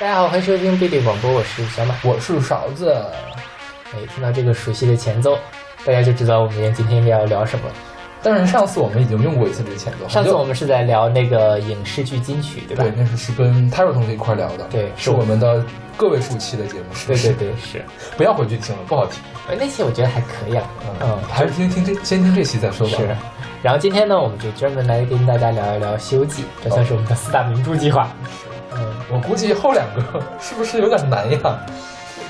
大家好，欢迎收听贝贝广播，我是小马，我是勺子。哎，听到这个熟悉的前奏，大家就知道我们今天要聊什么。但是上次我们已经用过一次这个前奏，上次我们是在聊那个影视剧金曲，对吧？对，那是是跟泰若同学一块聊的，对，是我们的个位数期的节目，对对对，是。不要回去听了，不好听。哎，那期我觉得还可以啊，嗯，还是听听这，先听这期再说吧。是。然后今天呢，我们就专门来跟大家聊一聊《西游记》，这算是我们的四大名著计划。嗯，我估计后两个 是不是有点难呀？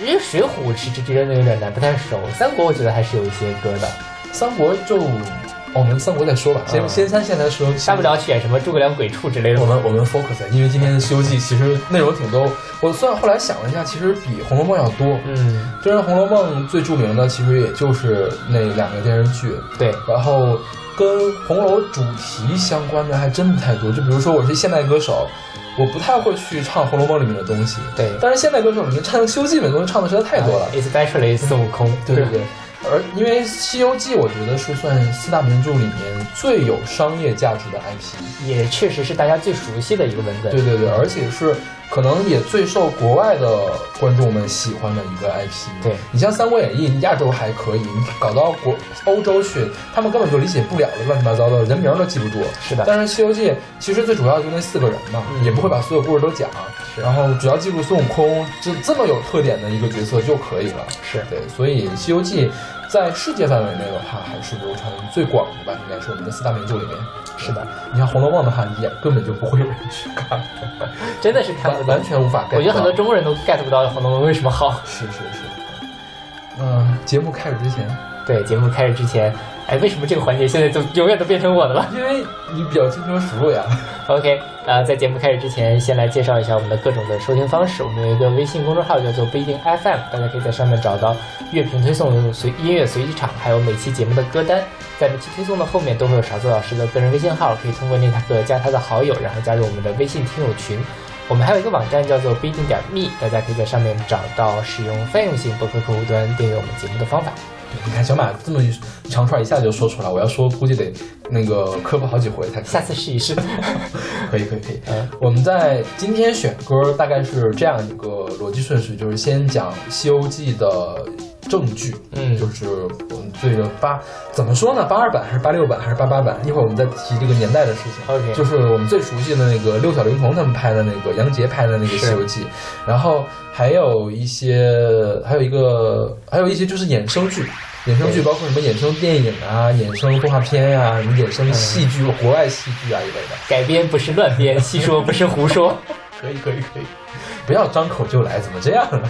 因为《水浒》是这真的有点难，不太熟。《三国》我觉得还是有一些歌的，《三国》就我们《三国》再说吧，先先先现在说，大不了选什么诸葛亮鬼畜之类的。我们我们 focus，因为今天的《西游记》其实内容挺多，我算后来想了一下，其实比《红楼梦》要多。嗯，虽然《红楼梦》最著名的其实也就是那两个电视剧，对，然后。跟红楼主题相关的还真不太多，就比如说我是现代歌手，我不太会去唱《红楼梦》里面的东西。对，但是现在歌手里面唱《西游记》里面东西唱的实在太多了，especially 孙悟空。对对对。而因为《西游记》，我觉得是算四大名著里面最有商业价值的 IP，也确实是大家最熟悉的一个文本。对对对，而且是。可能也最受国外的观众们喜欢的一个 IP。对你像《三国演义》，亚洲还可以，你搞到国欧洲去，他们根本就理解不了的，乱七八糟的人名都记不住。是的。但是《西游记》其实最主要就那四个人嘛，也不会把所有故事都讲，然后只要记住孙悟空这这么有特点的一个角色就可以了。是对，所以《西游记》在世界范围内的话，还是流传最广的吧，应该是我们的四大名著里面。是的，你像《红楼梦》的话，也根本就不会有人去看，真的是看不完全无法。我觉得很多中国人都 get 不到《红楼梦》为什么好。是是是。嗯，节目开始之前，对节目开始之前。哎，为什么这个环节现在就永远都变成我的了？因为你比较轻车熟路呀。OK，呃，在节目开始之前，先来介绍一下我们的各种的收听方式。我们有一个微信公众号叫做不一定 FM，大家可以在上面找到乐评推送、随音乐随机场，还有每期节目的歌单。在每期推送的后面都会有勺子老师的个人微信号，可以通过那个加他的好友，然后加入我们的微信听友群。我们还有一个网站叫做不一定点 me，大家可以在上面找到使用泛用型博客客户端订阅我们节目的方法。你看小马这么一长串一下就说出来，我要说估计得那个科普好几回才。下次试一试，可以可以可以。嗯，我们在今天选歌大概是这样一个逻辑顺序，就是先讲《西游记》的正剧，嗯，就是我们这个八怎么说呢？八二版还是八六版还是八八版？一会儿我们再提这个年代的事情。OK，就是我们最熟悉的那个六小龄童他们拍的那个杨洁拍的那个《西游记》，然后。还有一些，还有一个，还有一些就是衍生剧，衍生剧包括什么衍生电影啊、衍生动画片呀、什么衍生戏剧、国外戏剧啊一类的。改编不是乱编，戏说不是胡说。可以可以可以，不要张口就来，怎么这样呢？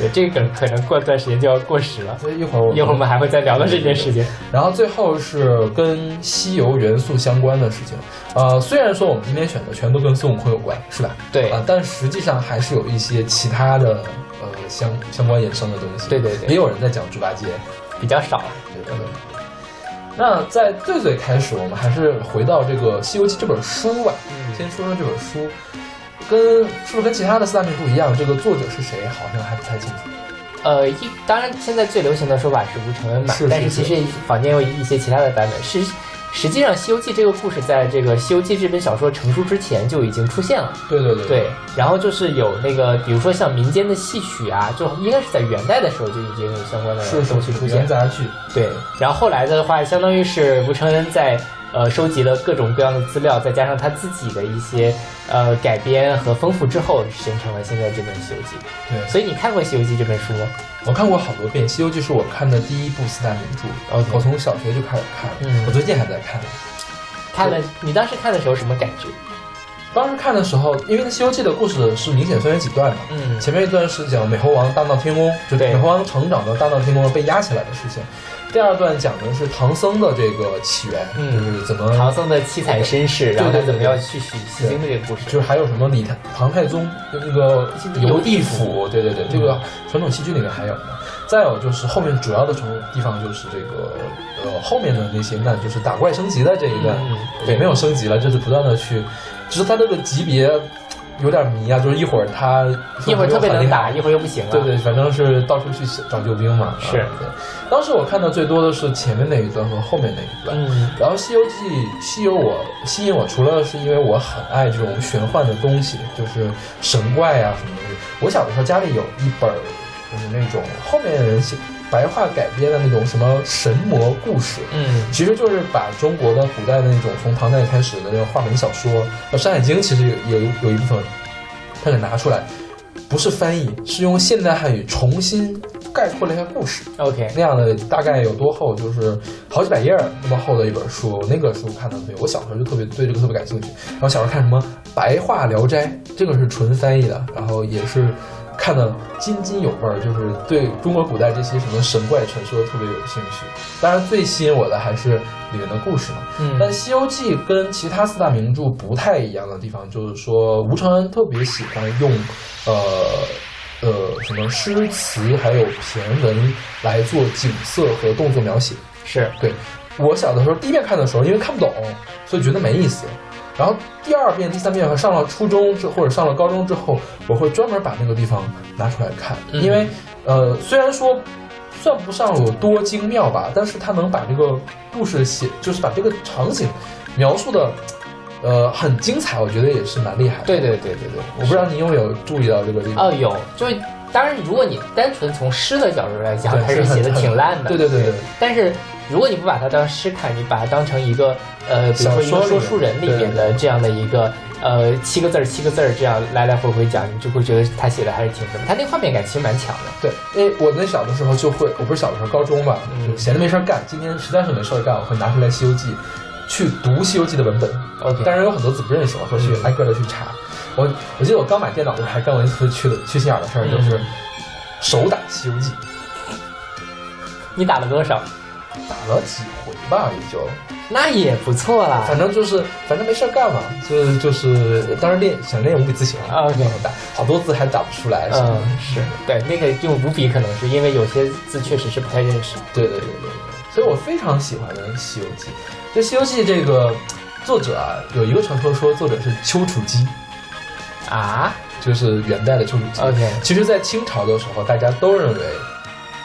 对，这个可能过段时间就要过时了。所以一会儿一会儿我们还会再聊到这件事情。然后最后是跟西游元素相关的事情。呃，虽然说我们今天选的全都跟孙悟空有关，是吧？对啊，但实际上还是有一些其他的呃相相关衍生的东西。对对对，也有人在讲猪八戒，比较少。对对对。那在最最开始，我们还是回到这个《西游记》这本书吧。嗯，先说说这本书。跟是不是跟其他的四大名著一样？这个作者是谁？好像还不太清楚。呃，一当然现在最流行的说法是吴承恩嘛，但是其实坊间有一些其他的版本。是实际上《西游记》这个故事在这个《西游记》这本小说成书之前就已经出现了。对对对。对，然后就是有那个，比如说像民间的戏曲啊，就应该是在元代的时候就已经有相关的东西出现。元杂剧。对，然后后来的话，相当于是吴承恩在。呃，收集了各种各样的资料，再加上他自己的一些呃改编和丰富之后，形成了现在这本《西游记》。对，所以你看过《西游记》这本书吗？我看过好多遍，《西游记》是我看的第一部四大名著。然后我从小学就开始看，嗯，我最近还在看。看了，你当时看的时候什么感觉？当时看的时候，因为《它《西游记》的故事是明显分为几段嘛，嗯，前面一段是讲美猴王大闹天宫，就美猴王成长的大闹天宫被压起来的事情。第二段讲的是唐僧的这个起源，就是怎么唐僧的七彩身世，然后他怎么要去取西经的这个故事，就是还有什么李唐唐太宗那个游地府，对对对，这个传统戏剧里面还有呢。再有就是后面主要的从地方就是这个呃后面的那些，那就是打怪升级的这一段，也没有升级了，就是不断的去，就是他这个级别。有点迷啊，就是一会儿他一会儿特别能打，一会儿又不行了。对对，反正是到处去找救兵嘛。是。对，当时我看的最多的是前面那一段和后面那一段。嗯。然后《西游记》西游我吸引我，除了是因为我很爱这种玄幻的东西，就是神怪啊什么东西。我小的时候家里有一本，就是那种后面的人写。白话改编的那种什么神魔故事，嗯，其实就是把中国的古代的那种从唐代开始的那种话本小说，《山海经》其实有有有一部分，他给拿出来，不是翻译，是用现代汉语重新概括了一下故事。OK，那样的大概有多厚？就是好几百页那么厚的一本书。那个书看的对我小时候就特别对这个特别感兴趣。然后小时候看什么《白话聊斋》，这个是纯翻译的，然后也是。看得津津有味儿，就是对中国古代这些什么神怪传说特别有兴趣。当然，最吸引我的还是里面的故事嘛。嗯，但《西游记》跟其他四大名著不太一样的地方，就是说吴承恩特别喜欢用，呃呃，什么诗词还有骈文来做景色和动作描写。是对。我小的时候第一遍看的时候，因为看不懂，所以觉得没意思。然后第二遍、第三遍和上了初中之或者上了高中之后，我会专门把那个地方拿出来看，因为呃，虽然说算不上有多精妙吧，但是他能把这个故事写，就是把这个场景描述的呃很精彩，我觉得也是蛮厉害的。对对对对对，我不知道你有没有注意到这个地方？哦，有，就当然如果你单纯从诗的角度来讲，还是写的挺烂的。对对对对，但是。如果你不把它当诗看，你把它当成一个呃，比如说一个说书人里面的这样的一个呃七个字儿七个字儿这样来来回回讲，你就会觉得他写的还是挺什么，他那画面感其实蛮强的。对，因为我那小的时候就会，我不是小的时候高中嘛，就闲着没事儿干，今天实在是没事儿干，我会拿出来《西游记》去读《西游记》的文本。OK，当然有很多字不认识，我会去挨个的去查。我我记得我刚买电脑的时候还干过一次去的缺心眼的事儿，就是手打《西游记》。你打了多少？打了几回吧，也就那也不错啦。反正就是，反正没事干嘛，就就是，当时练想练五笔字形啊，打好多字还打不出来。嗯，是对那个用五笔，可能是因为有些字确实是不太认识。对对对对对，所以我非常喜欢的《西游记》。这《西游记》这个作者啊，有一个传说说作者是丘处机啊，就是元代的丘处机。OK，其实，在清朝的时候，大家都认为。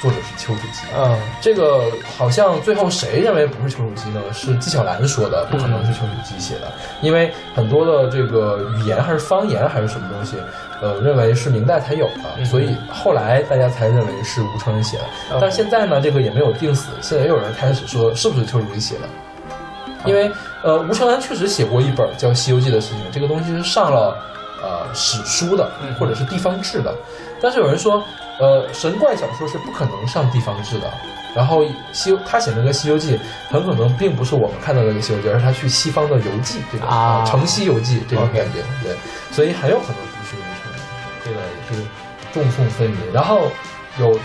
作者是丘处机，嗯，这个好像最后谁认为不是丘处机呢？是纪晓岚说的，不可能是丘处机写的，因为很多的这个语言还是方言还是什么东西，呃，认为是明代才有的，所以后来大家才认为是吴承恩写的。但是现在呢，这个也没有定死，现在也有人开始说是不是丘处机写的，因为呃，吴承恩确实写过一本叫《西游记》的事情，这个东西是上了呃史书的，或者是地方志的，但是有人说。呃，神怪小说是不可能上地方志的。然后西他写那个《西游记》，很可能并不是我们看到的那个《西游记》，而是他去西方的游记，这个啊，《城西游记》这种感觉。对，所以很有可能不是原创，这个也是众说纷纭。然后有《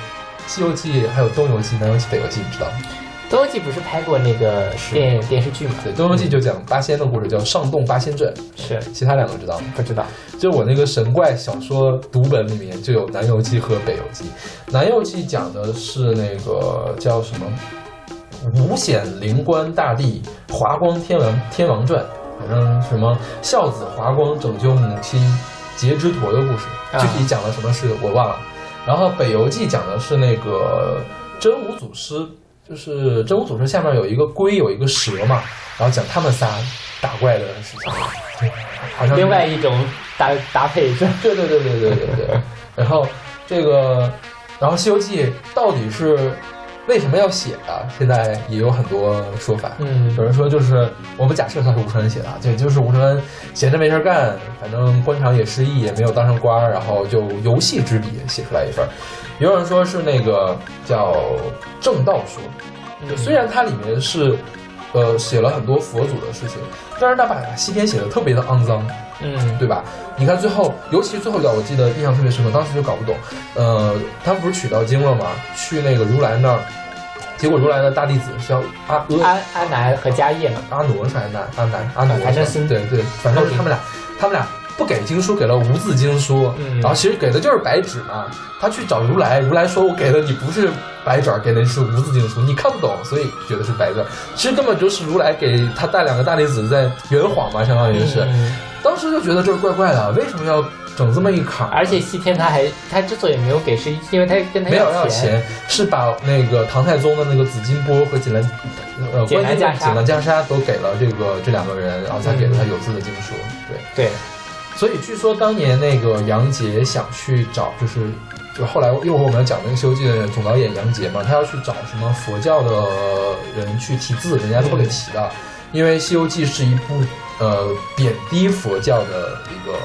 西游记》，还有《东游记》《南游记》《北游记》，你知道吗？《东游记》不是拍过那个电电视剧吗？对，《东游记》就讲八仙的故事，叫《上洞八仙传》。是，其他两个知道吗？不知道。就我那个神怪小说读本里面就有《南游记》和《北游记》。《南游记》讲的是那个叫什么五显灵官大帝华光天王天王传，反正什么孝子华光拯救母亲截肢陀的故事，具体讲了什么事我忘了。然后《北游记》讲的是那个真武祖师。就是真武祖师下面有一个龟，有一个蛇嘛，然后讲他们仨打怪的事情，对，好像另外一种搭搭配是，对对对对对对对。然后这个，然后《西游记》到底是为什么要写啊？现在也有很多说法。嗯，有人说就是我们假设他是吴承恩写的，对，就是吴承恩闲着没事干，反正官场也失意，也没有当上官，然后就游戏之笔写出来一份。也有人说是那个叫正道说。虽然它里面是，呃，写了很多佛祖的事情，但是他把西天写的特别的肮脏，嗯，对吧？你看最后，尤其最后一段，我记得印象特别深刻，当时就搞不懂，呃，他们不是取到经了吗？去那个如来那儿，结果如来的大弟子是叫阿阿阿南和迦叶嘛，阿罗是阿南阿南阿罗，反正是对对，反正他们俩，他们俩。不给经书，给了无字经书，然后其实给的就是白纸嘛。他去找如来，如来说我给的你不是白纸，给的是无字经书，你看不懂，所以觉得是白字。其实根本就是如来给他带两个大弟子在圆谎嘛，相当于是。当时就觉得这是怪怪的，为什么要？整这么一坎，而且西天他还他之所以没有给，是因为他跟他没有要钱，是把那个唐太宗的那个紫金钵和锦兰呃锦兰锦兰袈裟都给了这个这两个人，然后才给了他有字的经书。对。对，所以据说当年那个杨洁想去找，就是就后来一会儿我们要讲那个《西游记》的总导演杨洁嘛，他要去找什么佛教的人去题字，人家都不给题的，因为《西游记》是一部呃贬低佛教的一个。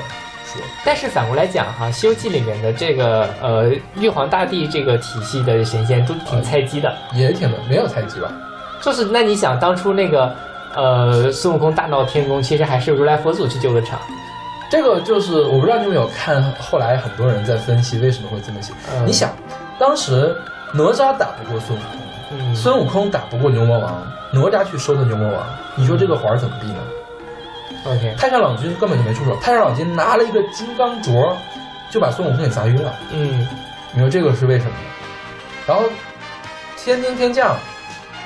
但是反过来讲哈，《西游记》里面的这个呃玉皇大帝这个体系的神仙都挺菜鸡的，也挺的，没有菜鸡吧？就是那你想当初那个呃孙悟空大闹天宫，其实还是如来佛祖去救的场。这个就是我不知道你有没有看，后来很多人在分析为什么会这么写。你想，当时哪吒打不过孙悟空，孙悟空打不过牛魔王，哪吒去收的牛魔王，你说这个环怎么避呢？太上老君根本就没出手，太上老君拿了一个金刚镯，就把孙悟空给砸晕了。嗯，你说这个是为什么？然后天兵天将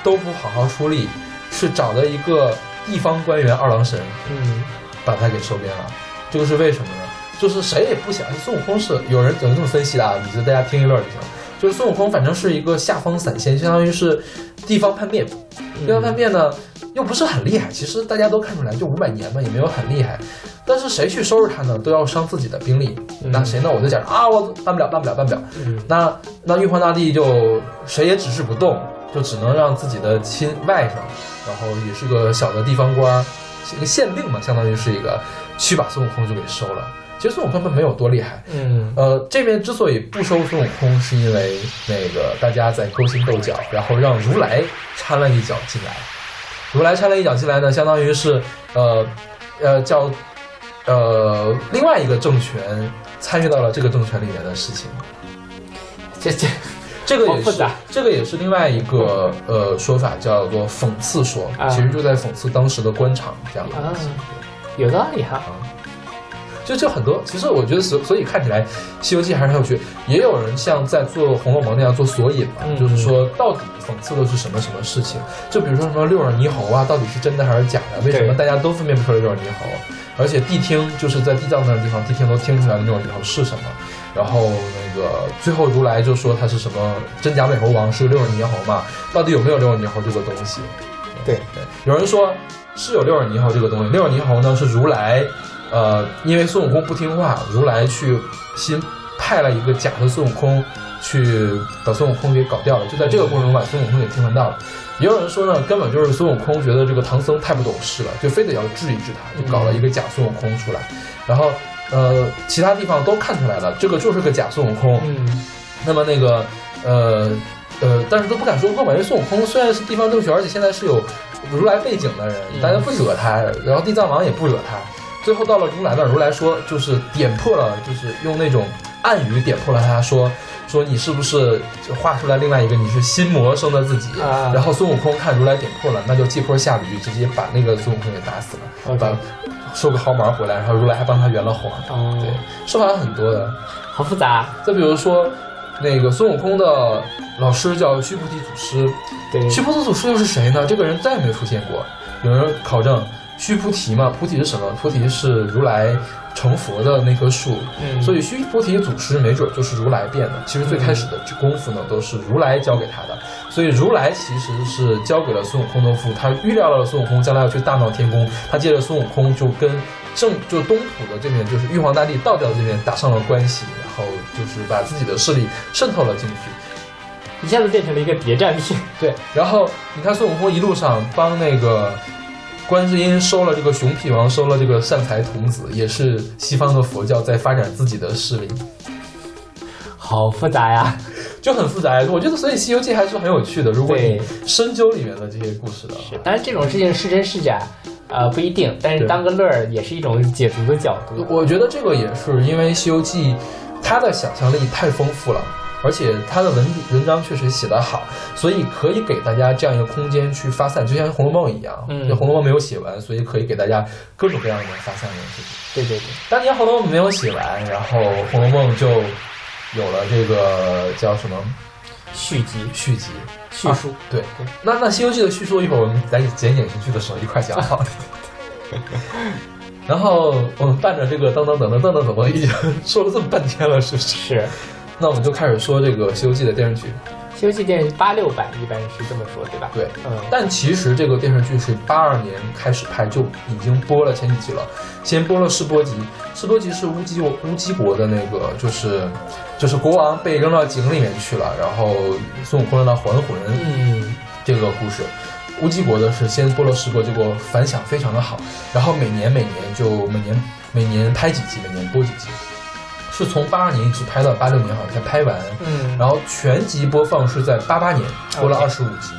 都不好好出力，是找的一个地方官员二郎神，嗯，把他给收编了。这个是为什么呢？就是谁也不想，孙悟空是有人怎么这么分析的啊？你就大家听一乐就行。就是孙悟空反正是一个下方散仙，相当于是地方叛变。地方叛变呢？又不是很厉害，其实大家都看出来，就五百年嘛，也没有很厉害。但是谁去收拾他呢？都要伤自己的兵力。那谁呢？我就讲啊，我办不了，办不了，办不了。那那玉皇大帝就谁也指示不动，就只能让自己的亲外甥，然后也是个小的地方官，一个县令嘛，相当于是一个，去把孙悟空就给收了。其实孙悟空根本没有多厉害。嗯，呃，这边之所以不收孙悟空，是因为那个大家在勾心斗角，然后让如来掺了一脚进来。如来掺了一脚进来呢，相当于是，呃，呃，叫，呃，另外一个政权参与到了这个政权里面的事情。这这这个也是这个也是另外一个呃说法，叫做讽刺说，其实就在讽刺当时的官场这样的东西。有道理哈。就就很多，其实我觉得所所以看起来《西游记》还是很有趣。也有人像在做《红楼梦》那样做索引嘛，就是说到底讽刺的是什么什么事情？就比如说什么六耳猕猴啊，到底是真的还是假的？为什么大家都分辨不出来六耳猕猴？而且谛听就是在地藏那个地方，谛听都听出来六耳猕猴是什么？然后那个最后如来就说他是什么真假美猴王是六耳猕猴嘛？到底有没有六耳猕猴这个东西？对对，有人说是有六耳猕猴这个东西。六耳猕猴呢是如来。呃，因为孙悟空不听话，如来去新派了一个假的孙悟空，去把孙悟空给搞掉了。就在这个过程中把孙悟空给替换到了。也有人说呢，根本就是孙悟空觉得这个唐僧太不懂事了，就非得要治一治他，就搞了一个假孙悟空出来。然后，呃，其他地方都看出来了，这个就是个假孙悟空。嗯。那么那个，呃呃，但是都不敢说破嘛，因为孙悟空虽然是地方政权，而且现在是有如来背景的人，大家不惹他，然后地藏王也不惹他。最后到了如来那儿，如来说就是点破了，就是用那种暗语点破了他，说说你是不是就画出来另外一个你是心魔生的自己？然后孙悟空看如来点破了，那就借坡下驴，直接把那个孙悟空给打死了，把收个毫毛回来，然后如来还帮他圆了谎。对，说法很多的，好复杂。再比如说，那个孙悟空的老师叫须菩提祖师，对，须菩提祖师又是谁呢？这个人再也没有出现过，有人考证。须菩提嘛，菩提是什么？菩提是如来成佛的那棵树，所以须菩提祖师没准就是如来变的。其实最开始的这功夫呢，都是如来教给他的。所以如来其实是教给了孙悟空的父，他预料到了孙悟空将来要去大闹天宫，他借着孙悟空就跟正就东土的这边，就是玉皇大帝道教这边打上了关系，然后就是把自己的势力渗透了进去，一下子变成了一个谍战片。对，然后你看孙悟空一路上帮那个。观世音收了这个熊屁王，收了这个善财童子，也是西方的佛教在发展自己的势力，好复杂呀，就很复杂。我觉得，所以《西游记》还是很有趣的。如果你深究里面的这些故事的，是，当然这种事情是真是假，呃，不一定。但是当个乐儿，也是一种解读的角度。我觉得这个也是因为《西游记》，它的想象力太丰富了。而且他的文文章确实写得好，所以可以给大家这样一个空间去发散，就像《红楼梦》一样。嗯，《红楼梦》没有写完，所以可以给大家各种各样的发散的。对对对，当年《红楼梦》没有写完，然后《红楼梦》就有了这个叫什么续集？续集、叙述、对对。那那《西游记》的叙述，一会儿我们在剪剪进剧的时候一块讲好。然后我们伴着这个噔噔噔噔噔噔噔噔，已经说了这么半天了，是不是？是。那我们就开始说这个《西游记》的电视剧。西游记》电视八六版一般是这么说，对吧？对，嗯，但其实这个电视剧是八二年开始拍，就已经播了前几集了。先播了试播集，试播集是乌鸡乌鸡国的那个，就是就是国王被扔到井里面去了，然后孙悟空让他还魂，嗯，这个故事。乌鸡国的是先播了试播，结果反响非常的好，然后每年每年就每年每年拍几集，每年播几集，是从八二年一直拍到八六年，好像才拍完。嗯，然后全集播放是在八八年播了二十五集，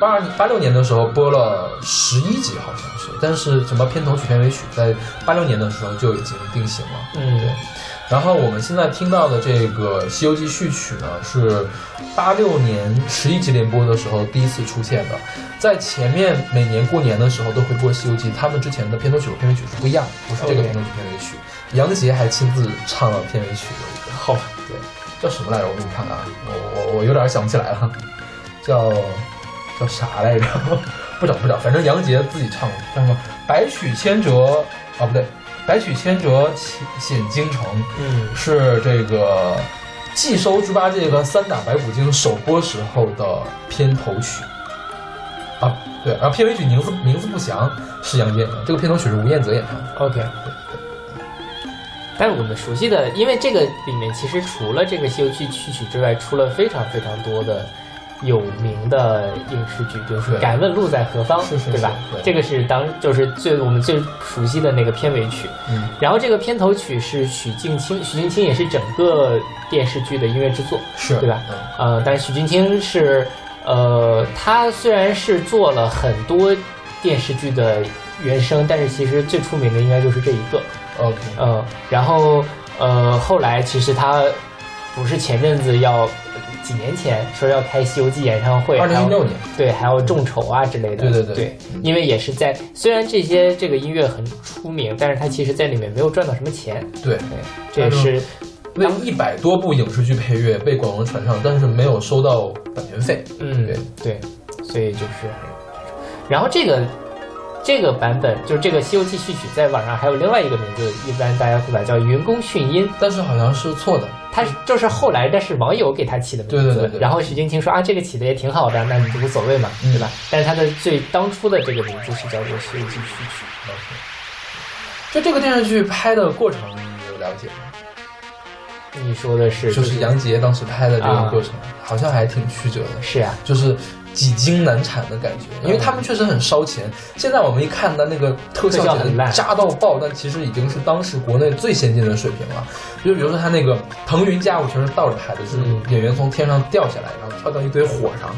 八二八六年的时候播了十一集，好像是，但是什么片头曲、片尾曲在八六年的时候就已经定型了。嗯，对。然后我们现在听到的这个《西游记》序曲呢，是八六年十一集连播的时候第一次出现的。在前面每年过年的时候都会播《西游记》，他们之前的片头曲和片尾曲是不一样的，不是这个片头曲、片尾曲。杨杰还亲自唱了片尾曲的一个，好吧，对，叫什么来着？我给你看看啊，我我我有点想不起来了，叫叫啥来着？不找不找，反正杨杰自己唱的，叫什么？百曲千折啊，不对，百曲千折显显京城。嗯，是这个《寄收猪八戒》和《三打白骨精》首播时候的片头曲啊，对，然后片尾曲名字名字不详，是杨洁演的，这个片头曲是吴彦泽演唱的。OK。但是我们熟悉的，因为这个里面其实除了这个《西游记》序曲之外，出了非常非常多的有名的影视剧，比如说《敢问路在何方》，是是对吧这个是当就是最我们最熟悉的那个片尾曲。嗯，然后这个片头曲是许镜清，许镜清也是整个电视剧的音乐制作，是对吧？嗯，呃，但是许镜清是，呃，他虽然是做了很多电视剧的原声，但是其实最出名的应该就是这一个。OK，嗯，然后呃，后来其实他不是前阵子要几年前说要开《西游记》演唱会，二零一六年，对，还要众筹啊之类的。对对对对嗯因为也是在虽然这些这个音乐很出名，但是他其实在里面没有赚到什么钱。对，对，这也是为一百多部影视剧配乐被广为传唱，但是没有收到版权费。嗯对对，所以就是，然后这个。这个版本就是这个《西游记》序曲，在网上还有另外一个名字，一般大家会把它叫“云宫迅音”。但是好像是错的，他就是后来，但是网友给他起的名字，对对对对然后许镜清说啊，这个起的也挺好的，那你就无所谓嘛，嗯对吧？但是他的最当初的这个名字是叫做《西游记》序曲。就这个电视剧拍的过程，你有了解吗？你说的是就是杨洁当时拍的这个啊过程，好像还挺曲折的。是啊，就是几经难产的感觉，因为他们确实很烧钱。现在我们一看他那个特效很烂简直渣到爆，但其实已经是当时国内最先进的水平了。就比如说他那个腾云驾雾全是倒着拍的，就是嗯演员从天上掉下来，然后跳到一堆火上，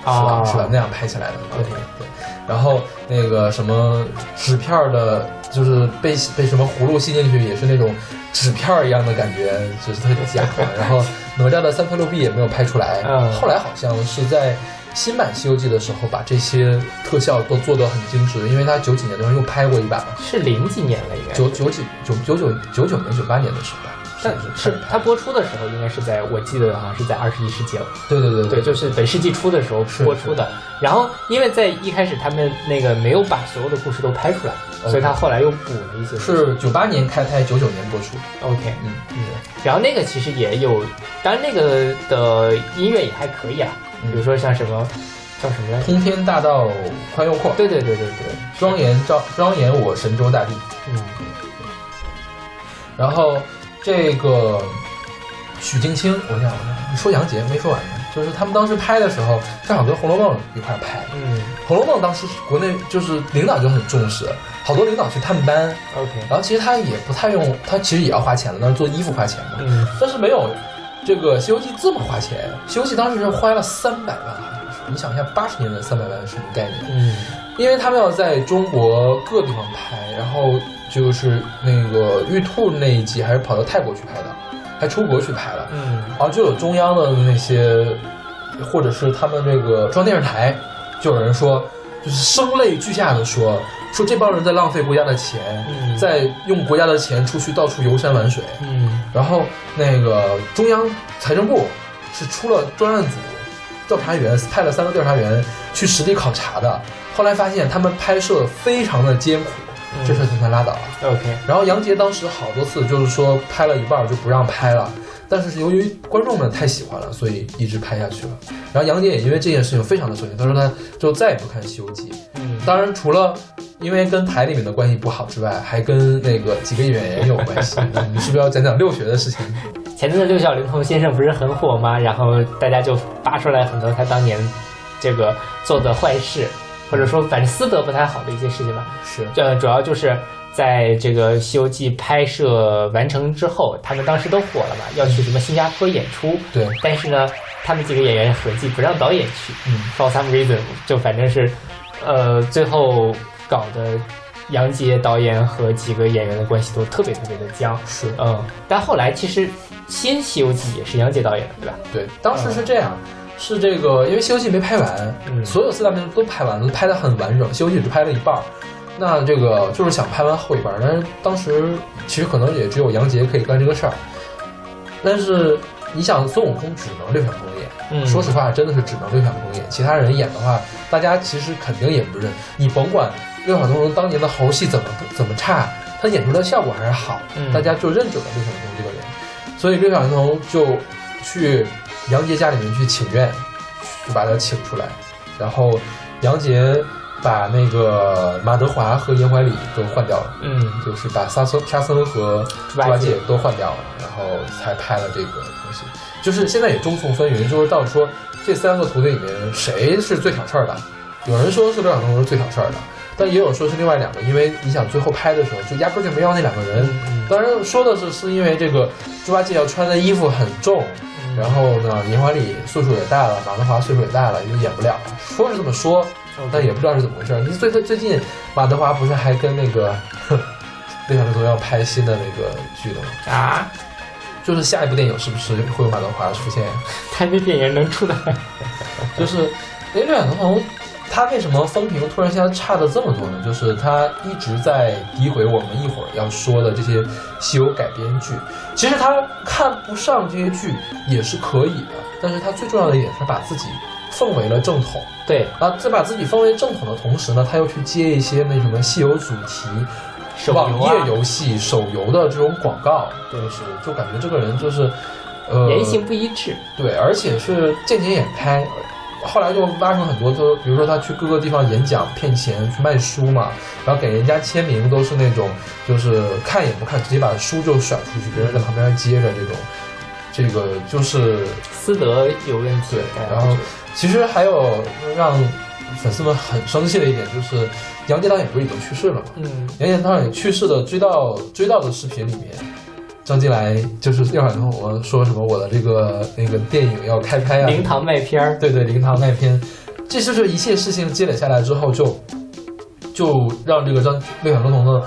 是吧？啊是吧？那样拍起来的。对对。然后那个什么纸片儿的，就是被被什么葫芦吸进去，也是那种纸片儿一样的感觉，就是特别假。然后哪吒的三头六臂也没有拍出来。嗯后来好像是在新版《西游记》的时候，把这些特效都做得很精致，因为他九几年的时候又拍过一版嘛，是零几年了，应该九九几九九九九九年九八年的时候吧。但是是它播出的时候，应该是在我记得好像是在二十一世纪了，对对对对，就是本世纪初的时候播出的。然后因为在一开始他们那个没有把所有的故事都拍出来，所以他后来又补了一些。是九八年开拍，九九年播出。OK，嗯嗯，然后那个其实也有，当然那个的音乐也还可以啊，嗯比如说像什么叫什么来着？通天大道宽又阔，对对对对对，庄严赵庄严我神州大地。嗯然后这个许镜清，我想我想，你说杨洁没说完呢，就是他们当时拍的时候，正好跟《红楼梦》一块拍。嗯《红楼梦》当时国内就是领导就很重视，好多领导去探班，，OK，然后其实他也不太用，他其实也要花钱的，但是做衣服花钱嘛，嗯但是没有这个《西游记》这么花钱，《西游记》当时是花了三百万，好像是，你想一下，八十年代三百万是什么概念？嗯因为他们要在中国各地方拍，然后就是那个玉兔那一集还是跑到泰国去拍的，还出国去拍了。嗯，然后就有中央的那些，或者是他们这个中央电视台，就有人说，就是声泪俱下的说，说这帮人在浪费国家的钱，嗯在用国家的钱出去到处游山玩水。嗯然后那个中央财政部是出了专案组，调查员派了三个调查员去实地考察的。后来发现他们拍摄非常的艰苦，嗯这事儿就算拉倒了。，OK，然后杨洁当时好多次就是说拍了一半儿就不让拍了，但是由于观众们太喜欢了，所以一直拍下去了。然后杨洁也因为这件事情非常的生气，他说他就再也不看《西游记》。嗯，当然，除了因为跟台里面的关系不好之外，还跟那个几个演员有关系。你是不是要讲讲六学的事情？前阵子六小龄童先生不是很火吗？然后大家就扒出来很多他当年这个做的坏事，或者说反正私德不太好的一些事情吧。是这主要就是在这个《西游记》拍摄完成之后，他们当时都火了嘛，要去什么新加坡演出。对，但是呢，他们几个演员合计不让导演去嗯，，for some reason，就反正是，呃，最后搞得杨洁导演和几个演员的关系都特别特别的僵。是嗯，但后来其实新《西游记》也是杨洁导演的，对吧？对，当时是这样。是这个，因为《西游记》没拍完，嗯所有四大名著都拍完了，都拍得很完整，《西游记》只拍了一半儿。那这个就是想拍完后一半儿，但是当时其实可能也只有杨洁可以干这个事儿。但是你想，孙悟空只能六小龄童演，嗯说实话，真的是只能六小龄童演，其他人演的话，大家其实肯定也不认。你甭管六小龄童当年的猴戏怎么怎么差，他演出来的效果还是好，嗯大家就认准了六小龄童这个人，所以六小龄童就去杨洁家里面去请愿，就把他请出来，然后杨洁把那个马德华和严怀礼都换掉了。嗯，就是把沙僧、沙僧和猪八戒戒都换掉了，然后才拍了这个东西。就是现在也众说纷纭，就是到说这三个徒弟里面谁是最挑事儿的？有人说是刘晓东是最挑事儿的，但也有说是另外两个，因为你想最后拍的时候就压根儿就没要那两个人。嗯当然说的是是因为这个猪八戒要穿的衣服很重，嗯然后呢严怀礼岁数也大了，马德华岁数也大了，就演不了了。说是这么说，但也不知道是怎么回事儿。你最最最近马德华不是还跟那个六小龄童要拍新的那个剧了吗？啊，就是下一部电影是不是会有马德华出现？他这电影能出来？就是哎，六小龄童他为什么风评突然现在差的这么多呢？就是他一直在诋毁我们一会儿要说的这些西游改编剧。其实他看不上这些剧也是可以的，但是他最重要的一点，他把自己奉为了正统。对，啊，在把自己奉为正统的同时呢，他又去接一些那什么西游主题、手网游啊页游戏、手游的这种广告，就是就感觉这个人就是，呃，言行不一致。对，而且是见钱眼开。后来就挖出很多就，比如说他去各个地方演讲骗钱去卖书嘛，然后给人家签名都是那种就是看也不看，直接把书就甩出去，别人在旁边接着这种，这个就是私德有问题对，然后其实还有让粉丝们很生气的一点就是，杨洁导演不是已经去世了嘛？嗯，杨洁导演去世的追悼追悼的视频里面，张金来就是要想跟我说什么我的这个那个电影要开拍啊，灵堂卖片儿，对对灵堂卖片，这就是一切事情积累下来之后就就让这个张六小龄童的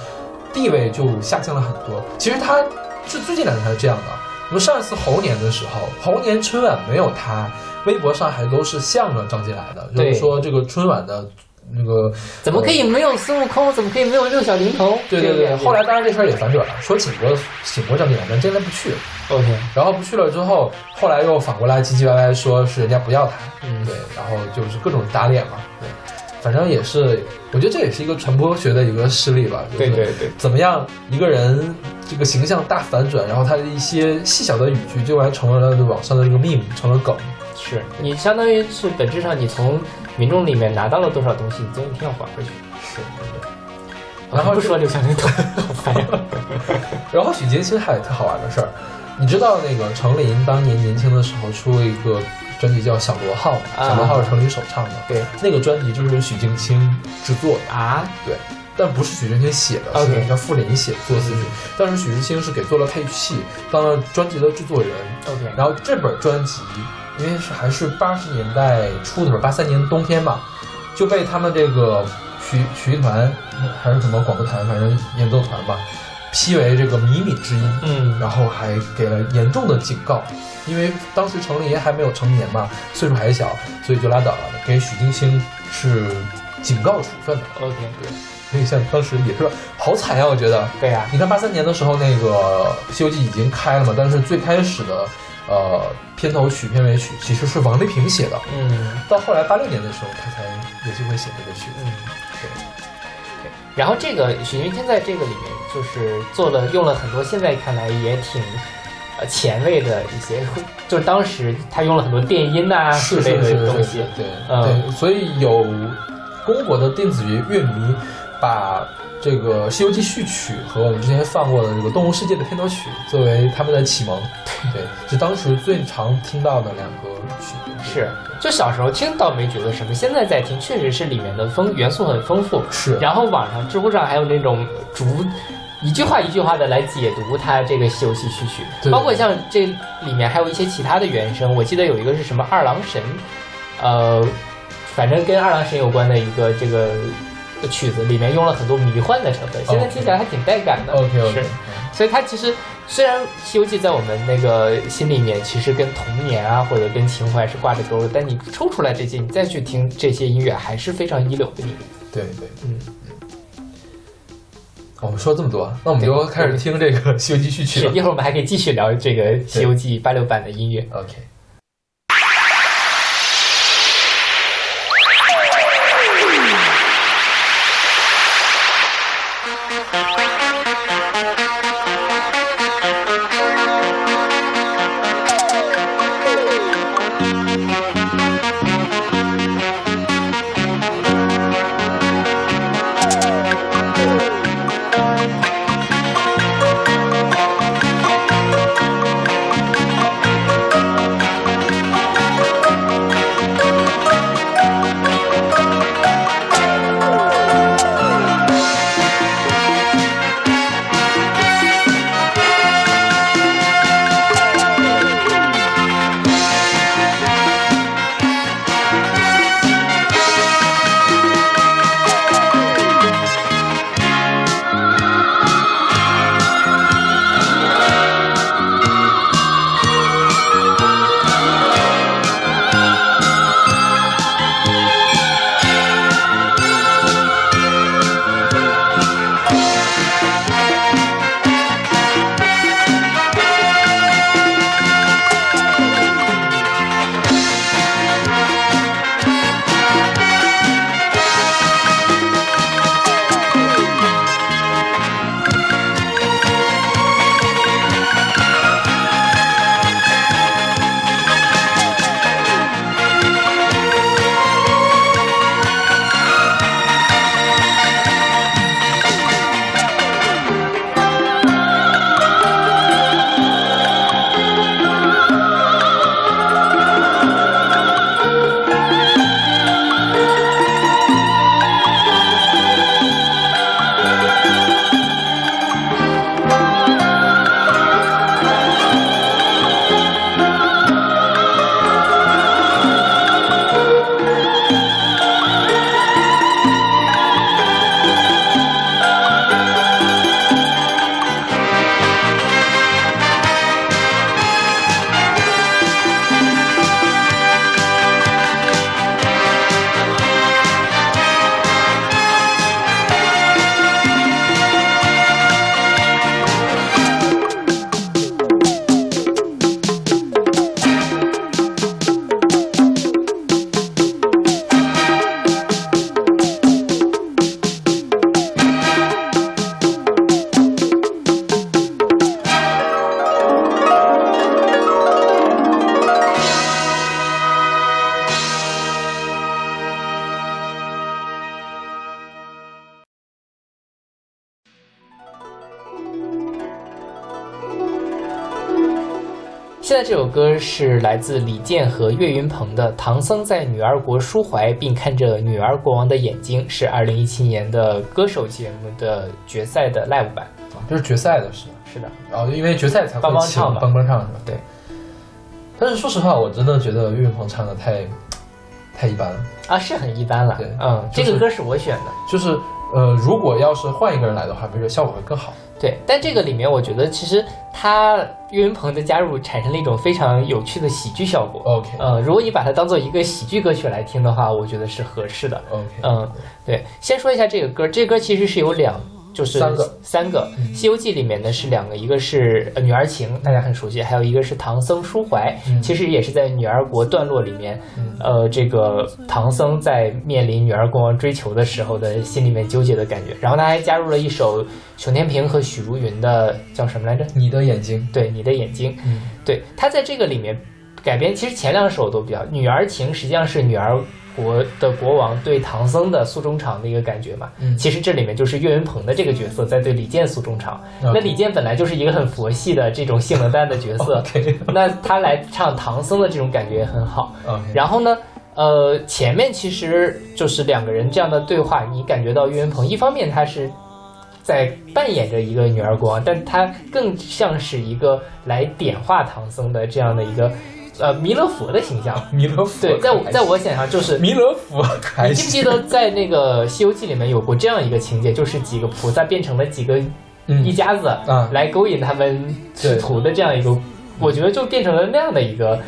地位就下降了很多。其实他是最近两年才是这样的。我们上一次猴年的时候，猴年春晚没有他，微博上还都是向着张金来的，就对是说这个春晚的那个怎么可以没有孙悟空？怎么可以没有六小龄童？对对对对，后来当然这事儿也反转了，说请过请过张金来，但真的不去了。OK，然后不去了之后，后来又反过来唧唧歪歪说是人家不要他，嗯。对，然后就是各种打脸嘛，对，反正也是，我觉得这也是一个传播学的一个事例吧，对对对，怎么样一个人这个形象大反转，然后他的一些细小的语句就完成为了网上的这个 meme，成了梗，是你相当于是本质上你从民众里面拿到了多少东西，你总有一天要还回去。是，然后不说六小龄童，好烦呀。然后许金星还有特好玩的事儿，你知道那个程琳当年年轻的时候出了一个专辑叫《小螺号》小螺号是程琳首唱的，对那个专辑就是许镜清制作的。啊，对，但不是许镜清写的是叫傅林写作词曲。但是许镜清是给做了配器，当了专辑的制作人。OK，然后这本专辑，因为是还是八十年代初的时候，八三年冬天吧，就被他们这个曲曲艺团还是什么广播团，反正演奏团吧，批为这个靡靡之音，嗯，然后还给了严重的警告，因为当时程琳还没有成年嘛，岁数还小，所以就拉倒了，给许金星是警告处分的。OK，对，所以像当时也是好惨呀，我觉得。对呀、你看八三年的时候，那个《西游记》已经开了嘛，但是最开始的呃片头曲、片尾曲其实是王丽萍写的，嗯。到后来八六年的时候，他才有机会写这个曲子。嗯，对。对然后这个许云天在这个里面就是做了用了很多现在看来也挺呃前卫的一些，就是当时他用了很多电音呐、之类的东西，，对嗯。对，所以有中国的电子乐乐迷把这个《西游记》序曲和我们之前放过的这个《动物世界》的片头曲作为他们的启蒙，对，是当时最常听到的两个曲子。是，就小时候听倒没觉得什么，现在在听确实是里面的丰元素很丰富。是，然后网上、知乎上还有那种逐一句话一句话的来解读它这个《西游记》序曲，对包括像这里面还有一些其他的原声，我记得有一个是什么二郎神，呃，反正跟二郎神有关的一个这个曲子，里面用了很多迷幻的成分，现在听起来还挺带感的。OK OK，是，所以它其实虽然《西游记》在我们那个心里面，其实跟童年啊或者跟情怀是挂着钩的，但你抽出来这些，你再去听这些音乐，还是非常一流的音乐。对对，嗯。我们说这么多，那我们就开始听这个《西游记》序曲是，了。一会儿我们还可以继续聊这个《西游记》八六版的音乐。OK。歌是来自李健和岳云鹏的《唐僧在女儿国抒怀，并看着女儿国王的眼睛》，是二零一七年的歌手节目的决赛的 live 版。啊这是决赛的是吧？是的，然后因为决赛才会帮唱嘛帮帮唱是吧？对。但是说实话，我真的觉得岳云鹏唱的太太一般了。啊，是很一般了。对嗯，就是这个歌是我选的。就是呃，如果要是换一个人来的话，比如说效果会更好。对，但这个里面我觉得其实他岳云鹏的加入产生了一种非常有趣的喜剧效果。OK，呃，如果你把它当做一个喜剧歌曲来听的话，我觉得是合适的。OK，嗯，对，先说一下这个歌，这歌其实是有两，就是三个三个，《西游记》里面呢是两个，一个是呃女儿情，大家很熟悉，还有一个是唐僧抒怀，嗯。其实也是在女儿国段落里面，嗯。呃，这个唐僧在面临女儿国王追求的时候的心里面纠结的感觉，然后他还加入了一首熊天平和许茹芸的叫什么来着？你的眼睛，对，你的眼睛，嗯。对他在这个里面改编，其实前两首都比较《女儿情》，实际上是女儿国的国王对唐僧的诉衷肠的一个感觉嘛。嗯其实这里面就是岳云鹏的这个角色在对李健诉衷肠。那李健本来就是一个很佛系的这种性冷淡的角色，那他来唱唐僧的这种感觉也很好。然后呢，呃，前面其实就是两个人这样的对话，你感觉到岳云鹏一方面他是在扮演着一个女儿国王，但他更像是一个来点化唐僧的这样的一个呃弥勒佛的形象。弥勒佛对，在我在我想象就是。弥勒佛你记不记得在那个《西游记》里面有过这样一个情节，就是几个菩萨变成了几个嗯一家子嗯来勾引他们师徒的这样一个，我觉得就变成了那样的一个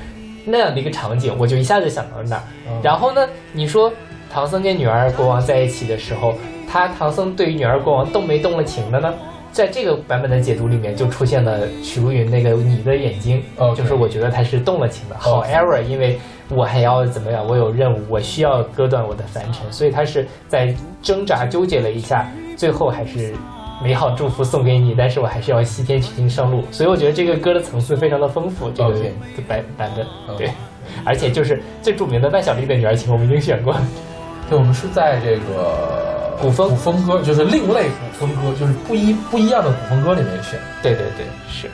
那样的一个场景，我就一下子想到了那儿。嗯然后呢，你说唐僧跟女儿国王在一起的时候，他唐僧对于女儿国王动没动了情的呢？在这个版本的解读里面，就出现了许茹芸那个你的眼睛就是我觉得他是动了情的。However，因为我还要怎么样，我有任务，我需要割断我的凡尘，所以他是在挣扎纠结了一下，最后还是美好祝福送给你，但是我还是要西天取经上路。所以我觉得这个歌的层次非常的丰富，这个版版本对，而且就是最著名的万晓利的女儿情，我们已经选过。对，我们是在这个古风古风歌，就是另类古风歌，就是不一不一样的古风歌里面选。对对对，是。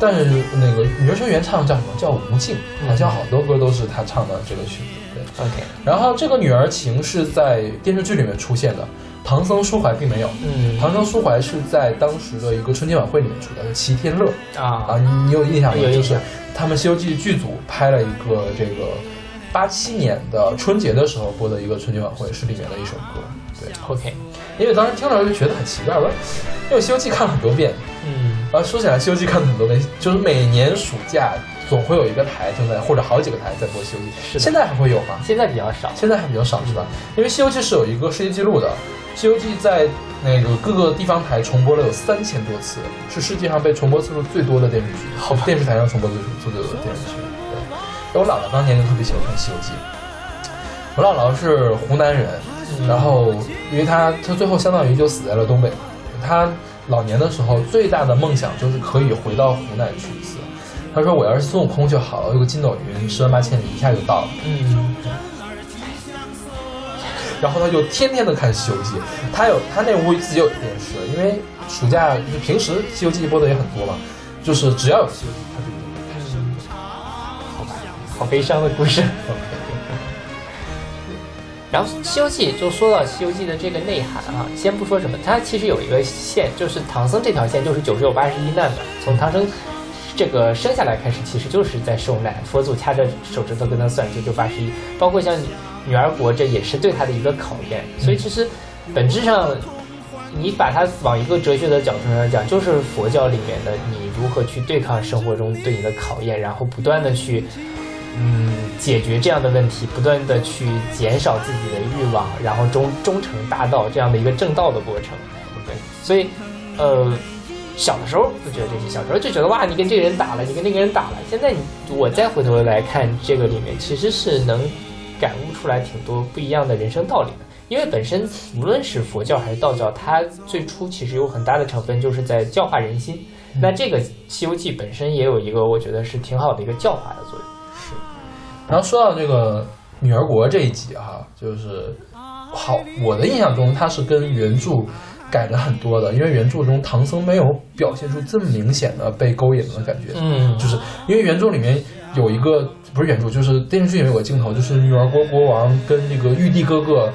但是那个女儿声原唱叫什么？叫吴静，嗯好像好多歌都是她唱的这个曲子。对，OK，然后这个女儿情是在电视剧里面出现的，唐僧抒怀并没有。嗯唐僧抒怀是在当时的一个春节晚会里面出的，齐天乐啊，啊，你你有印象吗？就是有印象他们《西游记》剧组拍了一个这个八七年的春节的时候播的一个春节晚会，是里面的一首歌。对，OK，因为当时听了就觉得很奇怪，我说因为《西游记》看了很多遍，嗯啊，说起来《西游记》看了很多遍，就是每年暑假总会有一个台正在或者好几个台在播《西游记是》，现在还会有吗？现在比较少。现在还比较少是吧？因为《西游记》是有一个世界纪录的，《西游记》在那个各个地方台重播了有三千多次，是世界上被重播次数最多的电视剧。好吧电视台上重播次数最多的电视剧。对，我姥姥当年就特别喜欢看《西游记》。我姥姥是湖南人，嗯然后因为她她最后相当于就死在了东北，她老年的时候最大的梦想就是可以回到湖南去一次。她说我要是孙悟空就好了，有个筋斗云，十万八千里一下就到了。嗯，然后她就天天的看《西游记》，她有她那屋自己有电视，因为暑假就平时《西游记》播的也很多嘛，就是只要有《西游记》，他就悲伤的故事。然后《西游记》就说到《西游记》的这个内涵啊，先不说什么，它其实有一个线，就是唐僧这条线就是九十有八十一难的，从唐僧这个生下来开始，其实就是在受难，佛祖掐着手指头跟他算九九八十一，包括像女儿国，这也是对他的一个考验。所以其实本质上，你把它往一个哲学的角度上讲，就是佛教里面的你如何去对抗生活中对你的考验，然后不断的去。嗯，解决这样的问题，不断的去减少自己的欲望，然后忠忠诚大道这样的一个正道的过程，对，所以，呃，小的时候不觉得这些，小时候就觉得哇，你跟这个人打了，你跟那个人打了。现在你我再回头来看这个里面，其实是能感悟出来挺多不一样的人生道理的。因为本身无论是佛教还是道教，它最初其实有很大的成分就是在教化人心。那这个《西游记》本身也有一个我觉得是挺好的一个教化的作用。然后说到这个女儿国这一集哈、就是好，我的印象中它是跟原著改的很多的，因为原著中唐僧没有表现出这么明显的被勾引的感觉，嗯就是因为原著里面有一个不是原著，就是电视剧里面有个镜头，就是女儿国国王跟这个玉帝哥哥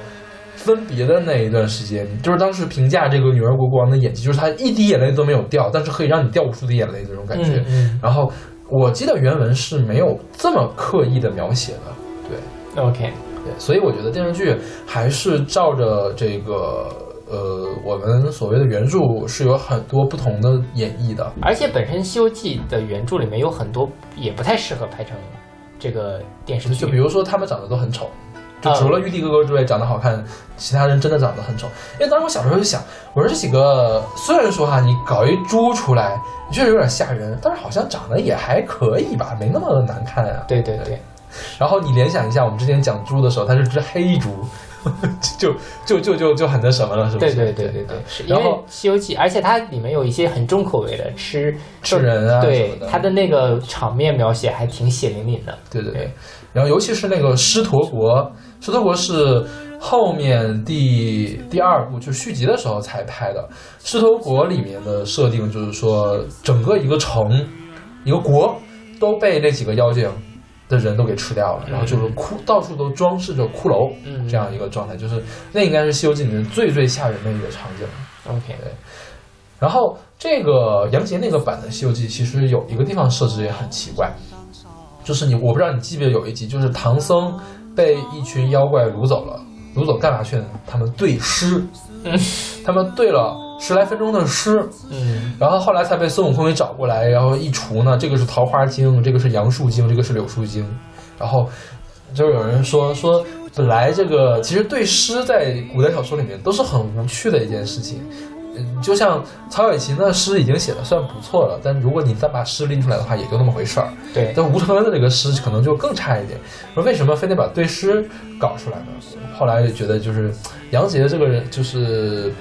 分别的那一段时间，就是当时评价这个女儿国国王的演技，就是他一滴眼泪都没有掉，但是可以让你掉无数的眼泪的那种感觉。嗯然后我记得原文是没有这么刻意的描写的，对。嗯，OK，对，所以我觉得电视剧还是照着这个呃我们所谓的原著是有很多不同的演绎的。而且本身《西游记》的原著里面有很多也不太适合拍成这个电视剧，就比如说他们长得都很丑。就除了玉帝哥哥之外长得好看，其他人真的长得很丑。因为当时我小时候就想，我说这几个虽然说哈，你搞一猪出来，确实有点吓人，但是好像长得也还可以吧，没那么难看啊。对对对。然后你联想一下，我们之前讲猪的时候，它是只黑猪，就就就就就很那什么了，是不是？对对对对对。然后《西游记》，而且它里面有一些很重口味的，吃吃人啊，对它的那个场面描写还挺血淋淋的。对对对。然后尤其是那个狮驼国。狮驼国是后面第第二部就续集的时候才拍的。狮驼国里面的设定就是说，整个一个城、一个国都被那几个妖精的人都给吃掉了，然后就是骷，到处都装饰着骷髅，这样一个状态，就是那应该是《西游记》里面最最吓人的一个场景。OK，对。然后这个杨洁那个版的《西游记》其实有一个地方设置也很奇怪，就是你我不知道你记不记得有一集，就是唐僧。被一群妖怪掳走了，掳走干嘛去呢？他们对诗，他们对了十来分钟的诗，嗯，然后后来才被孙悟空给找过来，然后一除呢，这个是桃花经，这个是杨树经，这个是柳树经，然后就有人说说，本来这个其实对诗在古代小说里面都是很无趣的一件事情。就像曹雪芹的诗已经写的算不错了，但如果你再把诗拎出来的话，也就那么回事儿。对，但吴承恩的这个诗可能就更差一点。说为什么非得把对诗搞出来呢？后来就觉得就是杨杰这个人，就是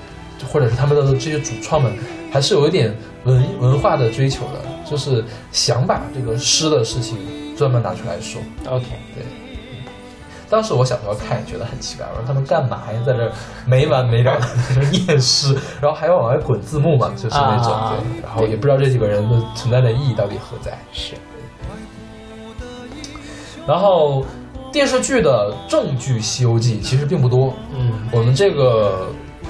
或者是他们的这些主创们，还是有一点文文化的追求的，就是想把这个诗的事情专门拿出来说。OK，对。当时我小时候看也觉得很奇怪，我说他们干嘛呀，在这没完没了的念诗，然后还要往外滚字幕嘛，就是那种对，然后也不知道这几个人的存在的意义到底何在。是。然后电视剧的正剧《西游记》其实并不多，嗯，我们这个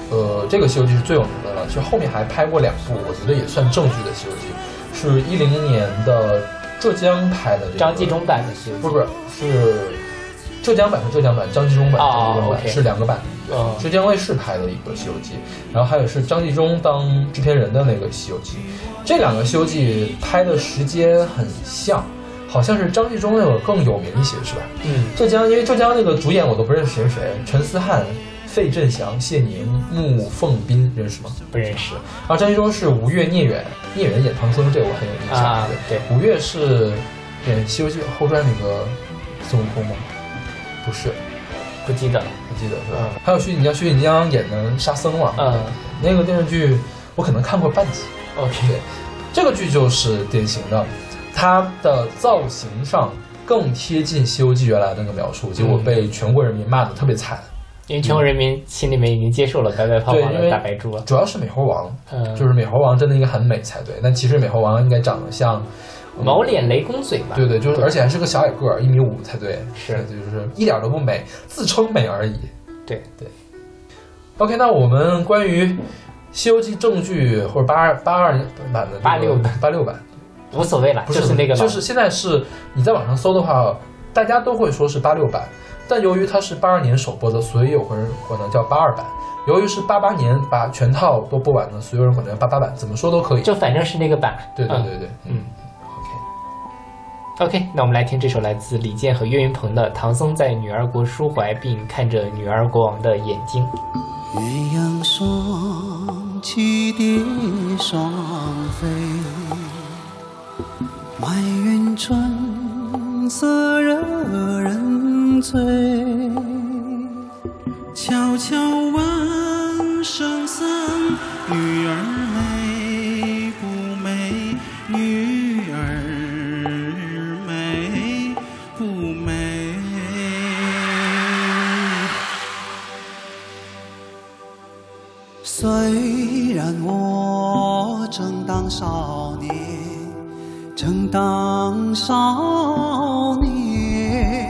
呃这个《西游记》是最有名的了，其实后面还拍过两部，我觉得也算正剧的《西游记》，是一零年的浙江拍的，张纪中版的《西游记》，不是是。浙江版是浙江版，张纪中版是两个版，浙江卫视拍的一个《西游记》，然后还有是张纪中当制片人的那个《西游记》，这两个《西游记》拍的时间很像，好像是张纪中那个更有名一些，是吧？嗯，浙江因为浙江那个主演我都不认识谁是谁，陈思翰、费振祥、谢宁、穆凤斌认识吗？不认识。然后张纪中是吴越、聂远，聂远演唐僧，这个我很有印象。啊，对。吴越是演《西游记》后传那个孙悟空吗？不是，不记得，不记得是吧？还有徐锦江，徐锦江演的沙僧嘛？嗯，那个电视剧我可能看过半集。OK，这个剧就是典型的，它的造型上更贴近《西游记》原来那个描述，结果被全国人民骂的特别惨。因为全国人民心里面已经接受了白白胖胖的大白猪了。主要是美猴王，就是美猴王真的应该很美才对，但其实美猴王应该长得像。毛脸雷公嘴吧？对对，就是而且还是个小矮个儿，一米五才对。是，就是一点都不美，自称美而已。对对。OK，那我们关于《西游记》正剧或者八二八二版的八六版八六版，无所谓了，就是那个，就是现在是你在网上搜的话，大家都会说是八六版，但由于它是八二年首播的，所以有个人管它叫八二版；由于是八八年把全套都播完的，所有人管它叫八八版，怎么说都可以，就反正是那个版。对对对对，嗯。OK，那我们来听这首来自李健和岳云鹏的《唐僧在女儿国抒怀，并看着女儿国王的眼睛》。鸳鸯双栖蝶双飞，埋云春色惹人醉。悄悄问圣僧，女儿虽然我正当少年，正当少年；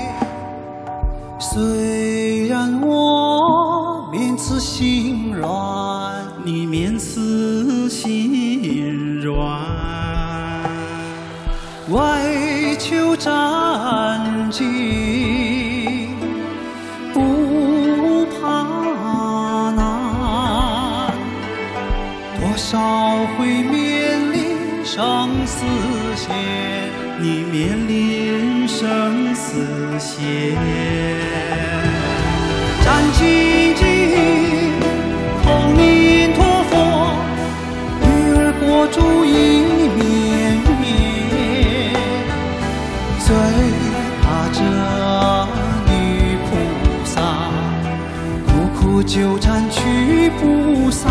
虽然我面慈心软，你面慈心软，为求战绩。生死线，你面临生死线，战兢兢，阿弥陀佛，女儿国主一面面，最怕这女菩萨苦苦纠缠去不散，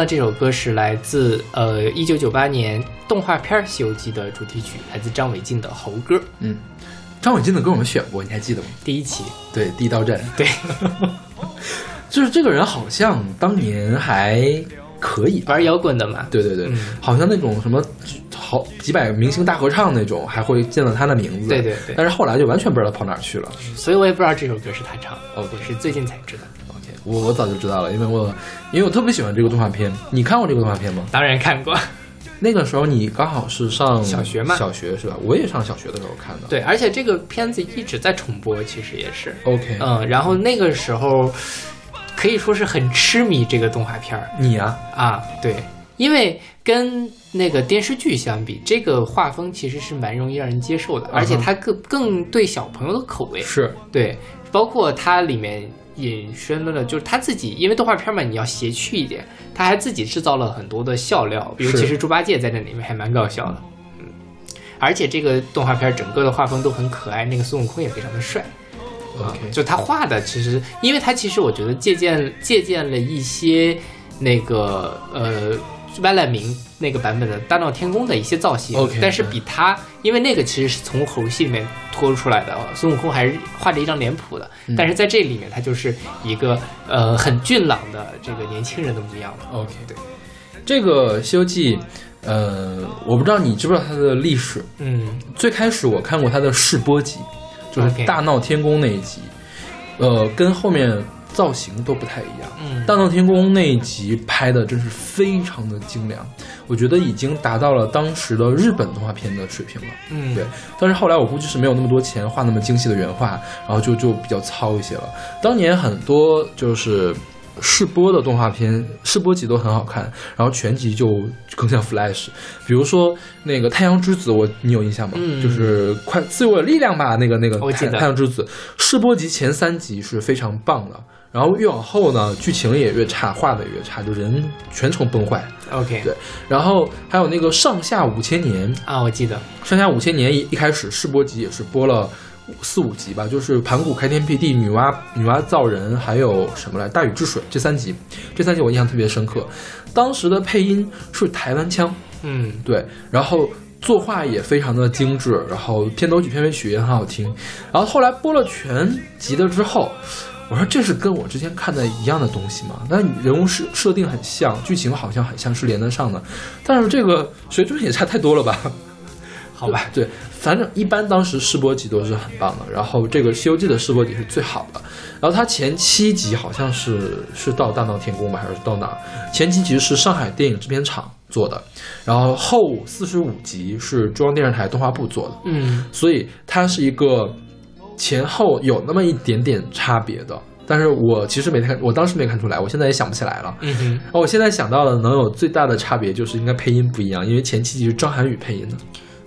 现在我们听到这首歌是来自呃一九九八年动画片《西游记》的主题曲，来自张伟进的《猴歌》嗯，张伟进的歌我们选过，你还记得吗？第一期。对，地道战，对，就是这个人好像当年还可以吧？玩摇滚的嘛。对对对，嗯好像那种什么好几百明星大合唱那种，还会见到他的名字。对对对但是后来就完全不知道他跑哪儿去了。所以我也不知道这首歌是他唱的，OK 我是最近才知道。我我早就知道了，因为我因为我特别喜欢这个动画片。你看过这个动画片吗？当然看过，那个时候你刚好是上小学嘛小学是吧？我也上小学的时候看的。对，而且这个片子一直在重播，其实也是。，OK，、嗯，然后那个时候可以说是很痴迷这个动画片儿你啊，啊，对，因为跟那个电视剧相比，这个画风其实是蛮容易让人接受的，而且它更更对小朋友的口味。是对，包括它里面引申了，就是他自己，因为动画片嘛，你要谐趣一点，他还自己制造了很多的笑料，尤其是是猪八戒在那里面还蛮搞笑的。嗯，而且这个动画片整个的画风都很可爱，那个孙悟空也非常的帅。啊 OK，就他画的，其实，因为他其实我觉得借鉴借鉴了一些那个呃万籁鸣那个版本的大闹天宫的一些造型 OK，但是比他，因为那个其实是从猴戏里面拖出来的，孙悟空还是画着一张脸谱的，嗯但是在这里面他就是一个呃很俊朗的这个年轻人的模样了。OK，对，这个《西游记》，呃，我不知道你知不知道它的历史。嗯最开始我看过它的试播集，就是大闹天宫那一集，呃，跟后面造型都不太一样。嗯大闹天宫那一集拍的真是非常的精良，我觉得已经达到了当时的日本动画片的水平了。嗯，对，但是后来我估计是没有那么多钱画那么精细的原画，然后就就比较糙一些了。当年很多就是试播的动画片，试播集都很好看，然后全集就更像 Flash。比如说那个《太阳之子》，我你有印象吗？嗯就是快赐予我力量吧，那个那个太阳之子试播集前三集是非常棒的。然后越往后呢，剧情也越差，画的也越差，就人全程崩坏。OK，对，然后还有那个上下五千年，啊，我记得，上下五千年一一开始试播集也是播了四五集吧，就是盘古开天辟地、女娲女娲造人，还有什么来大禹治水这三集，这三集我印象特别深刻。当时的配音是台湾腔，嗯对，然后作画也非常的精致，然后片头曲、片尾曲也很好听。然后后来播了全集的之后，我说这是跟我之前看的一样的东西吗？那人物设设定很像，剧情好像很像是连得上的，但是这个水准也差太多了吧？好吧，对，反正一般当时试播集都是很棒的，然后这个《西游记》的试播集是最好的。然后它前七集好像是是到大闹天宫吧，还是到哪儿？前七集是上海电影制片厂做的，然后后四十五集是中央电视台动画部做的，嗯所以它是一个前后有那么一点点差别的。但是我其实没看，我当时没看出来，我现在也想不起来了。嗯哼，哦，我现在想到了能有最大的差别就是应该配音不一样，因为前七集是张涵予配音的，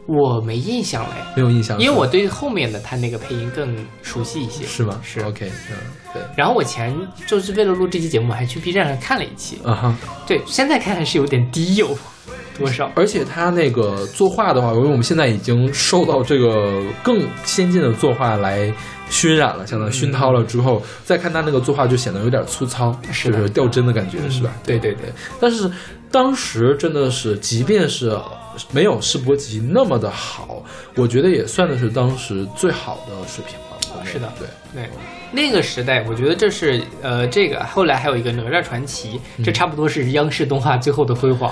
我没印象嘞，没有印象因为我对后面的他那个配音更熟悉一些。是吗？是 OK，嗯，对，然后我前就是为了录这期节目，我还去 B 站上看了一期。啊哈，对，现在看还是有点低幼，多少？而且他那个作画的话，因为我们现在已经受到这个更先进的作画来熏染了，相当于熏陶了之后，再看他那个作画就显得有点粗糙，是就是掉帧的感觉，是吧？对对对，但是当时真的是，即便是没有世博集那么的好，我觉得也算的是当时最好的水平了。是的对，对，那个时代，我觉得这是呃，这个后来还有一个《哪吒传奇》，这差不多是央视动画最后的辉煌。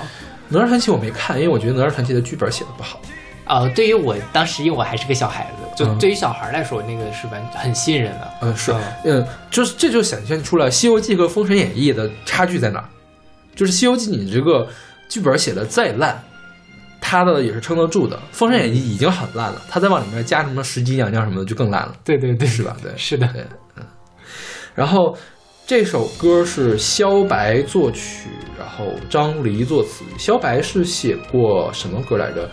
哪吒传奇我没看，因为我觉得哪吒传奇的剧本写的不好。呃，对于我当时，因为我还是个小孩子，就嗯对于小孩来说，那个是完很吸引人的。嗯，是嗯，嗯，就是这就显现出了《西游记》和《封神演义》的差距在哪儿。就是《西游记》，你这个剧本写的再烂，它的也是撑得住的；《封神演义》已经很烂了，它再往里面加什么石矶娘娘什么的，就更烂了，对对对，是吧？对，是的，对，嗯。然后这首歌是萧白作曲，然后张黎作词。萧白是写过什么歌来着？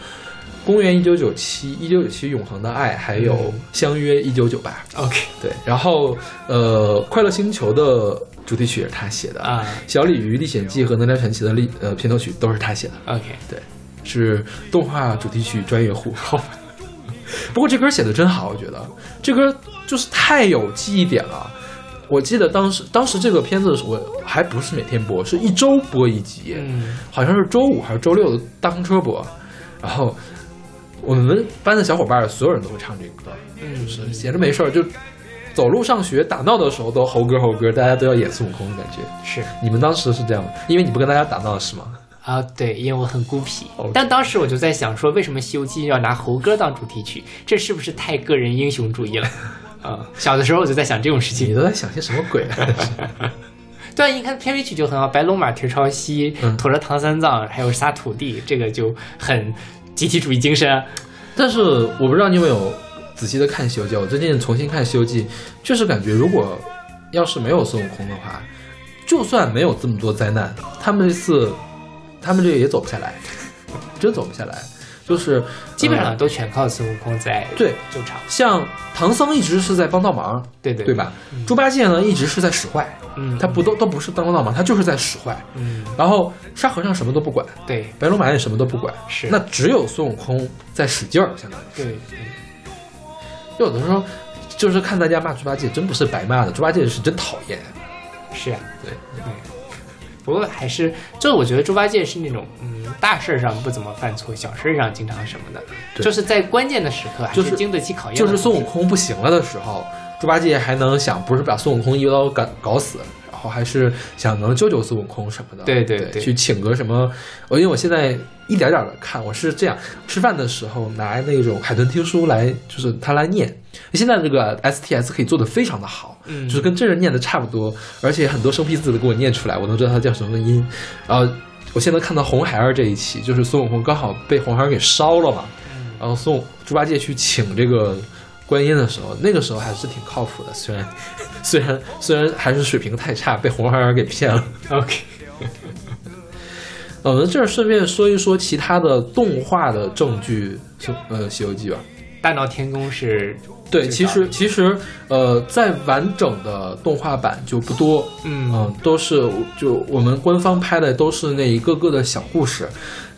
公元一九九七，一九九七永恒的爱，还有嗯相约一九九八。OK 对，然后呃，快乐星球的主题曲也是他写的，啊小鲤鱼历险记》和哪吒传奇的历呃片头曲都是他写的，，OK，对，是动画主题曲专业户。好吧，不过这歌写的真好，我觉得这歌就是太有记忆点了。我记得当时当时这个片子我还不是每天播，是一周播一集，嗯好像是周五还是周六的大风车播，然后我们班的小伙伴所有人都会唱这个歌，嗯，是闲着没事儿就走路上学打闹的时候都猴哥猴哥，大家都要演孙悟空的感觉。是你们当时是这样吗？因为你不跟大家打闹是吗？啊，对，因为我很孤僻。但当时我就在想，说为什么《西游记》要拿猴哥当主题曲？这是不是太个人英雄主义了？啊，小的时候我就在想这种事情。你都在想些什么鬼啊？对啊，一看片尾曲就很好，白龙马蹄朝西，嗯驮着唐三藏，还有仨土地，这个就很集体主义精神啊。但是我不知道你有没有仔细的看《西游记》，我最近重新看《西游记》，就是感觉如果要是没有孙悟空的话，就算没有这么多灾难，他们这次他们这个也走不下来，真走不下来。就是基本呃上都全靠孙悟空在对救场。像唐僧一直是在帮倒忙，对对对？吧？猪八戒呢一直是在使坏，嗯，他不都都不是帮倒忙，他就是在使坏。嗯，然后沙和尚什么都不管，对白龙马也什么都不管，是那只有孙悟空在使劲儿，相当于。对，有的时候就是看大家骂猪八戒，真不是白骂的，猪八戒是真讨厌。是啊，对，不过还是，就我觉得猪八戒是那种，嗯，大事儿上不怎么犯错，小事儿上经常什么的，对就是在关键的时刻还就是经得起考验的。就是孙悟空不行了的时候，猪八戒还能想，不是把孙悟空一刀搞搞死，然后还是想能救救孙悟空什么的。对对对去请个什么？我因为我现在一点点的看，我是这样吃饭的时候拿那种海豚听书来，就是他来念。现在这个 STS 可以做的非常的好，嗯就是跟真人念的差不多，而且很多生僻字都给我念出来，我能知道它叫什么音。然后我现在看到红孩儿这一期，就是孙悟空刚好被红孩儿给烧了嘛，然后孙悟猪八戒去请这个观音的时候，那个时候还是挺靠谱的，虽然 虽然虽然还是水平太差，被红孩儿给骗了。OK，呃我们这儿顺便说一说其他的动画的证据，呃，《西游记》吧。大闹天宫是对，其实其实呃，在完整的动画版就不多，嗯嗯，都是就我们官方拍的都是那一个个的小故事，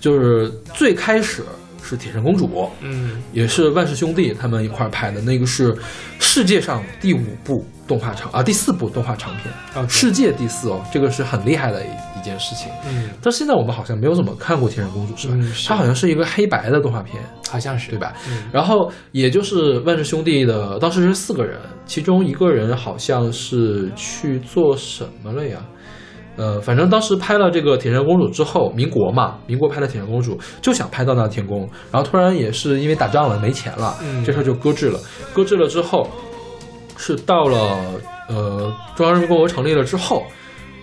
就是最开始是铁扇公主，嗯也是万氏兄弟他们一块儿拍的，那个是世界上第五部动画长啊，第四部动画长片，OK 世界第四哦，这个是很厉害的一一件事情。嗯，但现在我们好像没有怎么看过铁扇公主，是吧？嗯是它好像是一个黑白的动画片，好像是对吧？嗯然后也就是万氏兄弟的，当时是四个人，其中一个人好像是去做什么了呀？呃，反正当时拍了这个《铁扇公主》之后，民国嘛，民国拍的《铁扇公主》就想拍到那天宫，然后突然也是因为打仗了没钱了，嗯这事儿就搁置了。搁置了之后，是到了呃中央人民共和国成立了之后，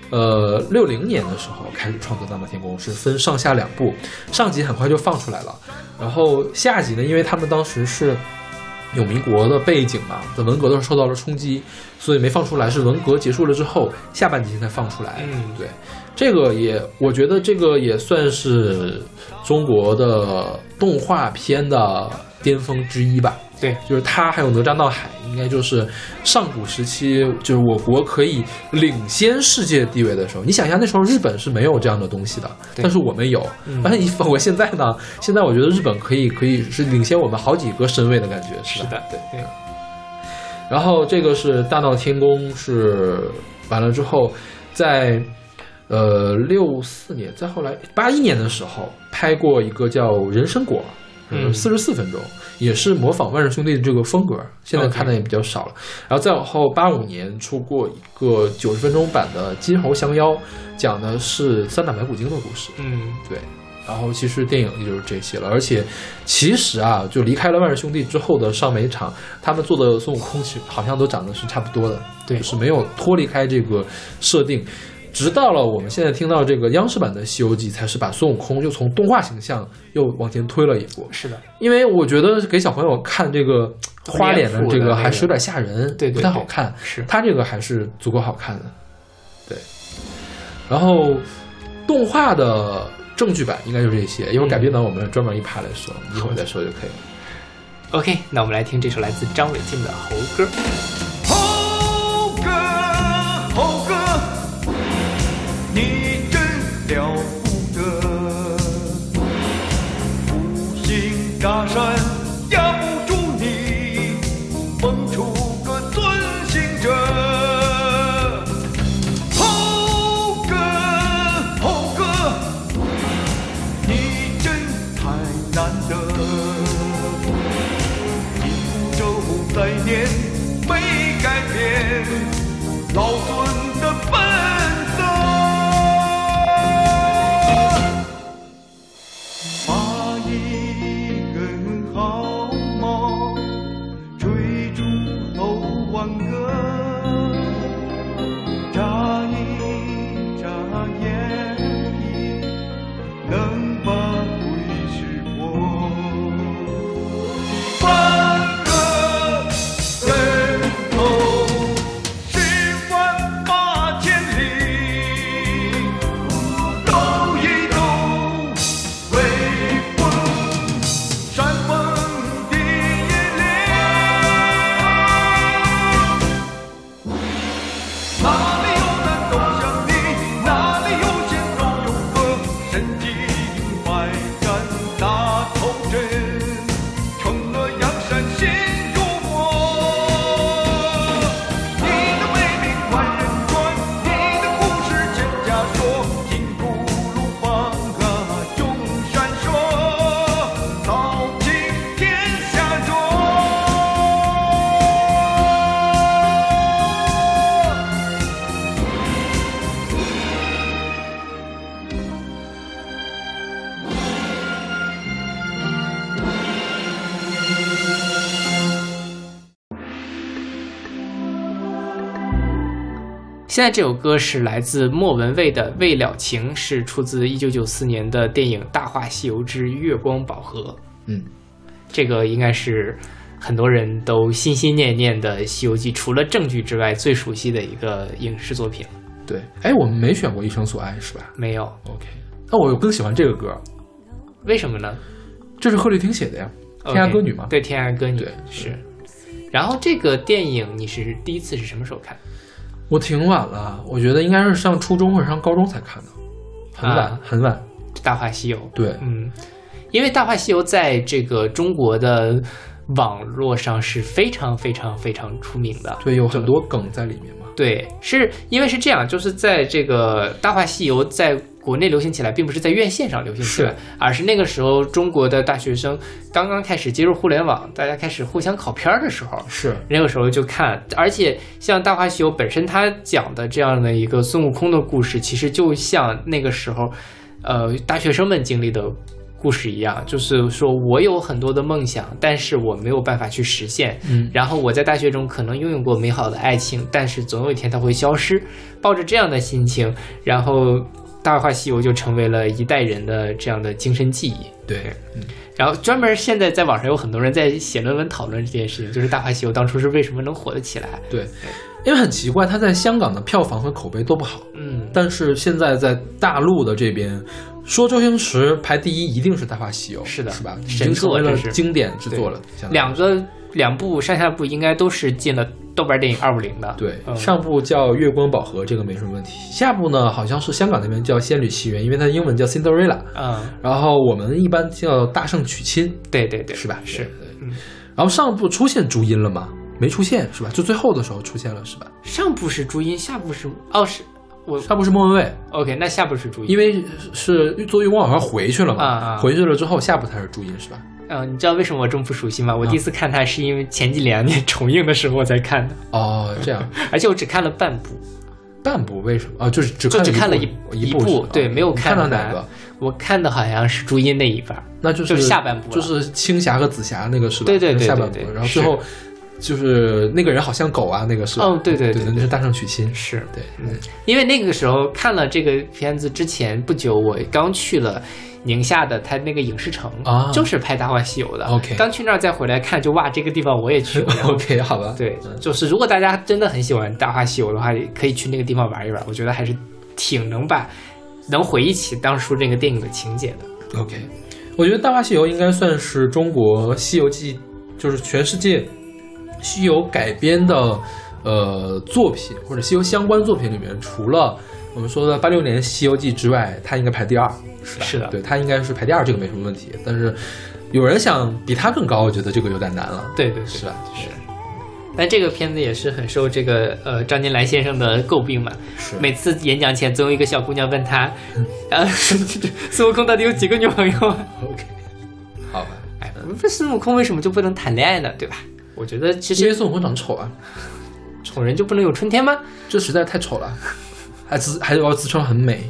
呃六零年的时候开始创作《大闹天宫》，是分上下两部，上集很快就放出来了，然后下集呢，因为他们当时是有民国的背景嘛，在文革的时候受到了冲击，所以没放出来，是文革结束了之后下半集才放出来。嗯对，这个也我觉得这个也算是中国的动画片的巅峰之一吧。对，就是他还有哪吒闹海，应该就是上古时期，就是我国可以领先世界地位的时候。你想一下，那时候日本是没有这样的东西的，但是我们有。嗯而且你反过现在呢，现在我觉得日本可以可以是领先我们好几个身位的感觉，是？是的，对对，然后这个是大闹天宫是完了之后，在呃六四年，再后来八一年的时候拍过一个叫《人参果》，嗯四十四分钟，也是模仿万氏兄弟的这个风格，现在看的也比较少了。然后再往后，八五年出过一个九十分钟版的《金猴降妖》，讲的是三打白骨精的故事。嗯对，然后其实电影也就是这些了，而且其实啊，就离开了万氏兄弟之后的上美厂，他们做的孙悟空其实好像都长得是差不多的，对就是没有脱离开这个设定。直到了我们现在听到这个央视版的《西游记》，才是把孙悟空又从动画形象又往前推了一步。是的，因为我觉得给小朋友看这个花脸的这个还是有点吓人，对对不太好看。是他这个还是足够好看的，对。然后动画的正剧版应该就这些，一会儿改编版我们专门一趴来说，一会儿再说就可以了。OK，那我们来听这首来自张伟静的《猴歌》。现在这首歌是来自莫文蔚的《未了情》，是出自一九九四年的电影《大话西游之月光宝盒》。嗯，这个应该是很多人都心心念念的《西游记》，除了正剧之外最熟悉的一个影视作品。对，哎，我们没选过《一生所爱》是吧没有，？OK，那我更喜欢这个歌，为什么呢？这是贺绿汀写的呀，《天涯歌女》吗。对，《天涯歌女》对是。然后这个电影你是第一次是什么时候看？我挺晚了，我觉得应该是上初中或者上高中才看的，很晚、啊很晚。《大话西游》。对，嗯，因为《大话西游》在这个中国的网络上是非常非常非常出名的。对，有很多梗在里面嘛。对，是因为是这样，就是在这个《大话西游》在国内流行起来，并不是在院线上流行起来，而是那个时候中国的大学生刚刚开始接入互联网，大家开始互相考片儿的时候，是，那个时候就看，而且像《大话西游》本身它讲的这样的一个孙悟空的故事，其实就像那个时候，呃，大学生们经历的故事一样，就是说我有很多的梦想，但是我没有办法去实现。嗯，然后我在大学中可能拥有过美好的爱情，但是总有一天它会消失。抱着这样的心情，然后《大话西游》就成为了一代人的这样的精神记忆。对，然后专门现在在网上有很多人在写论文讨论这件事情，就是《大话西游》当初是为什么能火得起来。对，因为很奇怪，它在香港的票房和口碑都不好，嗯，但是现在在大陆的这边，说周星驰排第一一定是《大话西游》，是的是吧？已神作这是经典之作了。两个两部上下部应该都是进了豆瓣电影二五零的。对，嗯上部叫《月光宝盒》，这个没什么问题。下部呢，好像是香港那边叫《仙女奇缘》，因为它的英文叫 Cinderella，嗯，然后我们一般叫《大圣娶亲对对对，》，是吧？是然后上部出现朱茵了吗？没出现是吧？就最后的时候出现了是吧？上部是朱茵，下部是哦是我上部是莫文蔚，OK，那下部是朱茵。因为是做月光宝盒回去了嘛，啊啊回去了之后下部才是朱茵是吧？嗯、你知道为什么我这么不熟悉吗？我啊第一次看它是因为前几两年 重映的时候我才看的，哦，这样 而且我只看了半部，半部为什么？哦，就是只就看了只看了一一一部对没有看看到哪个？我看的好像是朱茵那一半。那就是就下半部就是青霞和紫霞那个是吧？对对对下半部然后最后就是那个人好像狗啊，那个是吧？哦对对对对那是大圣娶亲。是对，嗯，因为那个时候看了这个片子之前不久，我刚去了宁夏的他那个影视城啊就是拍《大话西游》的。OK 刚去那儿再回来看，就哇，这个地方我也去过。OK，好吧。对嗯，就是如果大家真的很喜欢《大话西游》的话，也可以去那个地方玩一玩。我觉得还是挺能把能回忆起当初那个电影的情节的。OK，我觉得《大话西游》应该算是中国《西游记》，就是全世界西游改编的呃作品或者西游相关作品里面，除了我们说的八六年《西游记》之外，它应该排第二，是吧？是的对，它应该是排第二，这个没什么问题。但是有人想比它更高，我觉得这个有点难了，对对对，是吧？是。但这个片子也是很受这个呃张金兰先生的诟病嘛，是每次演讲前总有一个小姑娘问他，呃，孙悟空到底有几个女朋友啊？OK，好吧，哎，这孙悟空为什么就不能谈恋爱呢？对吧？我觉得其实因为孙悟空长得丑啊，丑人就不能有春天吗？这实在太丑了，还自还要自称很美。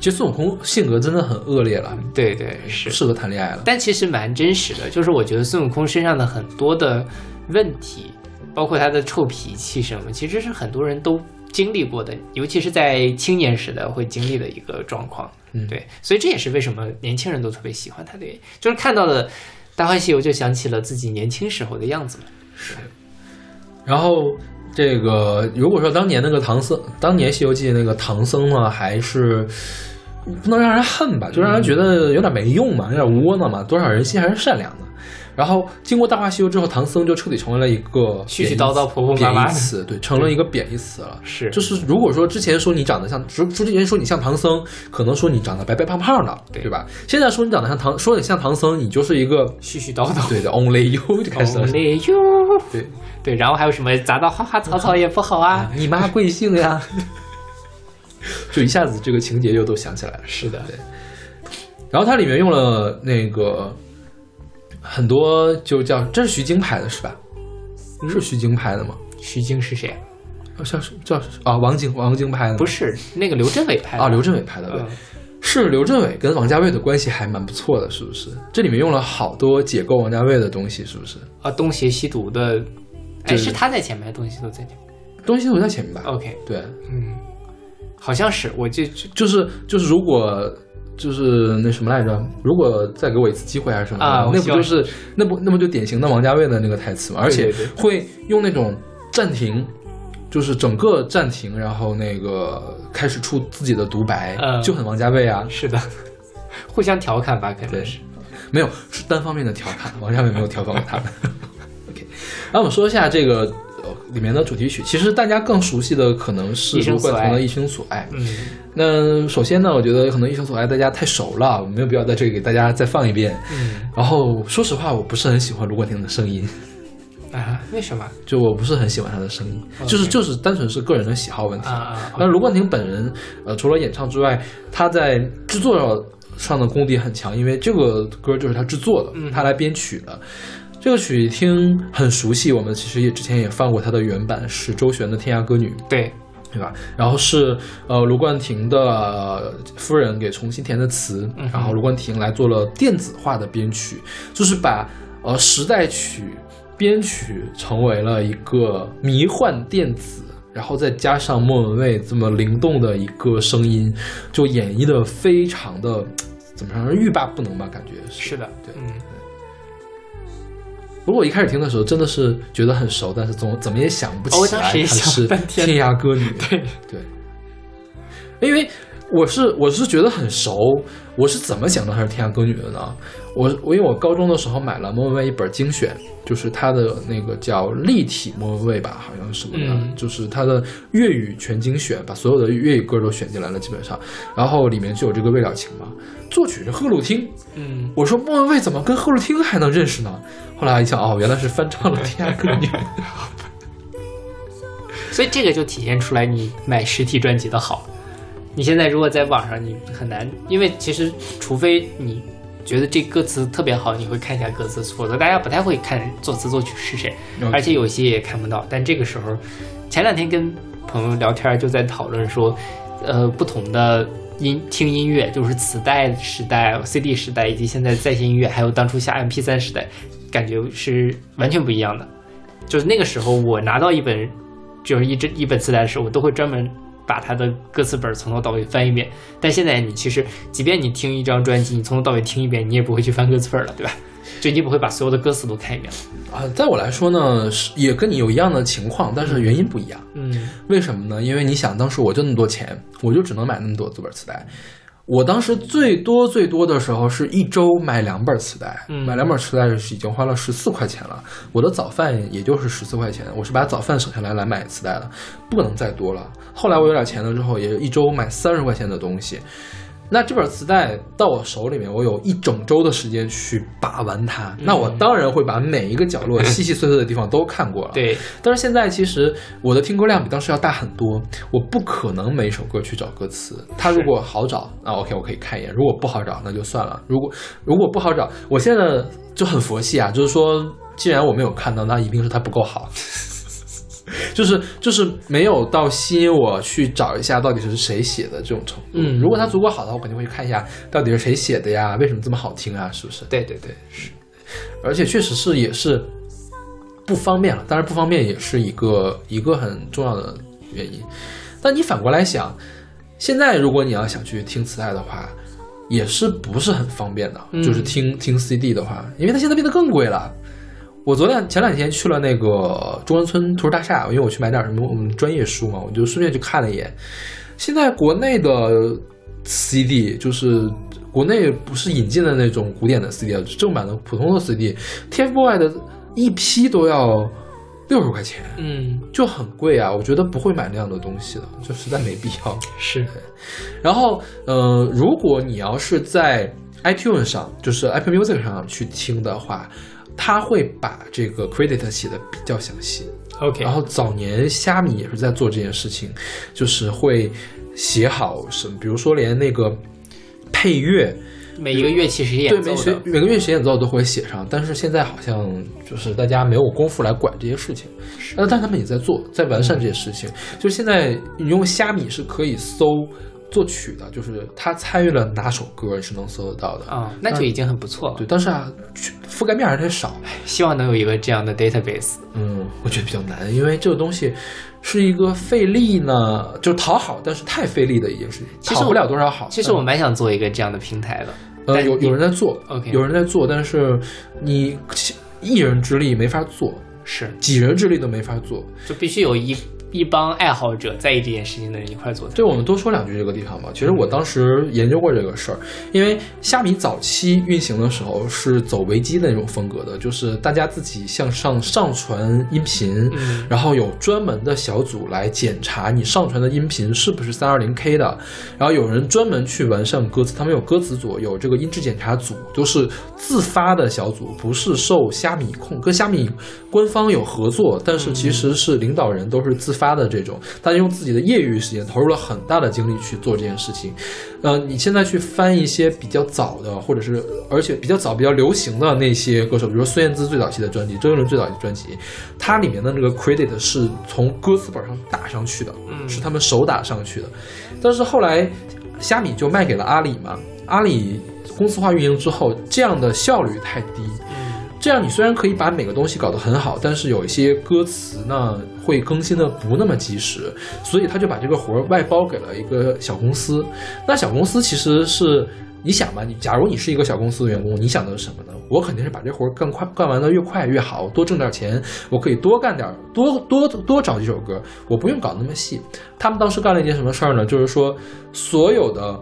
其实孙悟空性格真的很恶劣了，对对是不，适合谈恋爱了。但其实蛮真实的，就是我觉得孙悟空身上的很多的问题，包括他的臭脾气什么，其实是很多人都经历过的，尤其是在青年时代会经历的一个状况。嗯对，所以这也是为什么年轻人都特别喜欢他的原因，就是看到了《大话西游》就想起了自己年轻时候的样子嘛。是然后这个如果说当年那个唐僧，当年《西游记》那个唐僧呢，还是不能让人恨吧，就让人觉得有点没用嘛，有点窝囊嘛，多少人心还是善良的。然后经过《大话西游》之后，唐僧就彻底成为了一个絮絮叨叨婆婆妈妈义词，对，成了一个贬义词了。是就是如果说之前说你长得像，说之前说你像唐僧，可能说你长得白白胖胖的，对对吧？现在说你长得像唐，说你像唐僧，你就是一个絮絮叨叨。对的 only you 就开始了，Only you，对，对，然后还有什么杂到花花草草也不好啊？你妈贵姓呀？就一下子这个情节又都想起来了。是的，对然后它里面用了那个很多，就叫这是徐晶拍的是吧？是徐晶拍的吗？徐晶是谁？好像是叫啊王晶，王晶拍的不是那个刘镇伟拍的啊，刘镇伟拍的对。嗯是刘镇伟跟王家卫的关系还蛮不错的，是不是？这里面用了好多解构王家卫的东西，是不是？啊，东邪西毒的，哎，是他在前面，还是东邪西毒在前面？东邪西毒在前面吧？OK，对，嗯，好像是，我就就就是就是如果。就是那什么来着？如果再给我一次机会还是什么啊？那不就是那不那不就典型的王家卫的那个台词吗？而且会用那种暂停，就是整个暂停，然后那个开始出自己的独白，嗯就很王家卫啊。是的，互相调侃吧，可能是。没有是单方面的调侃，王家卫没有调侃过他们。OK，然后我们说一下这个呃里面的主题曲，其实大家更熟悉的可能是卢冠廷的《一生所爱》。嗯，那首先呢，我觉得可能《一生所爱》大家太熟了，我没有必要在这里给大家再放一遍。嗯然后说实话，我不是很喜欢卢冠廷的声音，啊，为什么就我不是很喜欢他的声音，就是就是单纯是个人的喜好问题啊。啊？那卢冠廷本人，呃，除了演唱之外，他在制作上的功底很强，因为这个歌就是他制作的，嗯他来编曲的。这个曲听很熟悉，我们其实也之前也放过它的原版，是周璇的《天涯歌女》，对，对吧？然后是呃卢冠廷的呃夫人给重新填的词，嗯然后卢冠廷来做了电子化的编曲，就是把呃时代曲编曲成为了一个迷幻电子。然后再加上莫文蔚这么灵动的一个声音，就演绎的非常的怎么说，欲罢不能吧？感觉是。是的，对嗯，不过我一开始听的时候真的是觉得很熟，但是总怎么也想不起来它当时也想是天涯歌女。对，对，因为我是我是觉得很熟，我是怎么想到她是天涯歌女的呢？我我因为我高中的时候买了莫文蔚一本精选，就是他的那个叫立体莫文蔚吧，好像是什么的，嗯就是他的粤语全精选，把所有的粤语歌都选进来了，基本上，然后里面就有这个未了情嘛，作曲是贺鲁汀，嗯，我说莫文蔚怎么跟贺鲁汀还能认识呢？后来一想，哦，原来是翻唱了《天涯歌女》。所以这个就体现出来你买实体专辑的好。你现在如果在网上，你很难，因为其实除非你觉得这歌词特别好，你会看一下歌词，否则大家不太会看作词作曲是谁，而且有些也看不到。但这个时候，前两天跟朋友聊天就在讨论说，呃，不同的音听音乐，就是磁带时代、CD 时代，以及现在在线音乐，还有当初下 MP3 时代，感觉是完全不一样的。就是那个时候，我拿到一本就是一这一本磁带的时候，我都会专门把他的歌词本从头到尾翻一遍。但现在你其实，即便你听一张专辑，你从头到尾听一遍，你也不会去翻歌词本了，对吧？就你不会把所有的歌词都看一遍了。啊，在我来说呢，是也跟你有一样的情况，但是原因不一样。嗯为什么呢？因为你想，当时我就那么多钱，我就只能买那么多资本磁带。我当时最多最多的时候是一周买两本磁带，嗯买两本磁带是已经花了十四块钱了。我的早饭也就是十四块钱，我是把早饭省下来来买磁带的，不能再多了。后来我有点钱了之后，也一周买三十块钱的东西。那这本磁带到我手里面，我有一整周的时间去把玩它。那我当然会把每一个角落、细细碎碎的地方都看过了。对，但是现在其实我的听歌量比当时要大很多，我不可能每首歌去找歌词。它如果好找，那 OK 我可以看一眼；如果不好找，那就算了。如果如果不好找，我现在就很佛系啊，就是说，既然我没有看到，那一定是它不够好。就是就是没有到吸引我去找一下到底是谁写的这种程度。嗯如果它足够好的话，我肯定会去看一下到底是谁写的呀，为什么这么好听啊，是不是？对对对，是而且确实是也是不方便了，当然不方便也是一个一个很重要的原因。但你反过来想，现在如果你要想去听磁带的话，也是不是很方便的，嗯就是听听 CD 的话，因为它现在变得更贵了。我昨天前两天去了那个中关村图书大厦，因为我去买点什么我们专业书嘛，我就顺便去看了一眼。现在国内的 CD 就是国内不是引进的那种古典的 CD，啊正版的普通的 CD，TFBOY 的一批都要六十块钱，嗯就很贵啊！我觉得不会买那样的东西的，就实在没必要。是，然后，呃，如果你要是在 iTunes 上，就是 Apple Music 上去听的话，它会把这个 credit 写的比较详细。OK，然后早年虾米也是在做这件事情，就是会写好什么，比如说连那个配乐，每一个乐器是谁对每谁演奏的，每个乐器演奏都会写上，但是现在好像就是大家没有功夫来管这些事情，呃，但他们也在做，在完善这些事情。就是现在你用虾米是可以搜作曲的，就是他参与了哪首歌是能搜得到的。啊、那就已经很不错了。对，但是啊，覆盖面还是太少。希望能有一个这样的 database。嗯，我觉得比较难，因为这个东西是一个费力呢，就讨好，但是太费力的一件事情，其实讨不了多少好。其实我蛮想做一个这样的平台的。呃，有有人在做 OK 有人在做，但是你一人之力没法做，是，几人之力都没法做。就必须有一一帮爱好者在意这件事情的人一块做才对，我们多说两句这个地方吧。其实我当时研究过这个事儿，因为虾米早期运行的时候是走维基的那种风格的，就是大家自己向上上传音频，嗯然后有专门的小组来检查你上传的音频是不是三二零 K 的，然后有人专门去完善歌词，他们有歌词组，有这个音质检查组，都是自发的小组，不是受虾米控，跟虾米官方有合作，但是其实是领导人都是自发的这种，大家用自己的业余时间投入了很大的精力去做这件事情。呃，你现在去翻一些比较早的，或者是而且比较早、比较流行的那些歌手，比如说孙燕姿最早期的专辑，周杰伦最早期的专辑，它里面的那个 credit 是从歌词本上打上去的，嗯是他们手打上去的。但是后来虾米就卖给了阿里嘛，阿里公司化运营之后，这样的效率太低。嗯这样你虽然可以把每个东西搞得很好，但是有一些歌词呢会更新的不那么及时，所以他就把这个活儿外包给了一个小公司。那小公司其实是你想吧，你假如你是一个小公司的员工，你想的是什么呢？我肯定是把这活儿干快，干完的越快越好，多挣点钱，我可以多干点，多多多找几首歌，我不用搞那么细。他们当时干了一件什么事儿呢？就是说所有的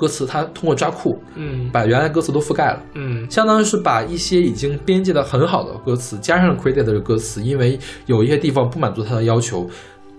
歌词，它通过抓库嗯把原来歌词都覆盖了。嗯相当于是把一些已经编辑的很好的歌词加上 credit 的歌词，因为有一些地方不满足他的要求，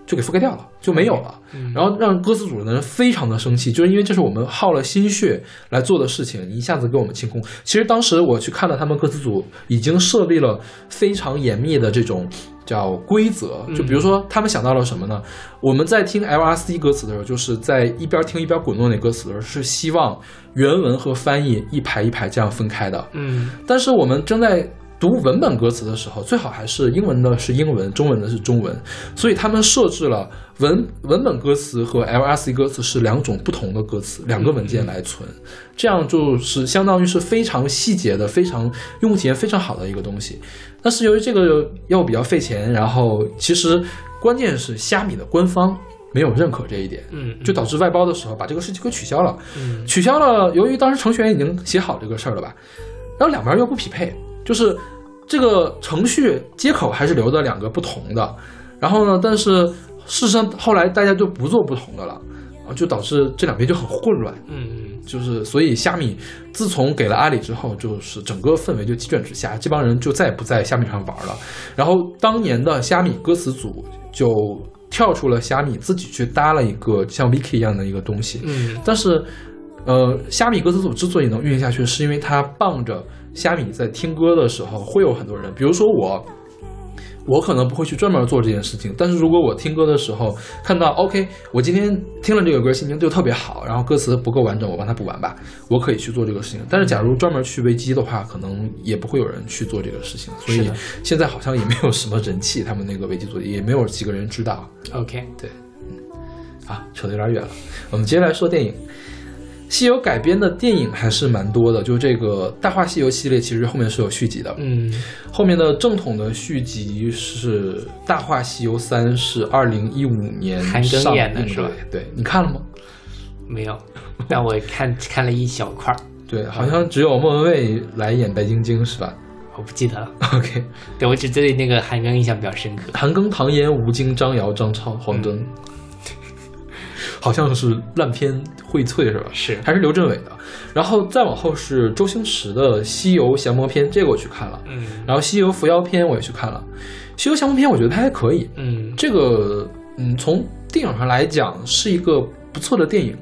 就给覆盖掉了，就没有了。嗯然后让歌词组的人非常的生气，就是因为这是我们耗了心血来做的事情，你一下子给我们清空。其实当时我去看了他们歌词组已经设立了非常严密的这种叫规则，就比如说他们想到了什么呢？我们在听 LRC 歌词的时候，就是在一边听一边滚动那歌词的时候，是希望原文和翻译一排一排这样分开的。嗯但是我们正在读文本歌词的时候，最好还是英文的是英文，中文的是中文，所以他们设置了文文本歌词和 LRC 歌词是两种不同的歌词，两个文件来存，这样就是相当于是非常细节的、非常用户体验非常好的一个东西。但是由于这个要比较费钱，然后其实关键是虾米的官方没有认可这一点，嗯，就导致外包的时候把这个事情给取消了。嗯取消了，由于当时程序员已经写好这个事儿了吧，然后两边又不匹配，就是这个程序接口还是留的两个不同的，然后呢，但是事实上后来大家就不做不同的了，啊，就导致这两边就很混乱。嗯嗯就是所以虾米自从给了阿里之后，就是整个氛围就急转直下，这帮人就再也不在虾米上玩了。然后当年的虾米歌词组就跳出了虾米，自己去搭了一个像 Viki 一样的一个东西。嗯但是，呃，虾米歌词组之所以能运营下去，是因为它傍着虾米在听歌的时候会有很多人，比如说我。我可能不会去专门做这件事情，但是如果我听歌的时候看到，OK，我今天听了这个歌，心情就特别好，然后歌词不够完整，我帮他补完吧，我可以去做这个事情。但是假如专门去维基的话，可能也不会有人去做这个事情，所以现在好像也没有什么人气，他们那个维基组也没有几个人知道。，OK，对啊，扯得有点远了。我们接下来说电影，《西游》改编的电影还是蛮多的。就这个《大话西游》系列，其实后面是有续集的。嗯后面的正统的续集是《大话西游三》，是二零一五年韩庚演的是吧对，你看了吗？没有，但我看 看了一小块儿，对，好像只有莫文蔚来演白晶晶是吧我不记得了。？OK，对我只对那个韩庚印象比较深刻。韩庚、唐嫣、吴京、张瑶、张超、黄峥，好像是烂片荟萃是吧？是还是刘镇伟的。然后再往后是周星驰的《西游降魔篇》，这个我去看了。嗯然后《西游伏妖篇》我也去看了，《西游降魔篇》我觉得它还可以。嗯这个嗯，从电影上来讲是一个不错的电影，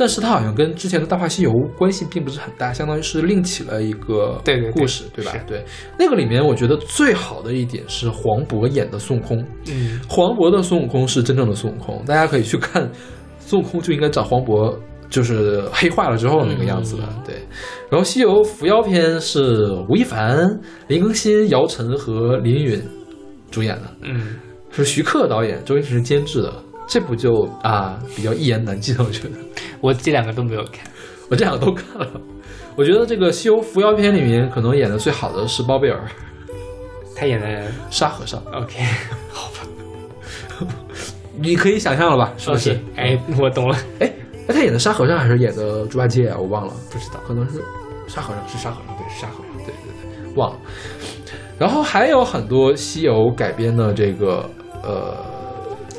但是它好像跟之前的《大话西游》关系并不是很大，相当于是另起了一个对对对故事，对吧？对，那个里面我觉得最好的一点是黄渤演的孙悟空，嗯黄渤的孙悟空是真正的孙悟空，大家可以去看，孙悟空就应该找黄渤。就是黑化了之后那个样子的，嗯对。然后《西游伏妖篇》是吴亦凡、林更新、姚晨和林允主演的，嗯，是徐克导演，周星驰监制的。这部就啊比较一言难尽，我觉得。我这两个都没有看。我这两个都看了。我觉得这个《西游伏妖篇》里面可能演的最好的是包贝尔，他演的沙和尚。OK，好吧。你可以想象了吧？是不是哎，我懂了。哎，哎，他演的沙和尚还是演的猪八戒啊？我忘了，不知道。可能是沙和尚，是沙和尚，对，是沙和尚，对对对，忘了。然后还有很多西游改编的这个呃，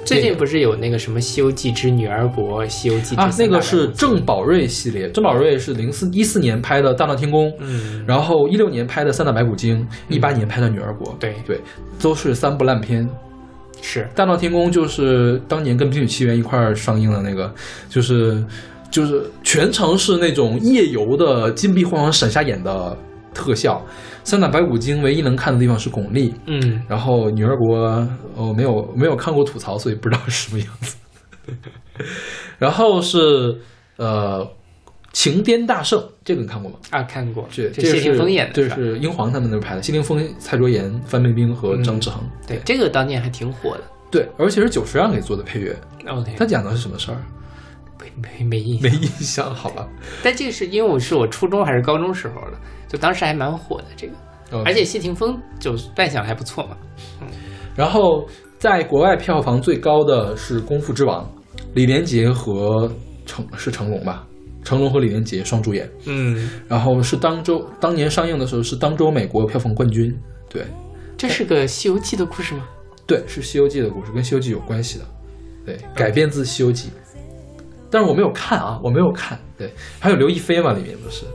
最近不是有那个什么《西游记之女儿国》《西游记之啊，那个是郑宝瑞系列，郑宝瑞是零四一四年拍的《大闹天宫》，嗯，然后一六年拍的《三打白骨精》，一八年拍的《女儿国》，对对，都是三部烂片。是大闹天宫就是当年跟《冰雪奇缘》一块儿上映的那个，就是就是全程是那种夜游的金碧辉煌闪瞎眼的特效。三打白骨精唯一能看的地方是巩俐，嗯，然后女儿国哦没有没有看过吐槽，所以不知道是什么样子。然后是呃情癫大圣，这个你看过吗？啊，看过，这这谢霆锋演的，这是英皇他们那边拍的，谢霆锋、蔡卓妍、范冰冰和张志恒。对这个当年还挺火的。对，而且是久石让给做的配乐。OK，他讲的是什么事儿？没没没印象，没印象，好吧。但这个是因为我是我初中还是高中时候的，就当时还蛮火的这个而且谢霆锋就扮相还不错嘛。然后在国外票房最高的是《功夫之王》，李连杰和成是成龙吧？成龙和李连杰双主演。嗯，然后是当周当年上映的时候是当周美国票房冠军。对这是个《西游记》的故事吗？对，是《西游记》的故事，跟《西游记》有关系的。对，改编自《西游记》，但是我没有看啊，我没有看。对，还有刘亦菲嘛，里面不是。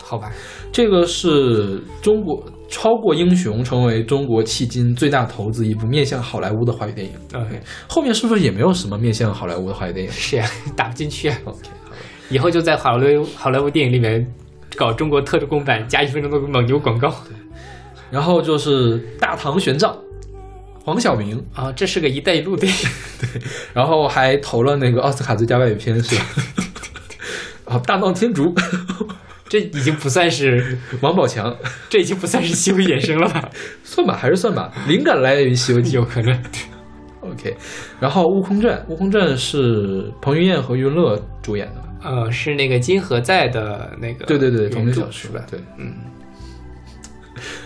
好吧，这个是中国超过英雄，成为中国迄今最大投资一部面向好莱坞的华语电影。OK 后面是不是也没有什么面向好莱坞的华语电影是呀，打不进去啊，？OK，以后就在好莱坞好莱坞电影里面搞中国特制公版，加一分钟的蒙牛广告然后就是《大唐玄奘》，黄晓明，啊，这是个“一带一路”电影。然后还投了那个奥斯卡最佳外语片是吧？啊，《大闹天竺》，这已经不算是，王宝强，这已经不算是西游衍生了吧？算吧，还是算吧，灵感来源于《西游记》。有可能。OK，然后《悟空传》，《悟空传》是彭于晏和余文乐主演的。呃，是那个金河在的那个，对对对，同名小说吧？对，嗯，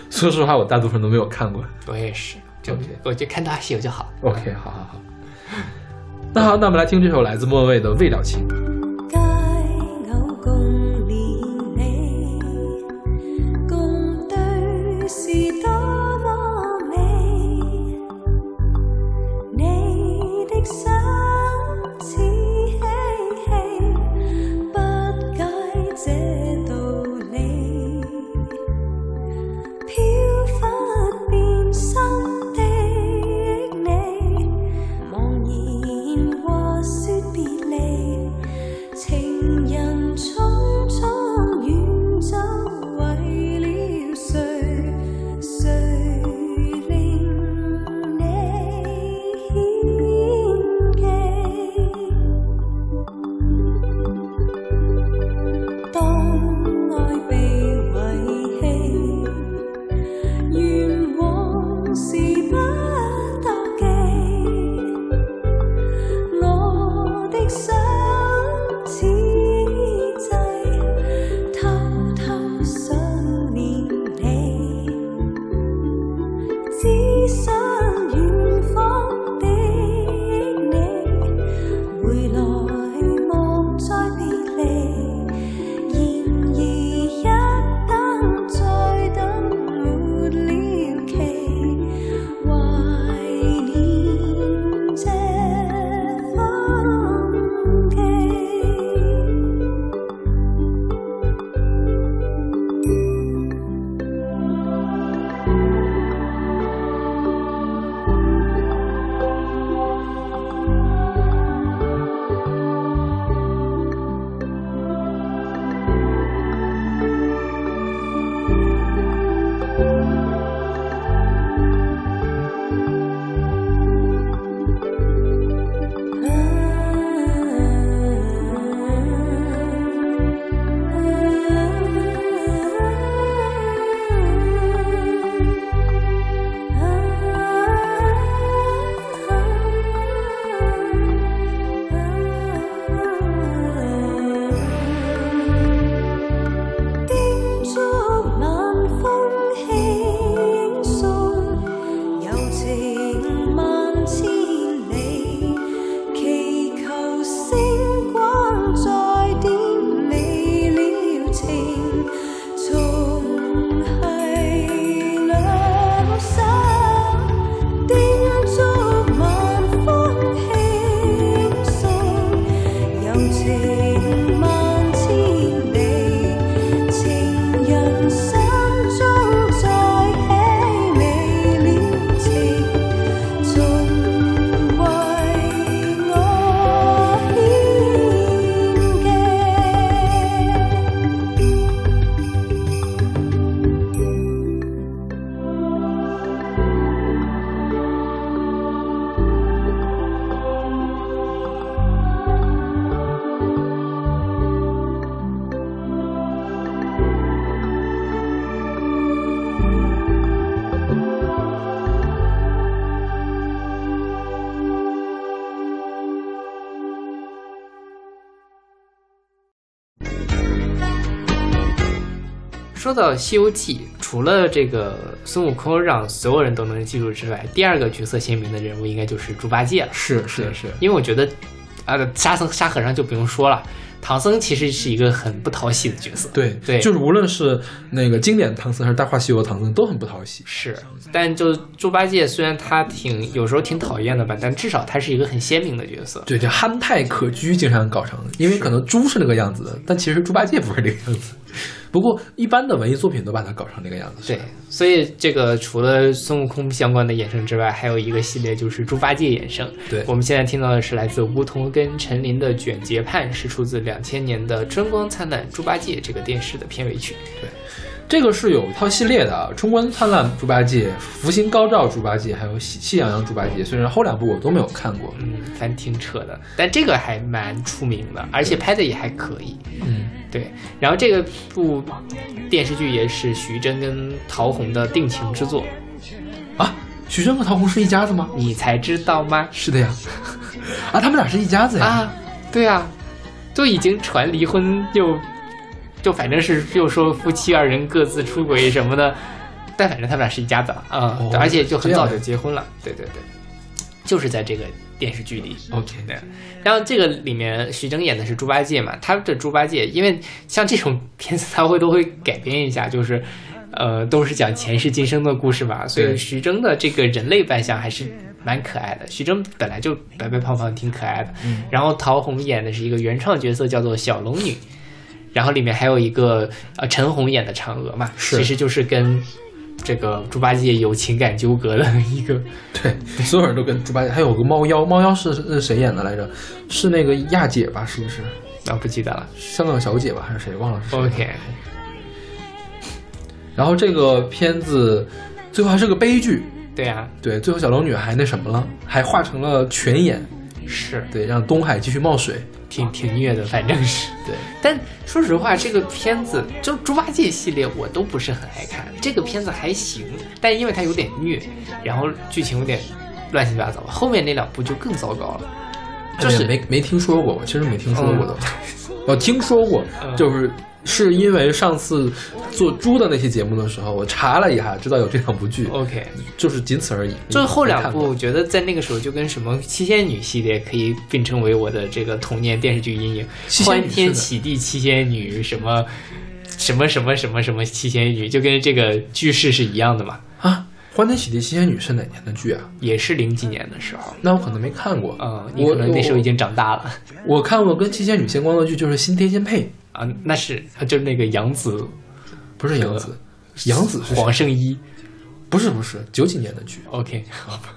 说实话，我大部分都没有看过。我也是，就我就看大西游就好。OK，好好好。那好，那我们来听这首来自莫文蔚的《未了情》。说到《西游记》，除了这个孙悟空让所有人都能记住之外，第二个角色鲜明的人物应该就是猪八戒了。是是是，因为我觉得，啊，沙僧沙和尚就不用说了，唐僧其实是一个很不讨喜的角色。对对就是无论是那个经典唐僧还是大话西游唐僧都很不讨喜。是，但就猪八戒虽然他挺有时候挺讨厌的吧，但至少他是一个很鲜明的角色。对，就憨态可掬，经常搞成，因为可能猪是那个样子的，但其实猪八戒不是这个样子。不过一般的文艺作品都把它搞成那个样子。对，所以这个除了孙悟空相关的衍生之外，还有一个系列就是猪八戒衍生。对我们现在听到的是来自吴桐跟陈琳的《卷睫盼》，是出自两千年的《春光灿烂猪八戒》这个电视的片尾曲。这个是有一套系列的，《春光灿烂猪八戒》《福星高照猪八戒》，还有《喜气洋洋猪八戒》。虽然后两部我都没有看过，嗯，反正挺扯的，但这个还蛮出名的，而且拍的也还可以。嗯，对，然后这个部电视剧也是徐峥跟陶虹的定情之作，啊，徐峥和陶虹是一家子吗？你才知道吗？是的呀，啊，他们俩是一家子呀。啊，对啊，都已经传离婚，又就反正是就说夫妻二人各自出轨什么的，但反正他们俩是一家子了啊、哦而且就很早就结婚了。对对对，就是在这个电视剧里。OK，对，然后这个里面徐峥演的是猪八戒嘛，他的猪八戒，因为像这种片子他会都会改编一下，就是。呃，都是讲前世今生的故事嘛，所以徐峥的这个人类扮相还是蛮可爱的。徐峥本来就白白胖胖，挺可爱的。嗯然后陶虹演的是一个原创角色，叫做小龙女。然后里面还有一个呃陈红演的嫦娥嘛，其实就是跟这个猪八戒有情感纠葛的一个对，所有人都跟猪八戒，还有个猫妖，猫妖是是谁演的来着？是那个亚姐吧？是不是？啊不记得了。香港小姐吧？还是谁？忘了是谁了。OK，然后这个片子最后还是个悲剧，对啊，对，最后小龙女还那什么了，还化成了泉眼，是对，让东海继续冒水。挺挺虐的，反正是。对，但说实话，这个片子就猪八戒系列我都不是很爱看，这个片子还行，但因为它有点虐，然后剧情有点乱七八糟，后面那两部就更糟糕了。就是哎没没听说过，我其实没听说过的。我听说过，嗯就是是因为上次做猪的那期节目的时候，我查了一下，知道有这两部剧，OK，就是仅此而已。就是后两部，我觉得在那个时候就跟什么七仙女系列可以并称为我的这个童年电视剧阴影，欢天喜地七仙女什么。什么什么什么什么七仙女，就跟这个句式是一样的嘛，啊，《欢天喜地七仙女》是哪年的剧啊？也是零几年的时候，那我可能没看过。嗯，你可能那时候已经长大了我我看过跟七仙女相关的剧，就是《新天仙配》，啊，那是他就是那个杨紫、不是杨紫，杨紫是黄圣依不是不是九几年的剧。，OK，好吧，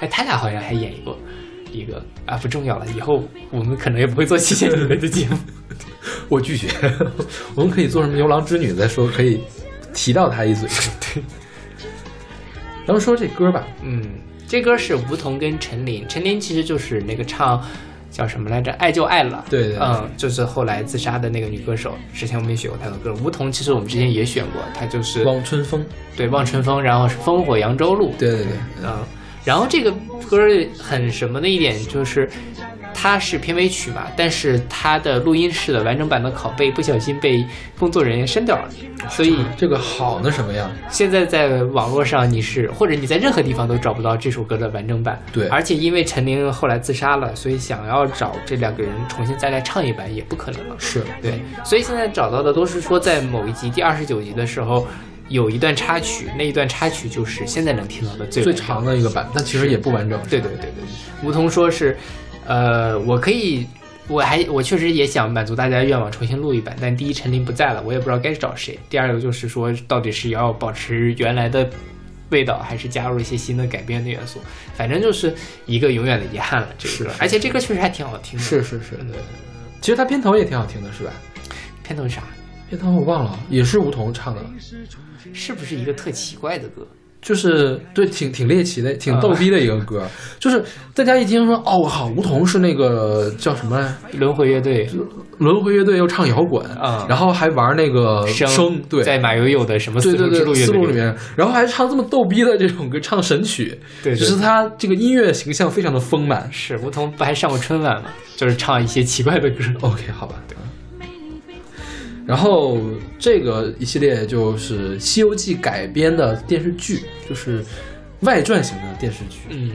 哎，他俩好像还演过一个啊，不重要了，以后我们可能也不会做七仙女类的节目。我拒绝，我们可以做什么牛郎织女再说，可以提到他一嘴。对，咱们说这歌吧，嗯，这歌是吴彤跟陈琳，陈琳其实就是那个唱叫什么来着，《爱就爱了》。对对对嗯，就是后来自杀的那个女歌手。之前我们也选过她的歌，吴彤其实我们之前也选过，她就是望春风，对望春风，然后是烽火扬州路。对对对，嗯，然后这个歌很什么的一点就是，它是片尾曲嘛，但是它的录音室的完整版的拷贝不小心被工作人员删掉了，所以这个好那什么呀？现在在网络上你是或者你在任何地方都找不到这首歌的完整版。对而且因为陈琳后来自杀了，所以想要找这两个人重新再来唱一版也不可能了。是对，所以现在找到的都是说在某一集第二十九集的时候。有一段插曲，那一段插曲就是现在能听到的最最长的一个版，但其实也不完整。对对对对，梧桐说是，呃，我可以，我还我确实也想满足大家的愿望，重新录一版。但第一，陈琳不在了，我也不知道该找谁。第二个就是说，到底是要保持原来的味道，还是加入一些新的改编的元素？反正就是一个永远的遗憾了。这个而且这歌确实还挺好听的。是是是，对，其实它片头也挺好听的，是吧？片头是啥？片头我忘了，也是梧桐唱的，是不是一个特奇怪的歌？就是对，挺挺猎奇的，挺啊逗逼的一个歌。就是大家一听说，哦，我靠，梧桐是那个叫什么来？轮回乐队轮回乐队又唱摇滚啊然后还玩那个声对，在马友友的什么丝对对对，路之路乐队思路里面，然后还唱这么逗逼的这种歌，唱神曲，对对就是他这个音乐形象非常的丰满。是吴彤不还上过春晚吗？就是唱一些奇怪的歌。OK，好吧，对。然后这个一系列就是《西游记》改编的电视剧，就是外传型的电视剧。嗯，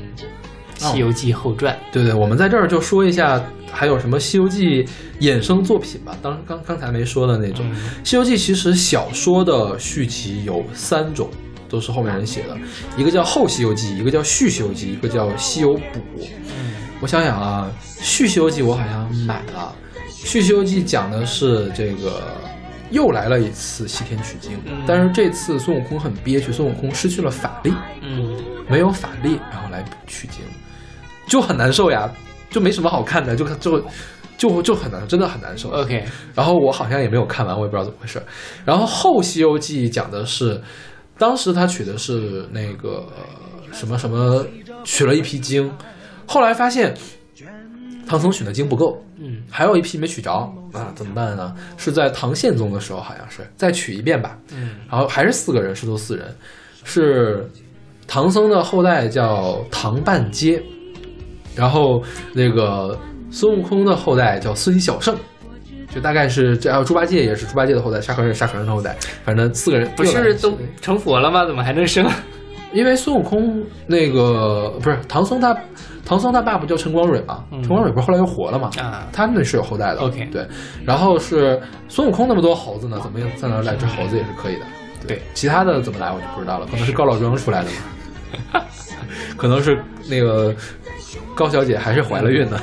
《西游记后传》对对，我们在这儿就说一下，还有什么《西游记》衍生作品吧。当刚刚才没说的那种，嗯西游记》其实小说的续集有三种，都是后面人写的，一个叫《后西游记》，一个叫《续西游记》，一个叫《西游补》。嗯我想想啊，《续西游记》我好像买了，《续西游记》讲的是这个又来了一次西天取经，嗯但是这次孙悟空很憋屈，孙悟空失去了法力，嗯，没有法力，然后来取经，就很难受呀，就没什么好看的，就就就就很难，真的很难受。OK，然后我好像也没有看完，我也不知道怎么回事。然后后《西游记》讲的是，当时他取的是那个呃什么什么，取了一批经，后来发现唐僧取的经不够，嗯还有一批没取着啊，怎么办呢？是在唐宪宗的时候，好像是再取一遍吧。嗯然后还是四个人，师徒四人，是唐僧的后代叫唐半阶，然后那个孙悟空的后代叫孙小圣，就大概是这，还有猪八戒也是猪八戒的后代，沙和尚沙和尚的后代，反正四个人不是都成佛了吗？怎么还能生？因为孙悟空那个不是唐僧他唐僧他爸不叫陈光蕊吗？嗯陈光蕊不是后来又活了吗？啊他们是有后代的。OK 对，然后是孙悟空那么多猴子呢，怎么在哪儿来只猴子也是可以的。对，其他的怎么来我就不知道了，可能是高老庄出来的嘛，可能是那个高小姐还是怀了孕呢，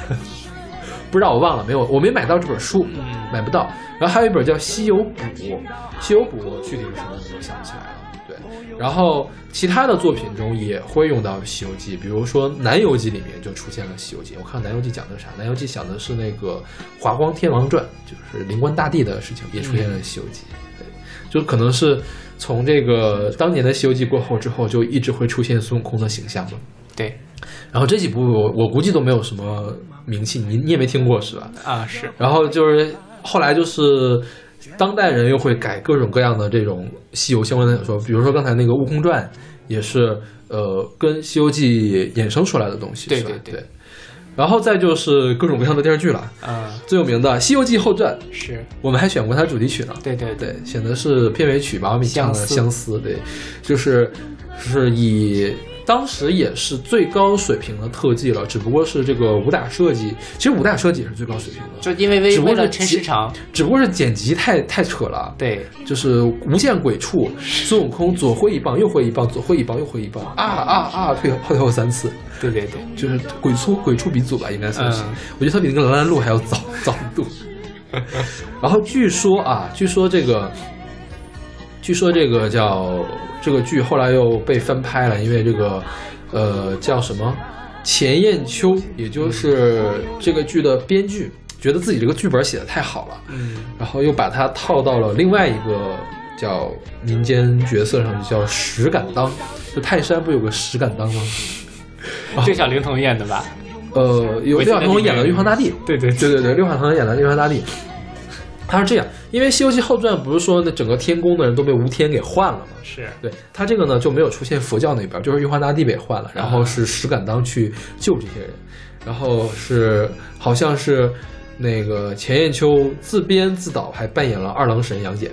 不知道我忘了没有，我没买到这本书，嗯买不到。然后还有一本叫《西游补》，《西游补》具体是什么我想不起来了。对，然后其他的作品中也会用到《西游记》，比如说《南游记》里面就出现了《西游记》。我看《南游记》讲的是啥？《南游记》讲的是那个华光天王传，就是灵官大帝的事情，也出现了《西游记》。对，就可能是从这个当年的《西游记》过后之后，就一直会出现孙悟空的形象嘛。对然后这几部我我估计都没有什么名气，你你也没听过是吧？啊，是然后就是后来就是当代人又会改各种各样的这种西游相关的小说，比如说刚才那个《悟空传》，也是呃跟《西游记》衍生出来的东西，对对对对。然后再就是各种各样的电视剧了，啊，最有名的《西游记后传》，是我们还选过它主题曲呢。对对对，对，选的是片尾曲，马万米唱的《相思》，对，就是是以当时也是最高水平的特技了，只不过是这个武打设计，其实武打设计也是最高水平的，就因为为了抻时长，只不过是剪辑太太扯了，对，就是无限鬼畜，孙悟空左挥一棒，右挥一棒，左挥一棒，右挥一棒，啊啊啊，退后退后三次，对对对，就是鬼畜鬼畜鼻祖吧，应该算是。嗯。我觉得他比那个蓝蓝路还要早早一度。然后据说啊，据说这个，据说这个叫这个剧后来又被翻拍了，因为这个呃叫什么钱雁秋，也就是这个剧的编剧，觉得自己这个剧本写的太好了，嗯，然后又把它套到了另外一个叫民间角色上，就叫石敢当。就泰山不有个石敢当吗？就像灵童演的吧？呃，有我记得六小龄童演的玉皇大帝，对对对对对，六小龄童演的玉皇大帝。他是这样，因为《西游记后传》不是说那整个天宫的人都被吴天给换了吗？是。对他这个呢就没有出现佛教那边，就是玉皇大帝被换了，然后是石敢当去救这些人，然后是好像是那个钱雁秋自编自导，还扮演了二郎神杨戬，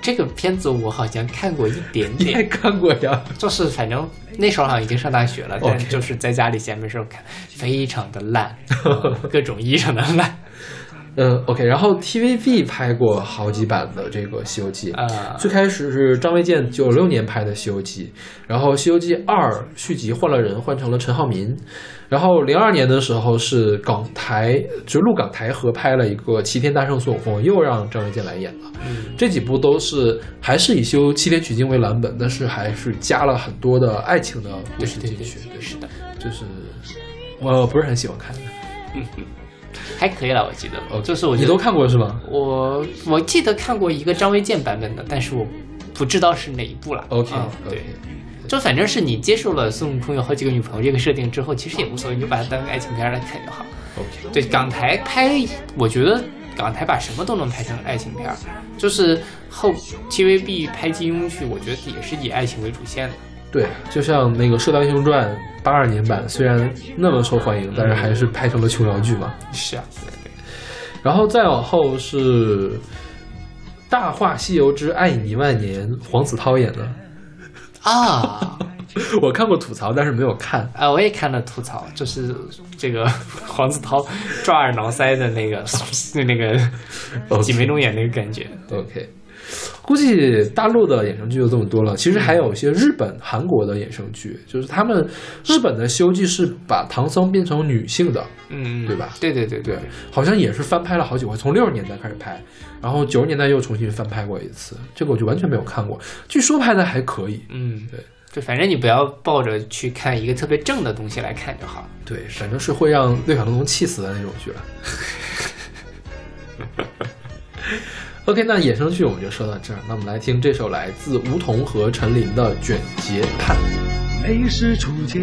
这个片子我好像看过一点点，看过呀？就是反正那时候好像已经上大学了，但 OK 就是在家里闲没事儿看，非常 的烂，呃各种意义上的烂嗯，OK，然后 TVB 拍过好几版的这个《西游记》啊。最开始是张卫健九六年拍的《西游记》，然后《西游记二》续集换了人，换成了陈浩民。然后零二年的时候是港台，就陆港台合拍了一个《齐天大圣孙悟空》，又让张卫健来演了。嗯这几部都是还是以修七天取经为蓝本，但是还是加了很多的爱情的故事进去。对，是的，就是我不是很喜欢看的。还可以了，我记得，哦就是我你都看过是吧我我记得看过一个张卫健版本的，但是我不知道是哪一部了。？OK，啊对就反正是你接受了孙悟空有好几个女朋友这个设定之后，其实也无所谓，你就把它当个爱情片来看就好。OK，对，港台拍，我觉得港台把什么都能拍成爱情片，就是后 TVB 拍金庸剧，我觉得也是以爱情为主线的。对，就像那个《射雕英雄传》八二年版，虽然那么受欢迎，但是还是拍成了琼瑶剧嘛。是啊，然后再往后是《大话西游之爱你一万年》，黄子韬演的。啊 我看过吐槽，但是没有看。啊！我也看了吐槽，就是这个 黄子韬抓耳挠腮的那个 那个挤眉弄眼那个感觉。OK，估计大陆的衍生剧就这么多了。其实还有一些日本、韩国的衍生剧，就是他们日本的《西游记》是把唐僧变成女性的，嗯，对吧对对对对，好像也是翻拍了好几回，从六十年代开始拍，然后九十年代又重新翻拍过一次，这个我就完全没有看过。据说拍的还可以，嗯，对，就反正你不要抱着去看一个特别正的东西来看就好。对，反正是会让六小龄童气死的那种剧了。OK，那衍生剧我们就说到这儿，那我们来听这首来自梧桐和陈琳的《卷睫盼》。每时初见，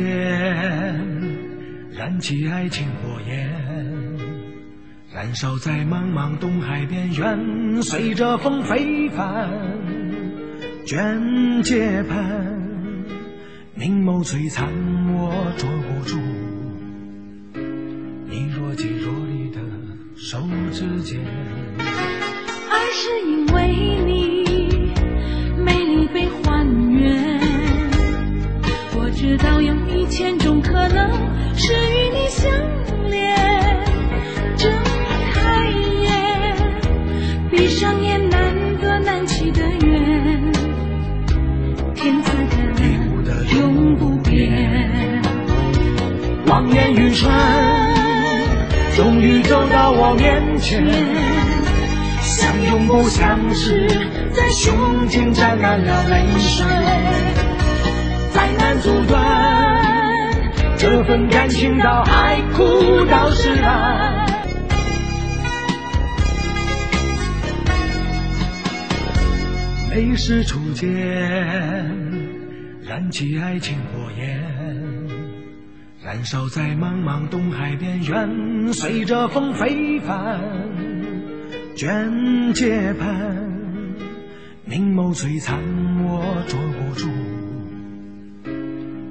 燃起爱情火焰，燃烧在茫茫东海边缘，随着风飞帆，卷睫盼，明眸璀璨，我捉不住你若即若离的手指间。爱是因为你美丽被还原。我知道有一千种可能是与你相连，睁开眼，闭上眼，难得难弃的缘，天赐的永不变。望眼欲穿，终于走到我面前。相拥不相识，在胸间沾染了泪水，再难阻断这份感情到海枯到石烂。泪湿初见，燃起爱情火焰。燃烧在茫茫东海边缘，随着风飞散，卷睫盼，明眸璀璨，我捉不住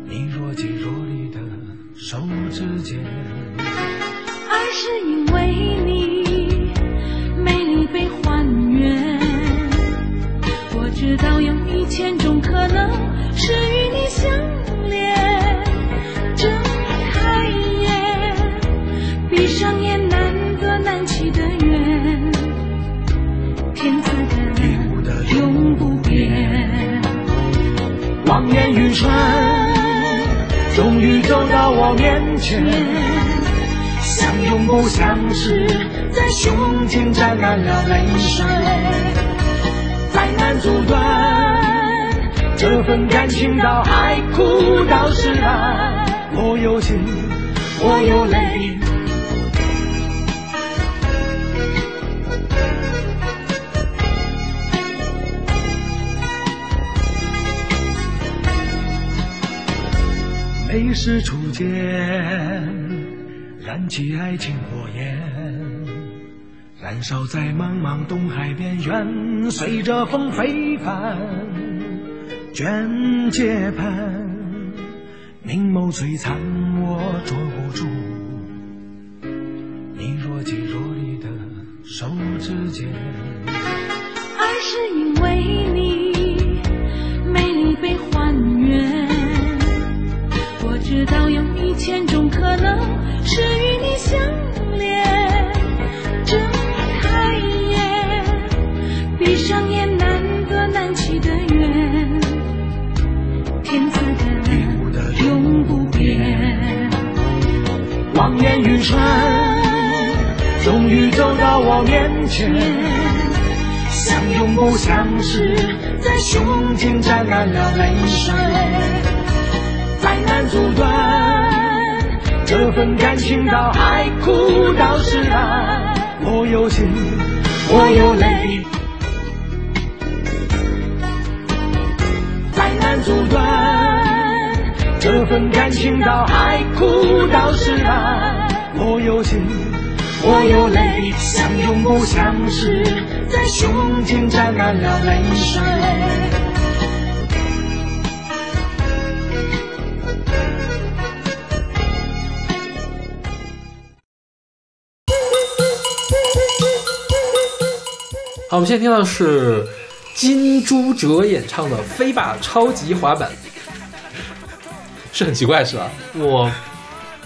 你若即若离的手指间。爱是因为你美丽被还原。我知道有一千种可能是与你相川，终于走到我面前。相拥不相识，在胸前沾满了泪水，再难阻断这份感情到海枯到石烂。我有情，我有泪。是初见，燃起爱情火焰，燃烧在茫茫东海边缘，随着风飞帆，卷阶盘，明眸璀璨，我捉不住你若即若离的手指间。望眼欲穿，终于走到我面前，相拥不相识，在胸间沾染了泪水，再难阻断这份感情到海枯到石烂。我有心，我有泪，再难阻断这份感情到海枯到石烂。我有心，我有泪，相拥不相识，在胸间沾满了泪水。好，我们现在听到的是金珠哲演唱的《飞吧超级滑板》，是很奇怪是吧？我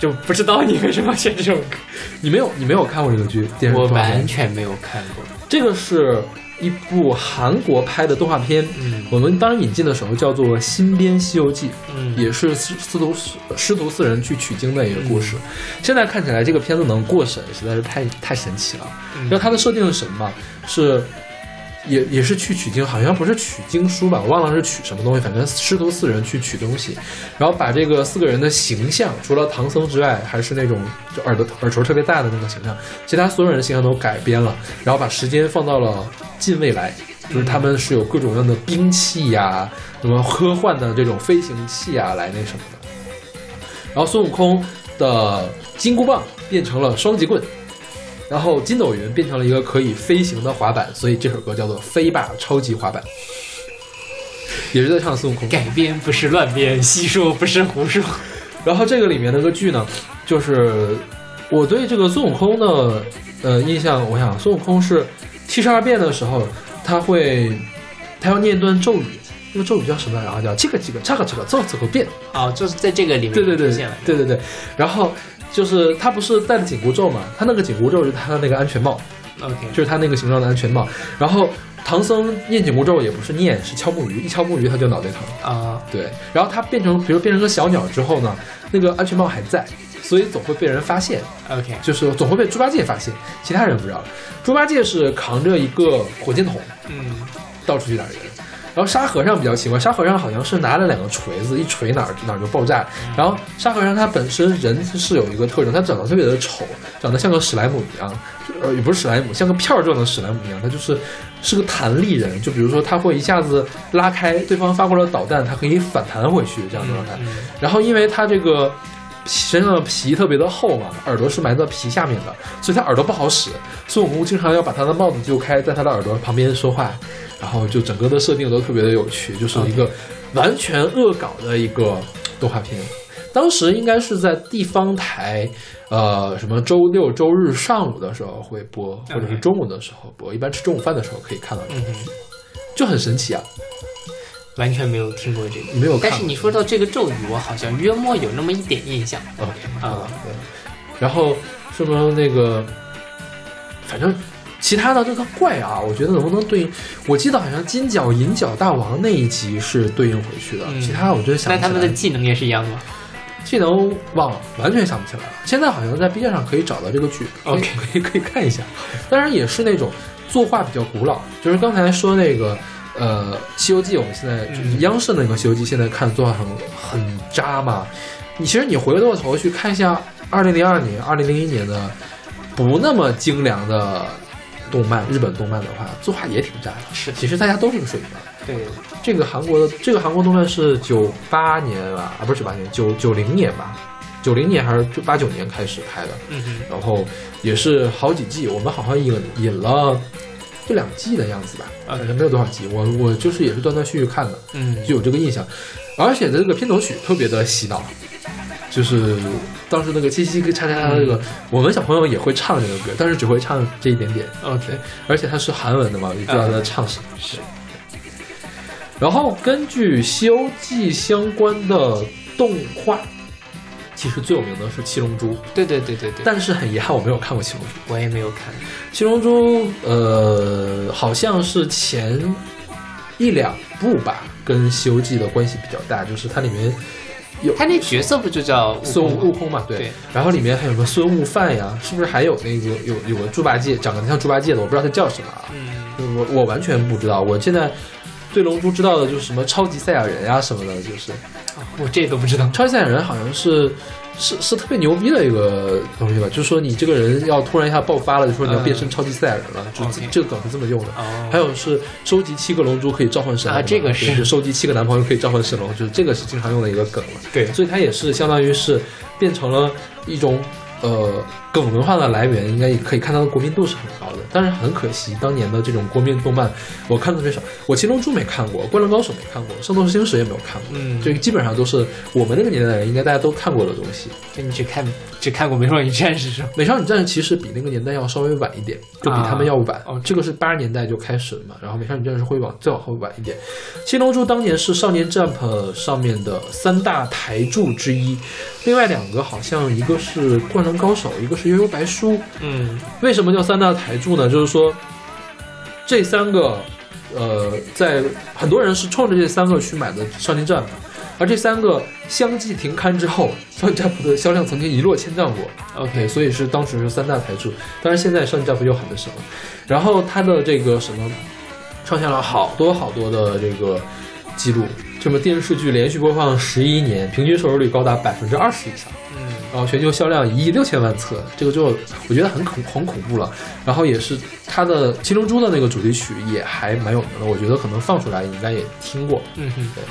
就不知道你为什么要选这首歌，你没有你没有看过这个剧电视我完全没有看过。这个是一部韩国拍的动画片，嗯我们当时引进的时候叫做《新编西游记》，嗯也是师师徒师徒四人去取经的一个故事。现在看起来这个片子能过审，实在是太太神奇了。嗯然后它的设定是什么嘛？是也也是去取经，好像不是取经书吧，我忘了是取什么东西，反正师徒四人去取东西，然后把这个四个人的形象，除了唐僧之外，还是那种就耳朵耳垂特别大的那个形象，其他所有人的形象都改编了，然后把时间放到了近未来。就是他们是有各种各样的兵器呀、什么科幻的这种飞行器啊，来那什么的。然后孙悟空的金箍棒变成了双截棍，然后筋斗云变成了一个可以飞行的滑板，所以这首歌叫做《飞吧超级滑板》，也是在唱孙悟空。改编不是乱编，细说不是胡说。然后这个里面那个剧呢，就是我对这个孙悟空的呃印象，我想孙悟空是七十二变的时候，他会他要念一段咒语，那个咒语叫什么来着？然后叫这个这个这个这个这这个变，哦，就是在这个里面对对对出现了。对对对，然后就是他不是戴的紧箍咒嘛，他那个紧箍咒是他的那个安全帽，OK，就是他那个形状的安全帽。然后唐僧念紧箍咒也不是念，是敲木鱼，一敲木鱼他就脑袋疼。啊，对，然后他变成，比如变成个小鸟之后呢，那个安全帽还在，所以总会被人发现，OK，就是总会被猪八戒发现，其他人不知道。猪八戒是扛着一个火箭筒嗯。到处去打人，然后沙和尚比较奇怪，沙和尚好像是拿了两个锤子，一锤哪儿哪儿就爆炸。然后沙和尚他本身人是有一个特征，他长得特别的丑，长得像个史莱姆一样，呃也不是史莱姆，像个片儿状的史莱姆一样，他就是是个弹力人。就比如说他会一下子拉开对方发过来的导弹，他可以反弹回去这样的状态。嗯然后因为他这个身上的皮特别的厚嘛，耳朵是埋在皮下面的，所以他耳朵不好使。孙悟空经常要把他的帽子揪开，在他的耳朵旁边说话，然后就整个的设定都特别的有趣，就是一个完全恶搞的一个动画片。当时应该是在地方台，呃，什么周六周日上午的时候会播，或者是中午的时候播，一般吃中午饭的时候可以看到这个，就很神奇啊！完全没有听过这个，没有但是你说到这个咒语，我好像约莫有那么一点印象 OK 啊。对，然后什么那个，反正其他的这个怪啊，我觉得能不能对应？我记得好像金角银角大王那一集是对应回去的，嗯其他我真想那他不起来。们的技能也是一样的吗技能忘了，完全想不起来了。现在好像在 B 站上可以找到这个剧 OK 可以可以看一下。当然也是那种作画比较古老，就是刚才说那个呃《西游记》，我们现在就是嗯央视那个《西游记》，现在看作画很很渣嘛。你其实你回过头去看一下二零零二年、二零零一年的不那么精良的动漫，日本动漫的话，作画也挺渣的。是。其实大家都这个水平。对，这个韩国的这个韩国动漫是九八年吧，啊不是九八年，九九零年吧，九零年还是就八九年开始拍的，嗯哼，然后也是好几季，我们好像引引了一两季的样子吧，啊反正没有多少集，我我就是也是断断续续看的，嗯，就有这个印象，而且这个片头曲特别的洗脑，就是当时那个七七跟叉叉叉那个，我们小朋友也会唱这个歌，但是只会唱这一点点，OK，而且它是韩文的嘛，也不知道他在唱什么。是。然后根据《西游记》相关的动画，其实最有名的是《七龙珠》，对对对对对，但是很遗憾我没有看过《七龙珠》。我也没有看。《七龙珠》呃，好像是前一两部吧，跟《西游记》的关系比较大，就是它里面有他那角色不就叫孙悟空嘛，对。对然后里面还有个孙悟饭呀，是不是还有那个有有个猪八戒，长得像猪八戒的，我不知道他叫什么啊。嗯，我我完全不知道，我现在对龙珠知道的就是什么超级赛亚人呀、什么的，就是我这都不知道。超级赛亚人好像是是是特别牛逼的一个东西吧，就是说你这个人要突然一下爆发了，就说你要变身超级赛亚人了，就这个梗是这么用的。哦，还有是收集七个龙珠可以召唤神龙啊这个是收集七个男朋友可以召唤神龙，就是这个是经常用的一个梗了。对所以它也是相当于是变成了一种呃梗文化的来源，应该也可以看到国民度是很高的。但是很可惜，当年的这种国民动漫我看的特别少，我《七龙珠》没看过，《灌篮高手》没看过，《圣斗士星矢》也没有看过，嗯这个基本上都是我们那个年代的人应该大家都看过的东西。就你只看只看过《美少女战士》是吧？美少女战士其实比那个年代要稍微晚一点，就比他们要晚。啊哦这个是八十年代就开始了嘛，然后美少女战士会往再往后晚一点。七龙珠当年是少年 Jump 上面的三大台柱之一，另外两个好像一个是灌篮高手，一个是悠悠白书。嗯为什么叫三大台柱呢？就是说这三个，呃，在很多人是冲着这三个去买的少年战而这三个相继停刊之后，少年战的销量曾经一落千丈过。，OK，所以是当时是三大台柱，但是现在上架不就很的什么，然后它的这个什么创下了好多好多的这个记录，这么电视剧连续播放十一年，平均收视率高达百分之二十以上，嗯然后全球销量一亿六千万册，这个就我觉得很恐很恐怖了。然后也是它的《七龙珠》的那个主题曲也还蛮有名的，我觉得可能放出来你应该也听过。嗯哼，对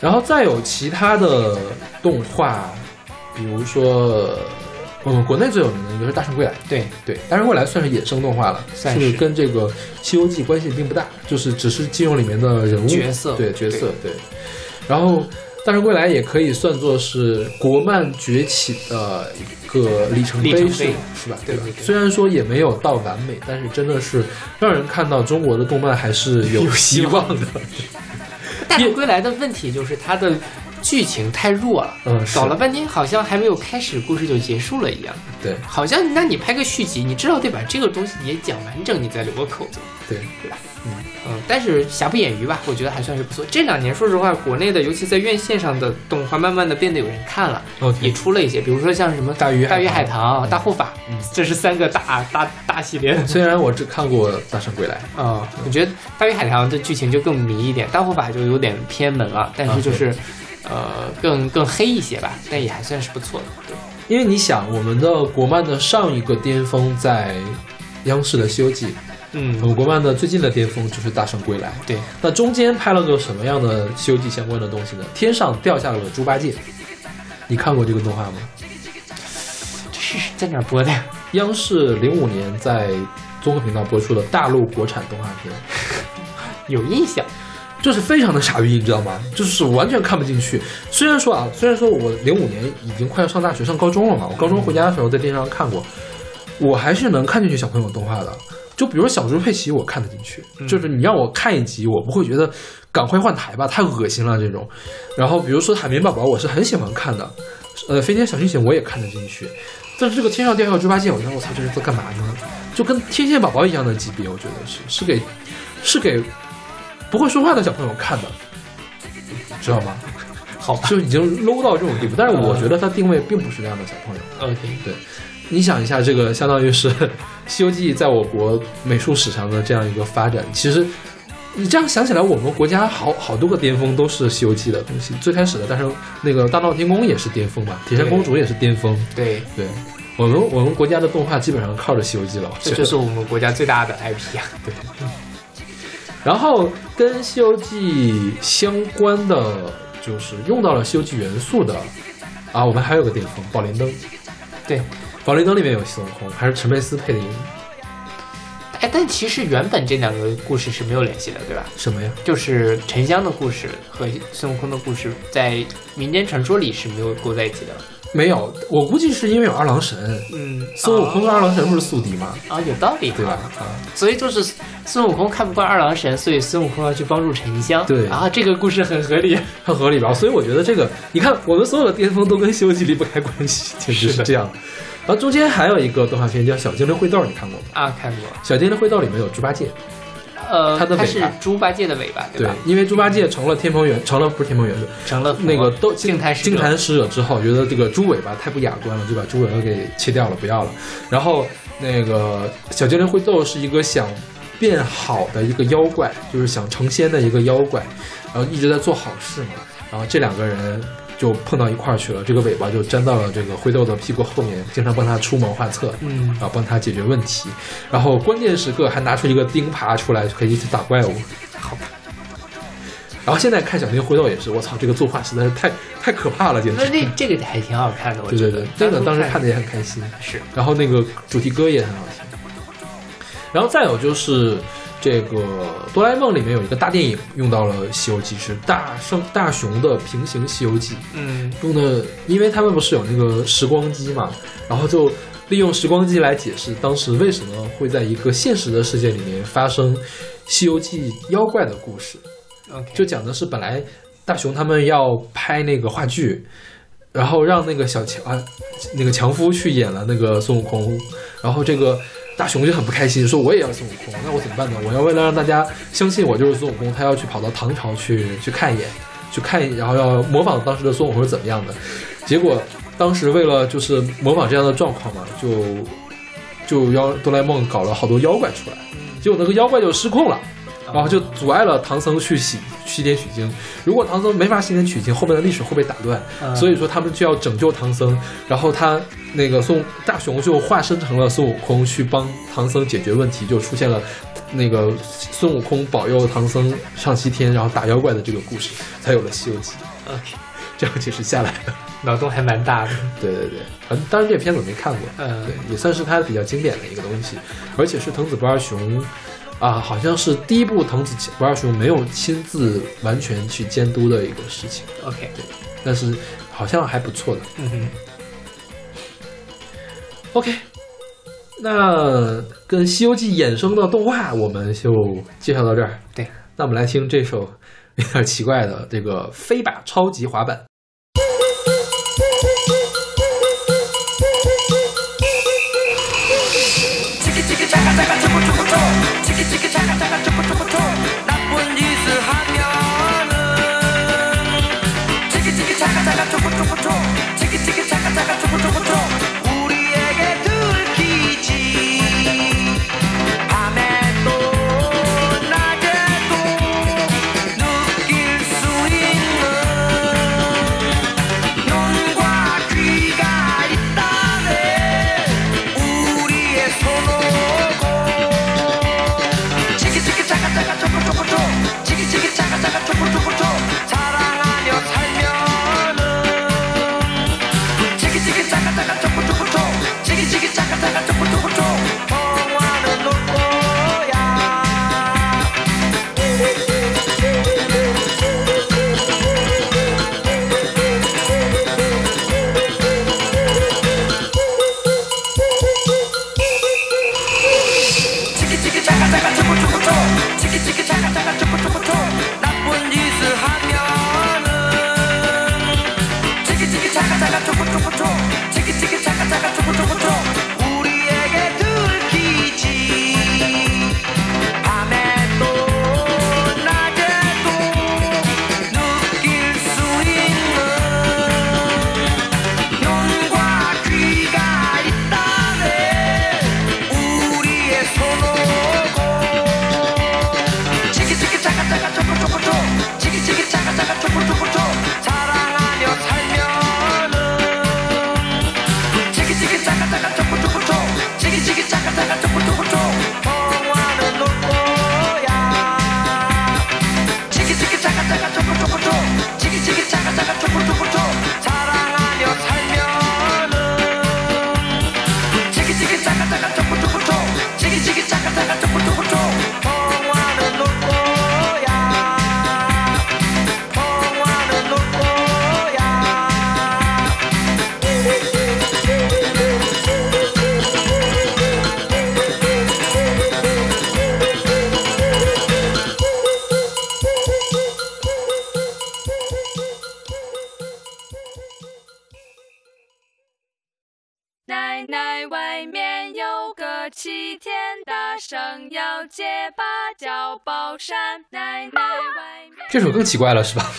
然后再有其他的动画，比如说，嗯，国内最有名的一个是《大圣归来》。对，对，《大圣归来》算是衍生动画了，算是跟这个《西游记》关系并不大，就是只是借用里面的人物角色对角色对。然后，《大圣归来》也可以算作是国漫崛起的一个里程碑式，里程碑是吧？吧对虽然说也没有到完美，但是真的是让人看到中国的动漫还是有有希望的。《大圣归来》的问题就是它的剧情太弱了，嗯是。搞了半天好像还没有开始，故事就结束了一样。对。好像那你拍个续集，你至少得把这个东西也讲完整，你再留个口子，对，对吧？嗯。嗯，但是瑕不掩瑜吧，我觉得还算是不错。这两年说实话，国内的尤其在院线上的动画，慢慢的变得有人看了也出了一些，比如说像什么大鱼大鱼海棠棠、大护法，这是三个大大大系列。虽然我只看过《大圣归来》，啊、我觉得大鱼海棠的剧情就更迷一点，大护法就有点偏门了，但是就是，呃，更更黑一些吧，但也还算是不错的。对，因为你想，我们的国漫的上一个巅峰在央视的《西游记》，我嗯，们国漫的最近的巅峰就是《大圣归来》。对，那中间拍了个什么样的《西游记》相关的东西呢？天上掉下了个猪八戒，你看过这个动画吗？这是在哪儿播的呀？央视零五年在综合频道播出的大陆国产动画片，有印象，就是非常的傻逼，你知道吗？就是完全看不进去。虽然说啊，虽然说我零五年已经快要上大学、上高中了嘛，我高中回家的时候在电视上看过，我还是能看进去小朋友动画的。就比如小猪佩奇，我看得进去，就是你让我看一集，我不会觉得赶快换台吧，太恶心了这种。然后比如说海绵宝宝，我是很喜欢看的，呃，飞天小星星我也看得进去，但是这个天上掉下个猪八戒，我觉得我操，这是在干嘛呢？就跟天线宝宝一样的级别，我觉得是是给是给不会说话的小朋友看的，知道吗？好吧就已经 low 到这种地步。但是我觉得它定位并不是那样的小朋友。，OK，对，你想一下，这个相当于是《西游记》在我国美术史上的这样一个发展，其实。你这样想起来，我们国家好好多个巅峰都是《西游记》的东西。最开始的，但是那个《大闹天宫》也是巅峰嘛，《铁扇公主》也是巅峰。对，对，我们我们国家的动画基本上靠着《西游记》了。这就是我们国家最大的 IP 啊。对，然后跟《西游记》相关的，就是用到了《西游记》元素的啊，我们还有个巅峰《宝莲灯》，《对，宝莲灯》里面有孙悟空，还是陈佩斯配的音，哎，但其实原本这两个故事是没有联系的，对吧？什么呀？就是沉香的故事和孙悟空的故事，在民间传说里是没有勾在一起的。没有，我估计是因为有二郎神，嗯，孙悟空跟二郎神不是宿敌吗？啊，有道理，对吧？啊，所以就是孙悟空看不惯二郎神，所以孙悟空要去帮助沉香。对啊，这个故事很合理。很合理吧？所以我觉得这个，你看我们所有的巅峰都跟《西游记》离不开关系，简直是的是这样。然后中间还有一个动画片叫《小精灵会斗》，你看过吗？啊，看过。《小精灵会斗》里面有猪八戒，呃，它的尾巴是猪八戒的尾巴，对吧？，因为猪八戒成了天蓬元，成了不是天蓬元帅，成了那个都净坛使者净坛使者之后，觉得这个猪尾巴太不雅观了，就把猪尾巴给切掉了，不要了。然后那个小精灵灰豆是一个想变好的一个妖怪，就是想成仙的一个妖怪，然后一直在做好事嘛。然后这两个人就碰到一块儿去了，这个尾巴就粘到了这个灰豆的屁股后面，经常帮他出谋划策，嗯然后帮他解决问题。然后关键时刻还拿出一个钉耙出来，可以一起打怪物。好吧。然后现在看小精灵灰豆也是，我操，这个作画实在是太太可怕了，简直那。那这个还挺好看的，我对觉得。对对，真的当时看看的也很开心。是然后那个主题歌也很好听。然后再有就是这个哆啦 A 梦里面有一个大电影用到了《西游记》，是大圣大雄的平行《西游记》，嗯。用的，因为他们不是有那个时光机嘛，然后就利用时光机来解释当时为什么会在一个现实的世界里面发生《西游记》妖怪的故事。就讲的是本来大雄他们要拍那个话剧，然后让那个小强啊，那个强夫去演了那个孙悟空，然后这个大雄就很不开心，说我也要孙悟空，那我怎么办呢？我要为了让大家相信我就是孙悟空，他要去跑到唐朝去去看一眼，去看一，然后要模仿当时的孙悟空是怎么样的。结果当时为了就是模仿这样的状况嘛，就就妖哆啦 A 梦搞了好多妖怪出来，结果那个妖怪就失控了。然后就阻碍了唐僧去洗西天取经。如果唐僧没法西天取经，后面的历史会被打断。嗯所以说他们就要拯救唐僧。然后他那个孙悟大雄就化身成了孙悟空去帮唐僧解决问题，就出现了那个孙悟空保佑唐僧上西天，然后打妖怪的这个故事，才有了《西游记》。OK，这样解释下来的。脑洞还蛮大的。对对对，嗯，当然这片子我没看过，嗯对，也算是他比较经典的一个东西，而且是藤子不二雄啊，好像是第一部藤子不二雄没有亲自完全去监督的一个事情，OK，但是好像还不错的。嗯哼，OK，那跟《西游记》衍生的动画我们就介绍到这儿。对，那我们来听这首有点奇怪的这个《飞吧超级滑板》。这首更奇怪了，是吧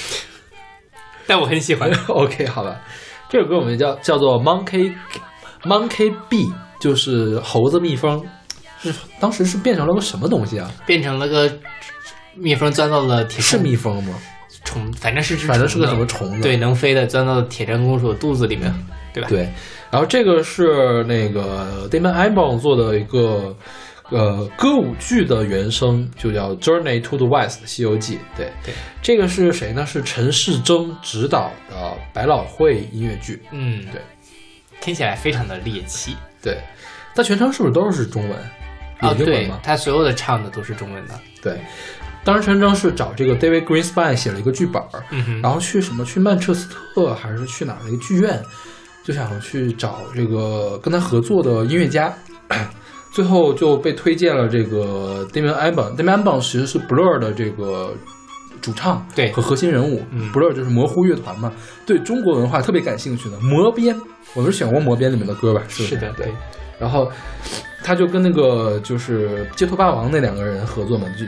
但我很喜欢。OK，好吧，这首歌我们叫叫做 Monkey Monkey Bee，就是猴子蜜蜂，是当时是变成了个什么东西啊？变成了个蜜蜂钻到了铁是蜜蜂吗？虫，反正是只反正是个什么虫虫子。对，能飞的钻到了铁扇公主的肚子里面，对吧？对，然后这个是那个 Damon Albarn 做的一个呃歌舞剧的原声，就叫《Journey to the West》西游记。对对，这个是谁呢？是陈世铮执导的百老汇音乐剧。嗯，对，听起来非常的猎奇对，它全程是不是都是中文？有啊。对他所有的唱的都是中文的。对，当时陈世贞是找这个 David Greenspan 写了一个剧本，嗯，然后去什么去曼彻斯特还是去哪儿的一个剧院，就想去找这个跟他合作的音乐家，最后就被推荐了这个 Damon Albarn。Damon Albarn 其实是 Blur 的这个主唱对和核心人物、嗯 b l u r 就是模糊乐团嘛，对中国文化特别感兴趣的。魔边，我们是选过魔边里面的歌吧？是是的，对。然后他就跟那个就是街头霸王那两个人合作嘛，就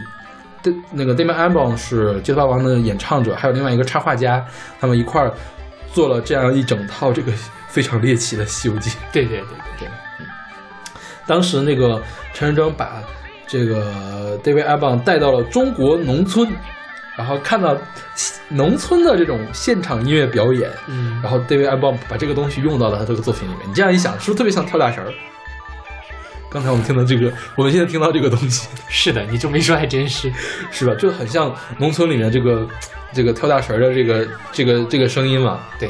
对那个 Damon Albarn 是街头霸王的演唱者，还有另外一个插画家，他们一块儿做了这样一整套这个非常猎奇的《西游记》。对对对对，当时那个陈世忠把这个 David Albarn 带到了中国农村，然后看到农村的这种现场音乐表演，嗯，然后 David Albarn 把这个东西用到了他这个作品里面。你这样一想，是不是特别像跳大神儿？刚才我们听到这个，我们现在听到这个东西，是的，你这么一说还真是。是吧？就很像农村里面这个这个跳大神儿的这个这个这个声音嘛。对，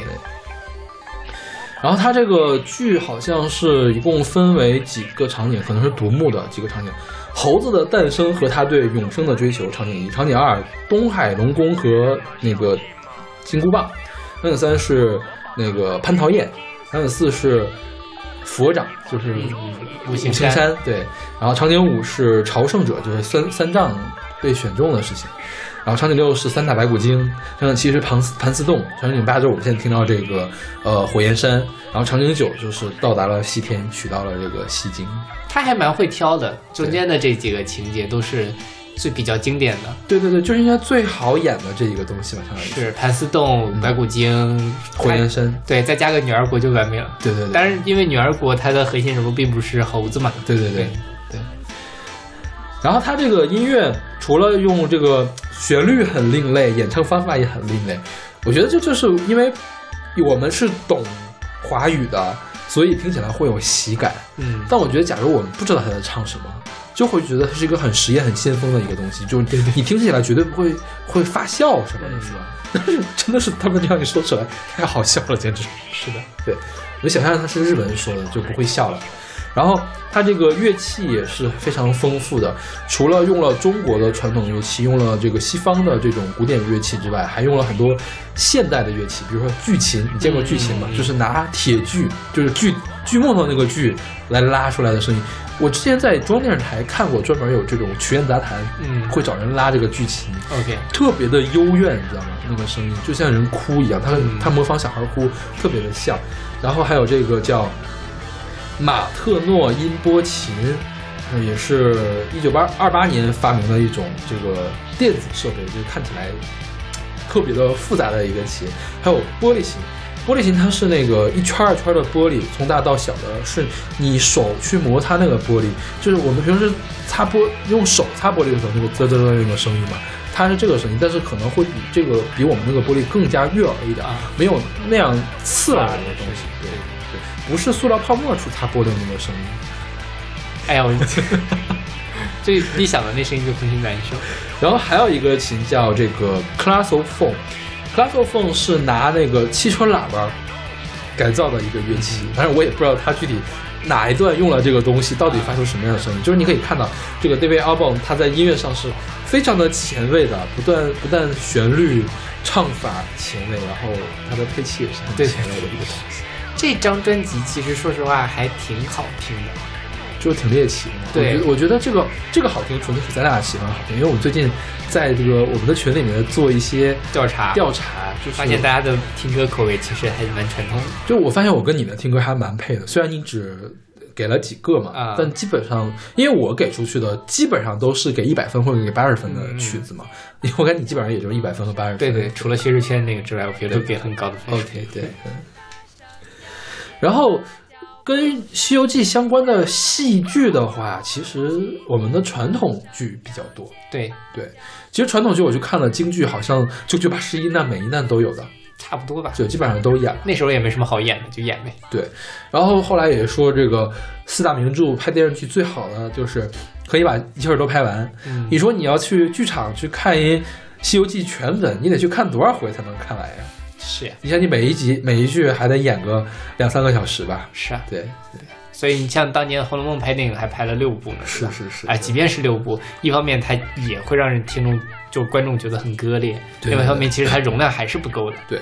然后它这个剧好像是一共分为几个场景，可能是独幕的几个场景：猴子的诞生和他对永生的追求，场景一；场景二，东海龙宫和那个金箍棒；场景三是那个蟠桃宴；场景四是佛掌，就是五行山，对。然后场景五是朝圣者，就是三三藏被选中的事情。然后场景六是三打白骨精，场景七是盘丝盘丝洞，场景八就是我们现在听到这个呃火焰山，然后场景九就是到达了西天，取到了这个西经。他还蛮会挑的，中间的这几个情节都是最比较经典的，对对对，就是应该最好演的这一个东西吧，相当于是盘丝洞、白骨精、火焰山。对，再加个女儿国就完美了。对对对，但是因为女儿国它的核心人物并不是猴子嘛，对对对对。然后他这个音乐除了用这个旋律很另类，演唱方法也很另类。我觉得这就是因为我们是懂华语的，所以听起来会有喜感。嗯，但我觉得，假如我们不知道他在唱什么，就会觉得它是一个很实验、很先锋的一个东西，就是你听起来绝对不会会发笑什么的，是吧？但是 真的是他们这样一说出来，太好笑了，简直。是的，对，我想象他是日本人说的，就不会笑了。然后它这个乐器也是非常丰富的，除了用了中国的传统乐器，用了这个西方的这种古典乐器之外，还用了很多现代的乐器，比如说巨琴，你见过巨琴吗？就是拿铁锯，就是锯锯木头那个锯来拉出来的声音。我之前在中央电视台看过，专门有这种曲苑杂谈，嗯会找人拉这个剧琴，OK，特别的幽怨，你知道吗？那个声音就像人哭一样，他嗯他模仿小孩哭，特别的像。然后还有这个叫马特诺音波琴，呃也是一九八二八年发明的一种这个电子设备，就是看起来特别的复杂的一个琴。还有玻璃琴，玻璃琴它是那个一圈儿一圈的玻璃，从大到小的，是你手去摩擦那个玻璃，就是我们平时擦玻用手擦玻璃的时候那个啧啧的那个声音嘛。它是这个声音，但是可能会比这个比我们那个玻璃更加悦耳一点，没有那样刺耳的东西。不是塑料泡沫出擦玻璃那个声音。哎呀，我这一响的那声音就浑身难受。然后还有一个琴叫这个 Classophone，Classophone 是拿那个汽车喇叭改造的一个乐器，但是我也不知道它具体哪一段用了这个东西，到底发出什么样的声音。就是你可以看到这个 David Albarn 他在音乐上是非常的前卫的，不断不但旋律唱法前卫，然后他的配器也是很前卫的一个东西。这张专辑其实说实话还挺好听的，就是挺猎奇的。对我觉得我觉得这个这个好听，纯粹是咱俩喜欢好听，因为我们最近在这个我们的群里面做一些调查调查，就是发现大家的听歌口味其实还蛮传统的。就我发现我跟你的听歌还蛮配的，虽然你只给了几个嘛，啊但基本上因为我给出去的基本上都是给一百分或者给八十分的曲子嘛，因为我感觉你基本上也就是一百分和八十分。对对，除了薛之谦那个之外，我觉得都给很高的分。OK 对。嗯然后跟《西游记》相关的戏剧的话，其实我们的传统剧比较多。对，对，其实传统剧我去看了京剧，好像就九八十一难每一难都有的，差不多吧。就基本上都演了。那时候也没什么好演的，就演呗。对，然后后来也说这个四大名著拍电视剧最好的就是可以把一气儿都拍完。嗯你说你要去剧场去看一《西游记》全本，你得去看多少回才能看完呀？是呀，你像，你每一集每一句还得演个两三个小时吧？是啊。对对，所以你像当年《红楼梦》拍电影还拍了六部呢，是是是哎，即便是六部，一方面它也会让人听众就观众觉得很割裂，对另外一方面其实它容量还是不够的。对，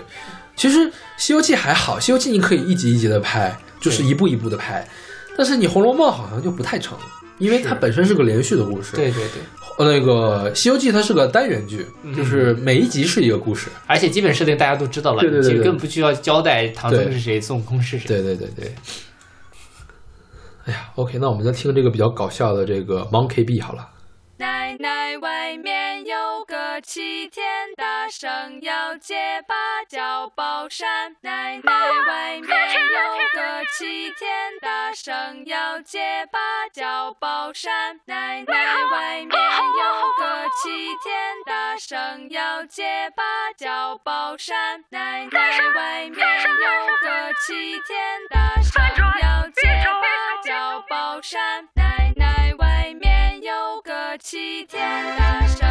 其实《西游记》还好，《西游记》你可以一集一集的拍，就是一步一步的拍，但是你《红楼梦》好像就不太成，因为它本身是个连续的故事。对对对，呃，那个《西游记》它是个单元剧，嗯就是每一集是一个故事。而且基本设定大家都知道了，对对对对其实根本不需要交代唐僧是谁，孙悟空是谁。对对对对。哎呀，OK，那我们再听这个比较搞笑的这个 Monkey B 好了。奶奶外面有个齐天大圣要结芭蕉宝扇，奶奶外面有个齐天大圣要结芭蕉宝扇，奶奶外面有个齐天大圣要结芭蕉宝扇，奶奶外面有个齐天大圣要结芭蕉宝扇，奶奶外面有个齐天大圣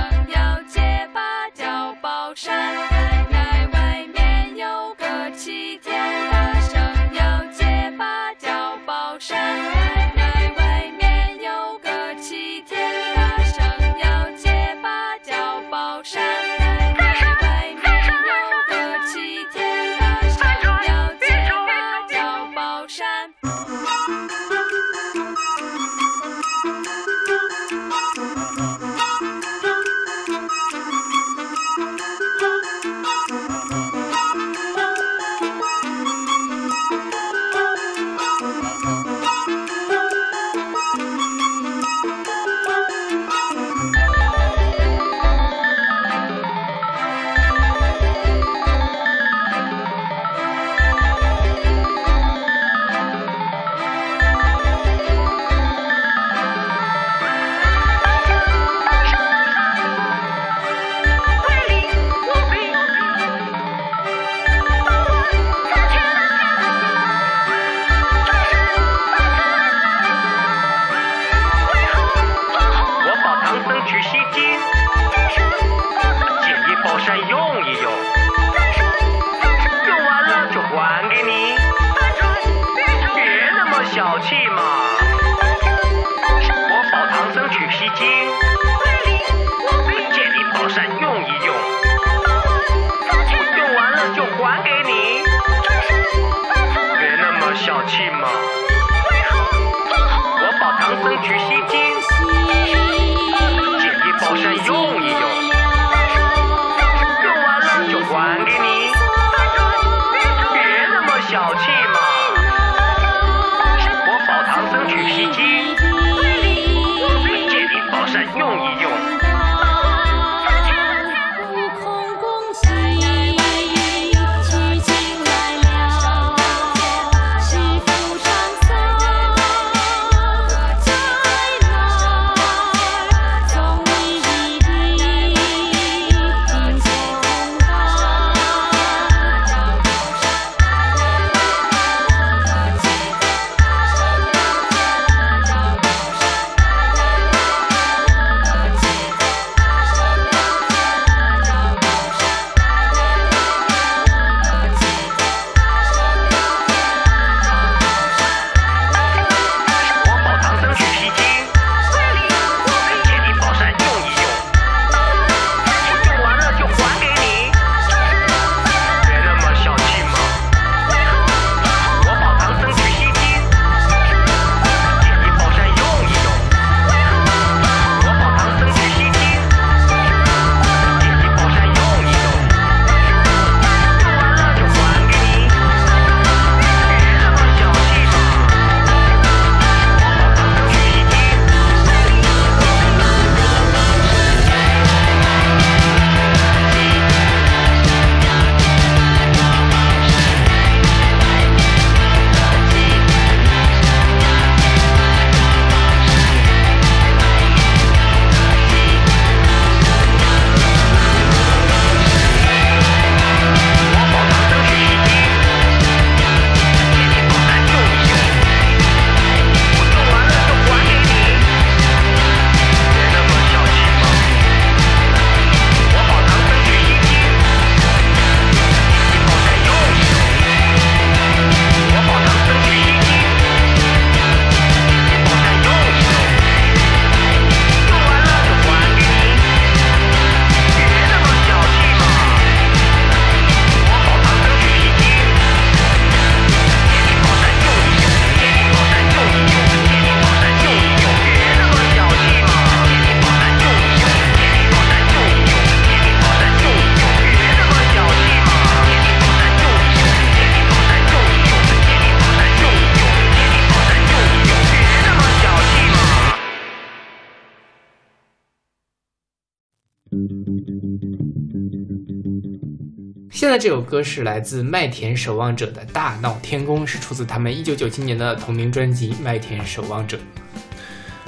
高山。在这首歌是来自麦田守望者的《大闹天宫》，是出自他们一九九七年的同名专辑《麦田守望者》。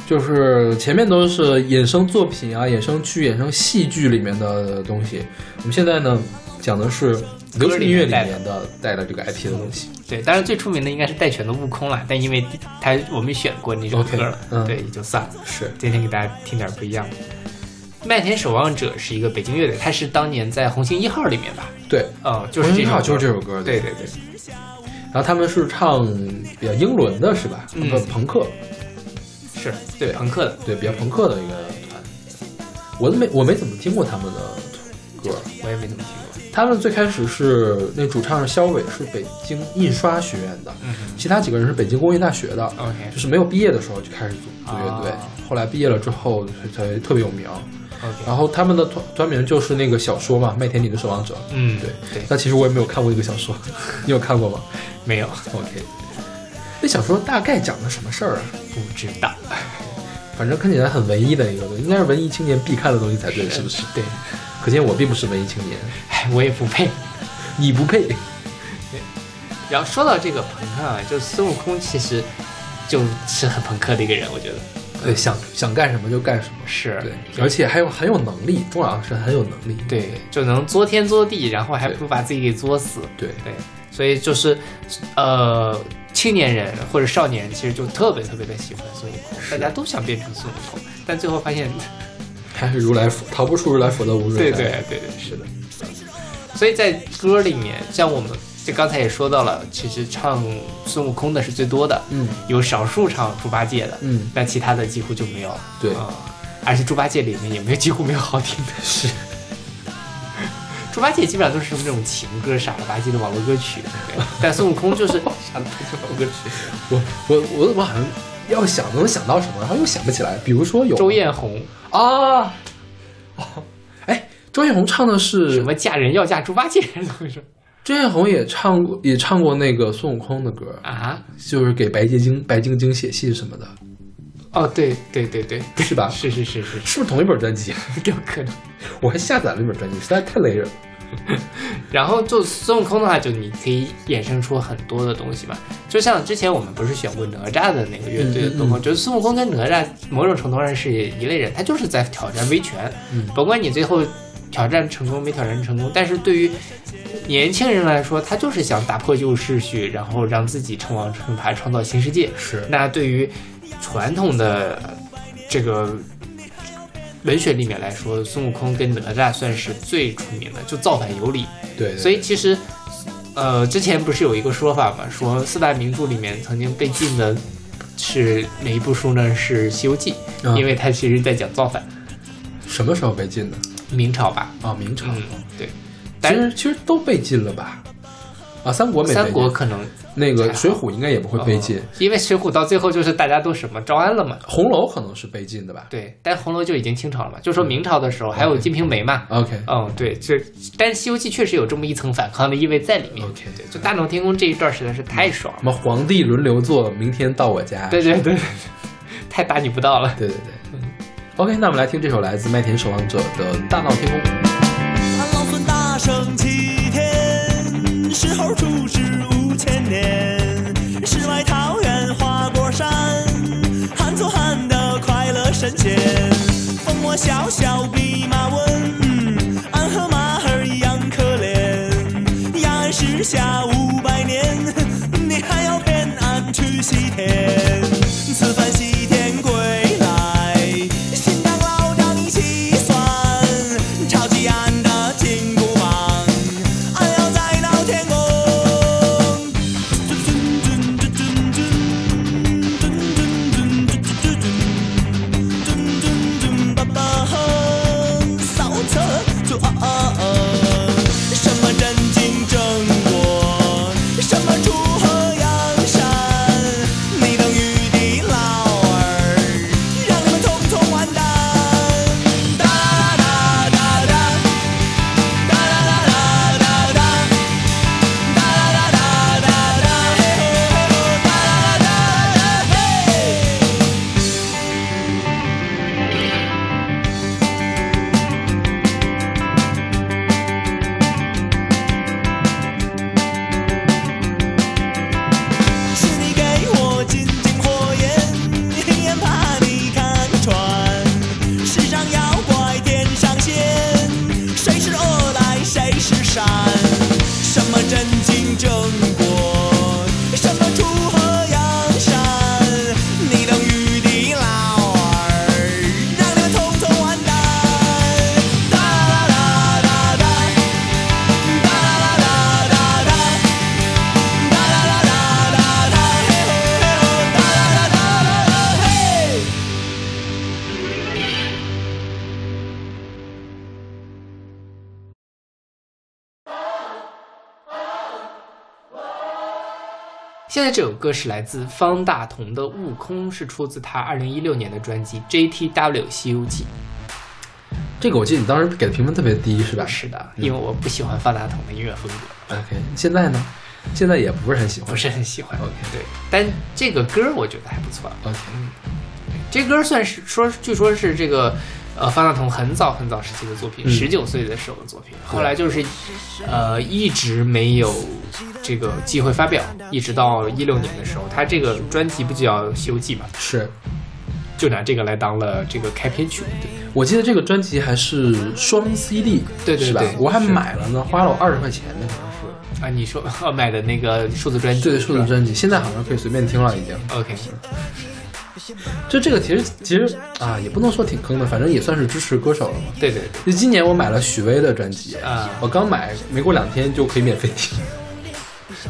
就是前面都是衍生作品啊、衍生剧、衍生戏剧里面的东西，我们现在呢讲的是流行音乐里面的带了这个 IP 的东西。对，当然最出名的应该是戴荃的《悟空》了，但因为他我们选过那首歌了嗯对，也就算了。是，今天给大家听点不一样的。麦田守望者是一个北京乐队，它是当年在红星一号里面吧，对，嗯，就是一号就是这首歌对对对，然后他们是唱比较英伦的，是吧？朋克，是对朋克的，对，比较朋克的一个团。我都没我没怎么听过他们的歌，我也没怎么听过。他们最开始是那主唱是肖伟，是北京印刷学院的，嗯其他几个人是北京工业大学的。，OK，就是没有毕业的时候就开始组组乐队，啊后来毕业了之后才才特别有名。然后他们的团团名就是那个小说嘛，《麦田里的守望者》。嗯，对对，但其实我也没有看过这个小说，你有看过吗没有，？OK，那小说大概讲的什么事儿啊？不知道，反正看起来很文艺的一个东西，应该是文艺青年必看的东西才对，是不是？对，可见我并不是文艺青年，哎，我也不配。你不配。然后说到这个朋克啊，就孙悟空其实就是很朋克的一个人，我觉得对，想想干什么就干什么，是对，而且还有很有能力，重要的是很有能力。对，就能作天作地，然后还对不把自己给作死。对对，所以就是，呃，青年人或者少年人其实就特别特别的喜欢孙悟空，大家都想变成孙悟空，但最后发现，还是如来佛逃不出如来佛的无对瑞山。对对对，是的。所以在歌里面，像我们就刚才也说到了，其实唱孙悟空的是最多的，嗯有少数唱猪八戒的，嗯，但其他的几乎就没有了。对啊、而且猪八戒里面也没有几乎没有好听的。是。猪八戒基本上都是那种情歌、傻了吧唧的网络歌曲，但孙悟空就是傻了吧唧网络歌曲。我我我我好像要想能想到什么，然后又想不起来。比如说有周艳红啊，哦，哎，周艳红唱的是什么嫁人要嫁猪八戒还是，怎么回事周艳红也唱过，也唱过那个孙悟空的歌，啊？就是给白洁晶、白晶晶写信什么的，哦，对对对对，对是吧是是是是，是不是同一本专辑？有可能。我还下载了一本专辑，实在太雷人了。然后就孙悟空的话，就你可以衍生出很多的东西嘛。就像之前我们不是选过哪吒的那个乐队的动画，嗯嗯嗯觉得孙悟空跟哪吒某种程度上是一类人，他就是在挑战威权。嗯甭管你最后挑战成功没挑战成功，但是对于年轻人来说，他就是想打破旧秩序，然后让自己称王称霸，创造新世界。是那对于传统的呃这个文学里面来说，孙悟空跟哪吒算是最出名的，就造反有理。对对所以其实，呃，之前不是有一个说法嘛，说四大名著里面曾经被禁的是哪一部书呢？是《西游记》啊因为它其实在讲造反，什么时候被禁的？明朝吧。啊，明朝。嗯，对。其但是实其实都被禁了吧？啊，三国没三国可能那个水浒应该也不会被禁，哦因为水浒到最后就是大家都什么招安了嘛。红楼可能是被禁的吧对，但红楼就已经清朝了嘛，就说明朝的时候还有《金瓶梅》嘛。？OK，嗯，对，这但《西游记》确实有这么一层反抗的意味在里面。OK 对，就大闹天宫这一段实在是太爽了。什么皇帝轮流坐，明天到我家。对对对，对太大逆不道了。对对对。OK，那我们来听这首来自麦田守望者的《大闹天宫》。俺老孙大圣齐天，石猴出世五千年，世外桃源花果山，汉做汉的快乐神仙。风魔小小弼马温，俺和马儿一样可怜。压俺时下五百年，你还要骗俺去西天？这首歌是来自方大同的《悟空》，是出自他二零一六年的专辑《JTW 西游记这个我记得你当时给的评分特别低，是吧？》。是的，因为我不喜欢方大同的音乐风格，OK，现在呢？现在也不是很喜欢。不是很喜欢。OK 对，但这个歌我觉得还不错。OK，这歌算是说，据说是这个呃方大同很早很早时期的作品，嗯。十九岁的时候的作品，后来就是呃一直没有这个机会发表，一直到一六年的时候，他这个专辑不就叫《西游记》嘛，是。就拿这个来当了这个开篇曲。我记得这个专辑还是双 CD，对对对？我还买了呢，花了我二十块钱呢，可能是。啊，你说呃 买的那个数字专辑，对，数字专辑现在好像可以随便听了，已经。OK，就这个其实其实啊，也不能说挺坑的，反正也算是支持歌手了嘛。对对对，就今年我买了许巍的专辑啊我刚买，没过两天就可以免费听。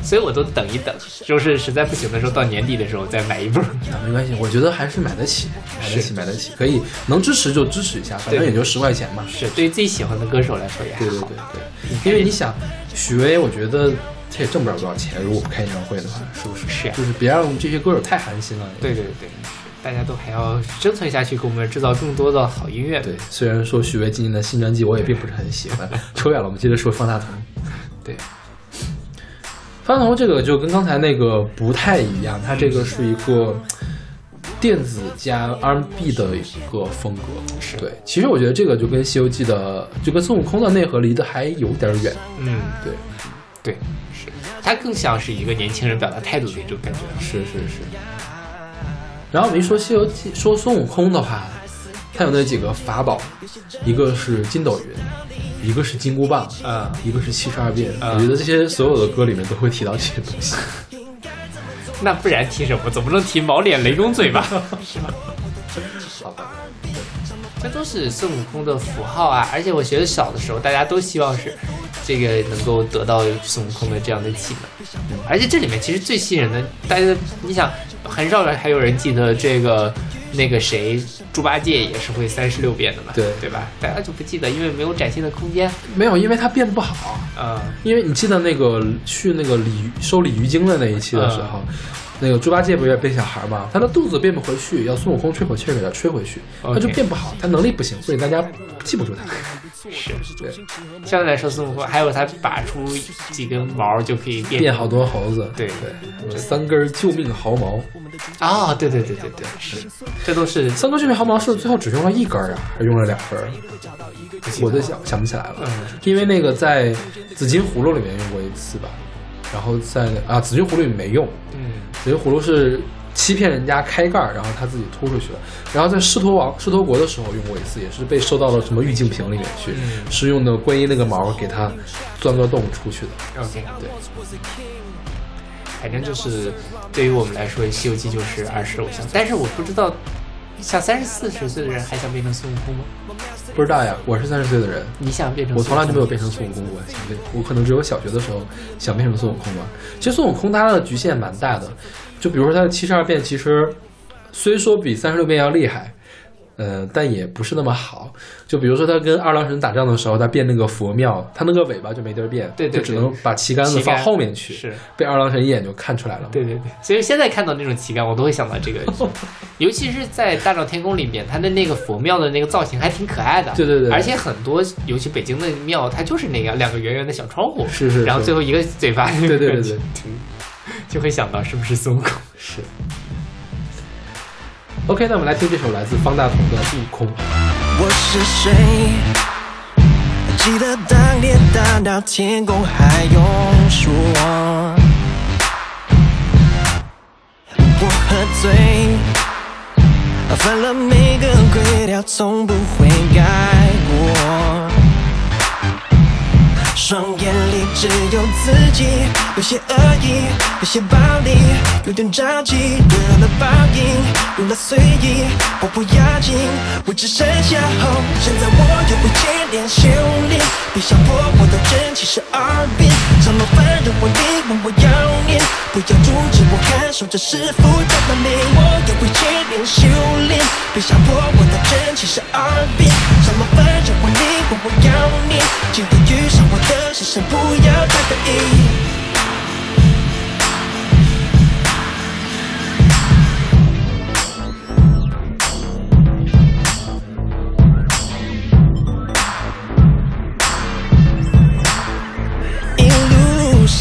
所以我都等一等，就是实在不行的时候，到年底的时候再买一波。啊，没关系，我觉得还是买得起，买得起，买得起，可以能支持就支持一下，反正也就十块钱嘛。是对于自己喜欢的歌手来说也还对对对对，因为你想，许巍，我觉得他也挣不了多少钱，如果不开演唱会的话，是不是？是啊就是别让这些歌手太寒心了。对对对，大家都还要生存下去，给我们制造更多的好音乐。对，虽然说许巍今年的新专辑我也并不是很喜欢，扯远了，我们接着说方大同。对，方大同这个就跟刚才那个不太一样，他这个是一个电子加 R&B 的一个风格。是对，其实我觉得这个就跟《西游记》的，就跟孙悟空的内核离得还有点远。嗯，对，对，是，它更像是一个年轻人表达态度的一种感觉。是是是。然后我们一说《西游记》，说孙悟空的话，他有那几个法宝，一个是筋斗云，一个是金箍棒，嗯一个是七十二变。嗯我觉得这些所有的歌里面都会提到这些东西。那不然提什么？总不能提毛脸雷公嘴吧？好吧，这都是孙悟空的符号啊！而且我觉得小的时候，大家都希望是这个能够得到孙悟空的这样的技能。而且这里面其实最吸引人的，大家你想，很少人还有人记得这个那个谁猪八戒也是会三十六变的嘛？对对吧？大家就不记得，因为没有展现的空间。没有，因为他变不好。嗯，因为你记得那个去那个鲤鱼收鲤鱼精的那一期的时候，那个猪八戒不是也变小孩吗？他的肚子变不回去，要孙悟空吹口气给他吹回去，他就变不好，他能力不行，所以大家记不住他。是对，相对来说，孙悟空还有他拔出几根毛就可以变变好多猴子，对对，三根救命毫毛，啊、对对对对对，是，这都是三根救命毫毛是最后只用了一根啊，还用了两根？我都想想不起来了，嗯因为那个在紫金葫芦里面用过一次吧，然后在啊紫金葫芦里没用，嗯紫金葫芦是欺骗人家开盖儿，然后他自己突出去了。然后在狮驼王狮驼国的时候用过一次，也是被收到了什么玉净瓶里面去，嗯是用的观音那个毛给它钻个洞出去的。OK 对。反正就是对于我们来说，《西游记》就是儿时偶像。但是我不知道，像三十四十岁的人还想变成孙悟空吗？不知道呀，我是三十岁的人，你想变成？我从来就没有变成孙悟空过。想变，我可能只有小学的时候想变成孙悟空吧。其实孙悟空他的局限蛮大的，就比如说他的七十二变，其实虽说比三十六变要厉害，呃，但也不是那么好。就比如说他跟二郎神打仗的时候，他变那个佛庙，他那个尾巴就没地儿变，对对对就只能把旗杆子放后面去，是被二郎神一眼就看出来了。对对对，所以现在看到那种旗杆，我都会想到这个，尤其是在大闹天宫里面，他的那个佛庙的那个造型还挺可爱的。对对对而且很多，尤其北京的庙，它就是那样两个圆圆的小窗户，是是是然后最后一个嘴巴，对对对对，就会想到是不是孙悟空？是。OK，那我们来听这首来自方大同的《悟空》。我是谁？记得当年大闹天宫还用说，我喝醉，犯了每个规条，从不会改双眼里只有自己，有些恶意，有些暴力，有点着急，惹了报应，用了随意，我不要紧，我只剩下后。现在我有一点点修炼，别想破我的真气十二变，怎么办让我灵，问我要念，不要阻止我看守这师傅的本领。我有一点点修炼，别想破我的真情是二变，长老反让我灵，问我要你，记得遇上我的是神，不要太得意。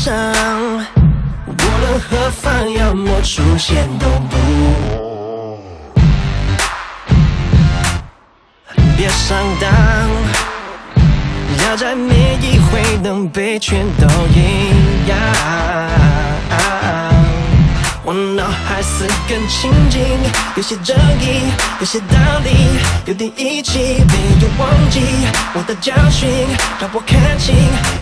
上，无论何方，要么出现，都不。别上当，要在每一回能被劝都一样。似根青筋，有些正义，有些道理，有点义气，没有忘记我的教训，让我看清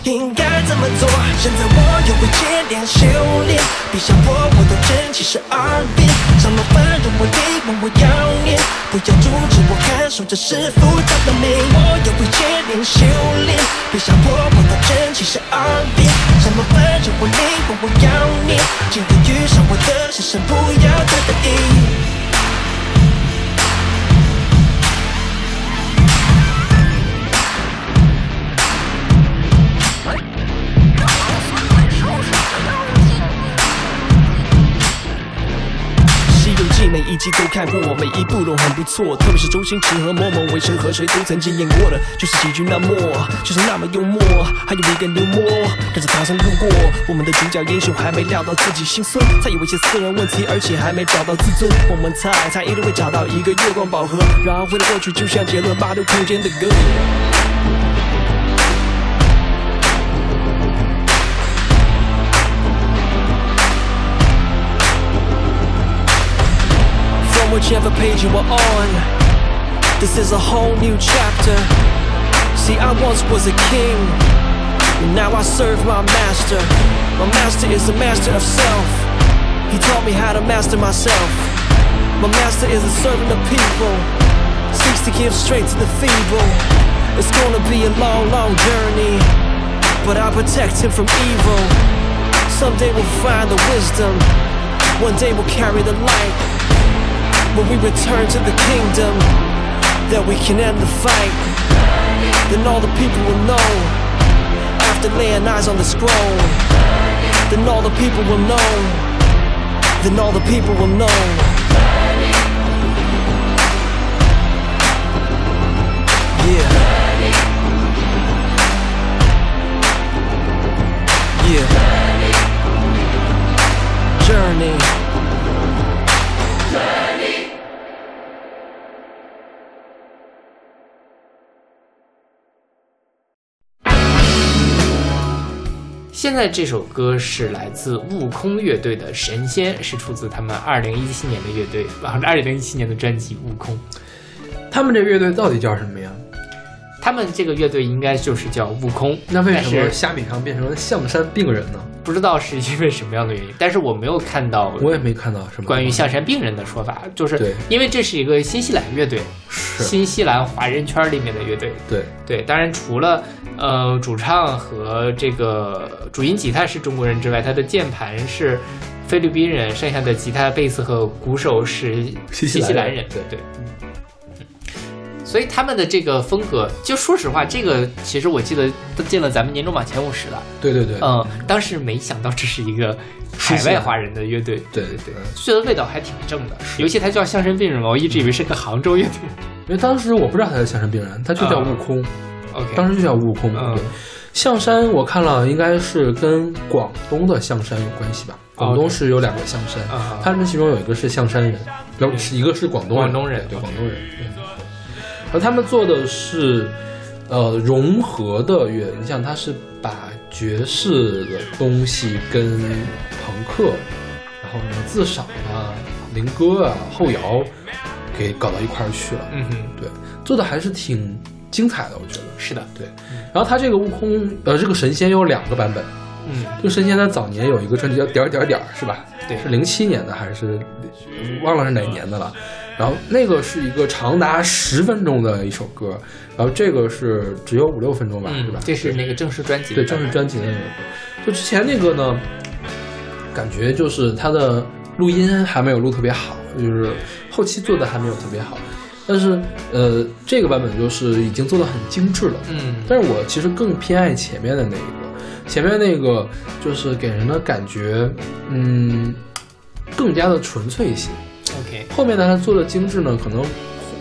应该怎么做。现在我又会接连修炼，别想我，我的真其实耳边，上了班让我累，问我要念，不要阻止我看守这师傅他的美。我又会接连修炼，别想我，我的真其实耳边，上了班让我累，问我要念，今天遇上我的。是神，不要太得意。每一集都看过，每一部都很不错，特别是周星驰和某某、韦神和谁都曾经演过的，就是喜剧那么，就是那么幽默，还有一个幽默，跟着唐僧路过，我们的主角英雄还没料到自己心酸，他有一些私人问题，而且还没找到自尊。我们猜他一定会找到一个月光宝盒，然后回到过去，就像杰伦八度空间的歌。Whichever page you were on. This is a whole new chapter. See, I once was a king, and now I serve my master. My master is the master of self. He taught me how to master myself. My master is a servant of people, seeks to give strength to the feeble. It's gonna be a long, long journey, but I protect him from evil. Someday we'll find the wisdom, one day we'll carry the light. When we return to the kingdom, that we can end the fight. Then all the people will know. After laying eyes on the scroll, then all the people will know. Then all the people will know. Yeah. Yeah. Journey. 现在这首歌是来自悟空乐队的《神仙》，是出自他们二零一七年的乐队，二零一七年的专辑《悟空》。他们这乐队到底叫什么呀？他们这个乐队应该就是叫悟空。那为什么虾米上变成了象山病人呢？不知道是因为什么样的原因，但是我没有看到，我也没看到什么关于象山病人的说法，就是因为这是一个新西兰乐队，新西兰华人圈里面的乐队。对对，当然除了呃主唱和这个主音吉他是中国人之外，他的键盘是菲律宾人，剩下的吉他、贝斯和鼓手是新西兰人。对对。所以他们的这个风格，就说实话，这个其实我记得都进了咱们年终榜前五十了。对对对，嗯，当时没想到这是一个海外华人的乐队。对对对，觉得味道还挺正的。尤其他叫相声病人嘛，我一直以为是个杭州乐队，因为当时我不知道他是相声病人，他就叫悟空。OK，当时就叫悟空。对，象山我看了，应该是跟广东的象山有关系吧？广东是有两个象山，他们其中有一个是象山人，一个是广东广东人，对广东人。而他们做的是，呃，融合的乐。你像，他是把爵士的东西跟朋克，然后什么自赏啊、灵歌啊、后摇，给搞到一块儿去了。嗯哼，对，做的还是挺精彩的，我觉得。是的，对。然后他这个悟空，呃，这个神仙有两个版本。嗯，这个神仙他早年有一个专辑叫点儿点儿点儿，是吧？对，是零七年的还是忘了是哪年的了。然后那个是一个长达十分钟的一首歌，然后这个是只有五六分钟吧，是吧？这是那个正式专辑，对，正式专辑的那个。就之前那个呢，感觉就是它的录音还没有录特别好，就是后期做的还没有特别好。但是呃，这个版本就是已经做的很精致了，嗯。但是我其实更偏爱前面的那一个，前面那个就是给人的感觉，嗯，更加的纯粹一些。OK，后面呢，他做的精致呢，可能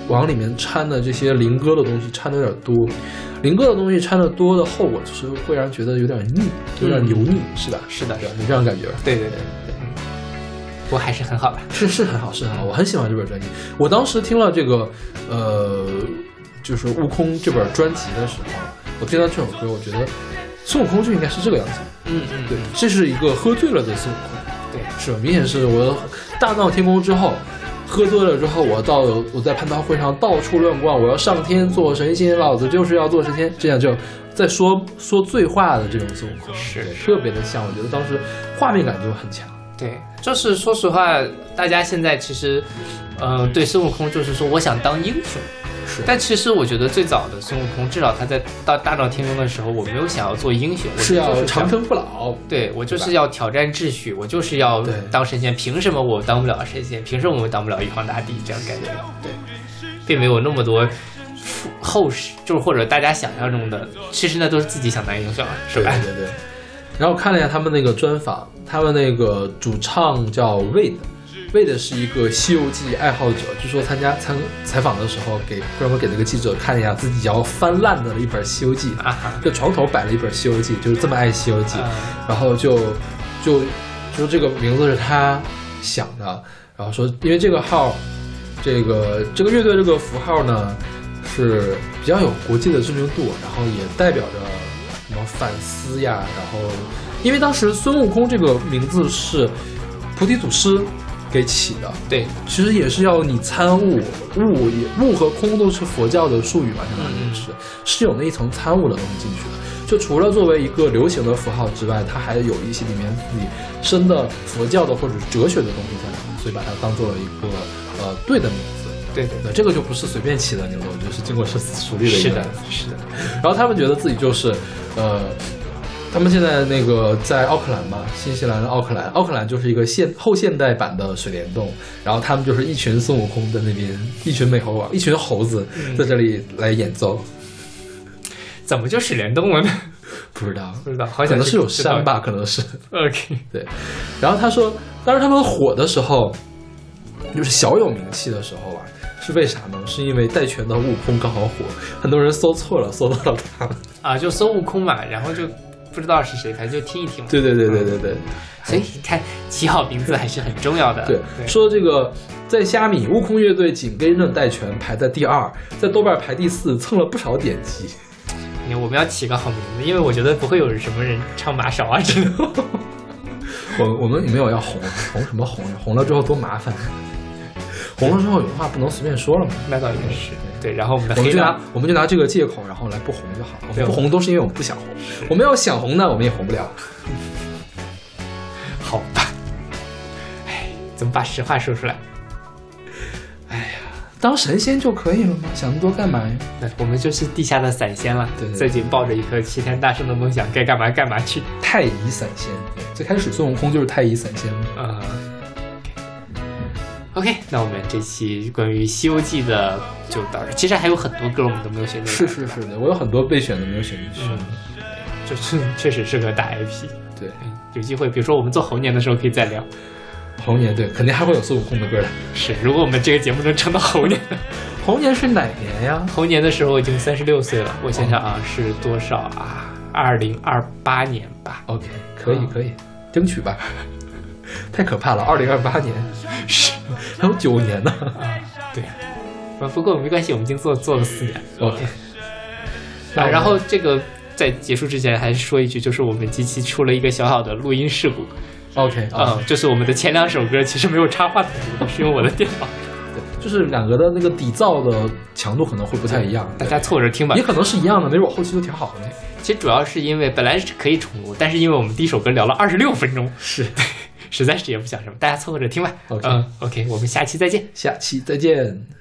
往里面掺的这些灵歌的东西掺的有点多，灵歌的东西掺的多的后果就是会让人觉得有点腻，有点油腻，是吧？是的，有这样感觉。对对对对。不过还是很好吧。是是很好，是很好，我很喜欢这本专辑。我当时听了这个，呃，就是《悟空》这本专辑的时候，我听到这首歌，我觉得孙悟空就应该是这个样子。嗯嗯，对，这是一个喝醉了的孙悟空。对，是？明显是我大闹天宫之后，喝多了之后，我到我在蟠桃会上到处乱逛，我要上天做神仙，老子就是要做神仙，这样就在说说醉话的这种孙悟空，是特别的像。我觉得当时画面感就很强。对，就是说实话，大家现在其实，呃，对孙悟空就是说我想当英雄，是但其实我觉得最早的孙悟空，至少他在到大闹天宫的时候，我没有想要做英雄，我是要长生不老。对我就是要挑战秩序，我就是要当神仙。凭什么我当不了神仙？凭什么我当不了玉皇大帝？这样感觉，对，并没有那么多复后世，就是或者大家想象中的，其实那都是自己想当英雄，是吧？对对。然后我看了一下他们那个专访，他们那个主唱叫 Wade，Wade 是一个《西游记》爱好者，据说参加参采访的时候给专门给那个记者看了一下自己要翻烂的一本《西游记》，啊哈，就床头摆了一本《西游记》，就是这么爱《西游记》啊。然后就就说这个名字是他想的，然后说因为这个号，这个这个乐队这个符号呢是比较有国际的知名度，然后也代表着什么反思呀，然后因为当时孙悟空这个名字是菩提祖师给起的，对，其实也是要你参悟，悟也悟和空都是佛教的术语嘛，相当于是、是有那一层参悟的东西进去的。就除了作为一个流行的符号之外，它还有一些里面自己深的佛教的或者是哲学的东西在里面，所以把它当做了一个呃对的名字。对对对，这个就不是随便起的，你知道吗？就是经过深思熟虑的一个是的是的，然后他们觉得自己就是，呃，他们现在那个在奥克兰嘛，新西兰的奥克兰，奥克兰就是一个现后现代版的水帘洞，然后他们就是一群孙悟空在那边，一群美猴王，一群猴子在这里来演奏，怎么就水帘洞了呢？不知道，不知道，好想去可能是有山吧，可能是 OK，对。然后他说，当时他们火的时候，就是小有名气的时候啊。是为啥呢？是因为戴拳的悟空刚好火，很多人搜错了，搜到了他。啊，就孙悟空嘛，然后就不知道是谁，反正就听一听嘛。对对对对对对。所以你看，起好名字还是很重要的。对，说这个在虾米，悟空乐队紧跟着戴拳排在第二，在豆瓣排第四，蹭了不少点击。我们要起个好名字，因为我觉得不会有什么人唱马勺啊之类的。我我们也没有要红，红什么红？红了之后多麻烦。红了之后有话不能随便说了嘛。那倒也是。对，然后我们的我们就拿我们就拿这个借口，然后来不红就好。我们不红都是因为我们不想红，我们要想红呢，我们也红不了。好吧。哎，怎么把实话说出来？当神仙就可以了吗？想那么多干嘛呀？那我们就是地下的散仙了，对对对自己抱着一颗齐天大圣的梦想，该干嘛干嘛去。太乙散仙，对最开始孙悟空就是太乙散仙嘛。呃，OK，那我们这期关于《西游记》的就到这儿。其实还有很多歌我们都没有选进去，是是是的，我有很多备选的没有选进去。嗯就是 确实是个大 IP。对，嗯有机会，比如说我们做猴年的时候可以再聊。猴年对，肯定还会有孙悟空的歌的。是，如果我们这个节目能撑到猴年，猴年是哪年呀？猴年的时候已经三十六岁了。我想想啊，是多少啊？二零二八年吧。OK，可以嗯可以，争取吧。太可怕了，二零二八年是还有九年呢。啊对，啊，不过没关系，我们已经做做了四年。OK，啊，然后这个在结束之前还是说一句，就是我们机器出了一个小小的录音事故。OK 啊、嗯，就是我们的前两首歌其实没有插话筒，是用我的电脑，对，就是两个的那个底噪的强度可能会不太一样，大家凑着听吧也。可能是一样的，没准我后期都调好了呢。其实主要是因为本来是可以重录，但是因为我们第一首歌聊了二十六分钟，是，实在是也不想什么，大家凑合着听吧。嗯，OK，我们下期再见。下期再见。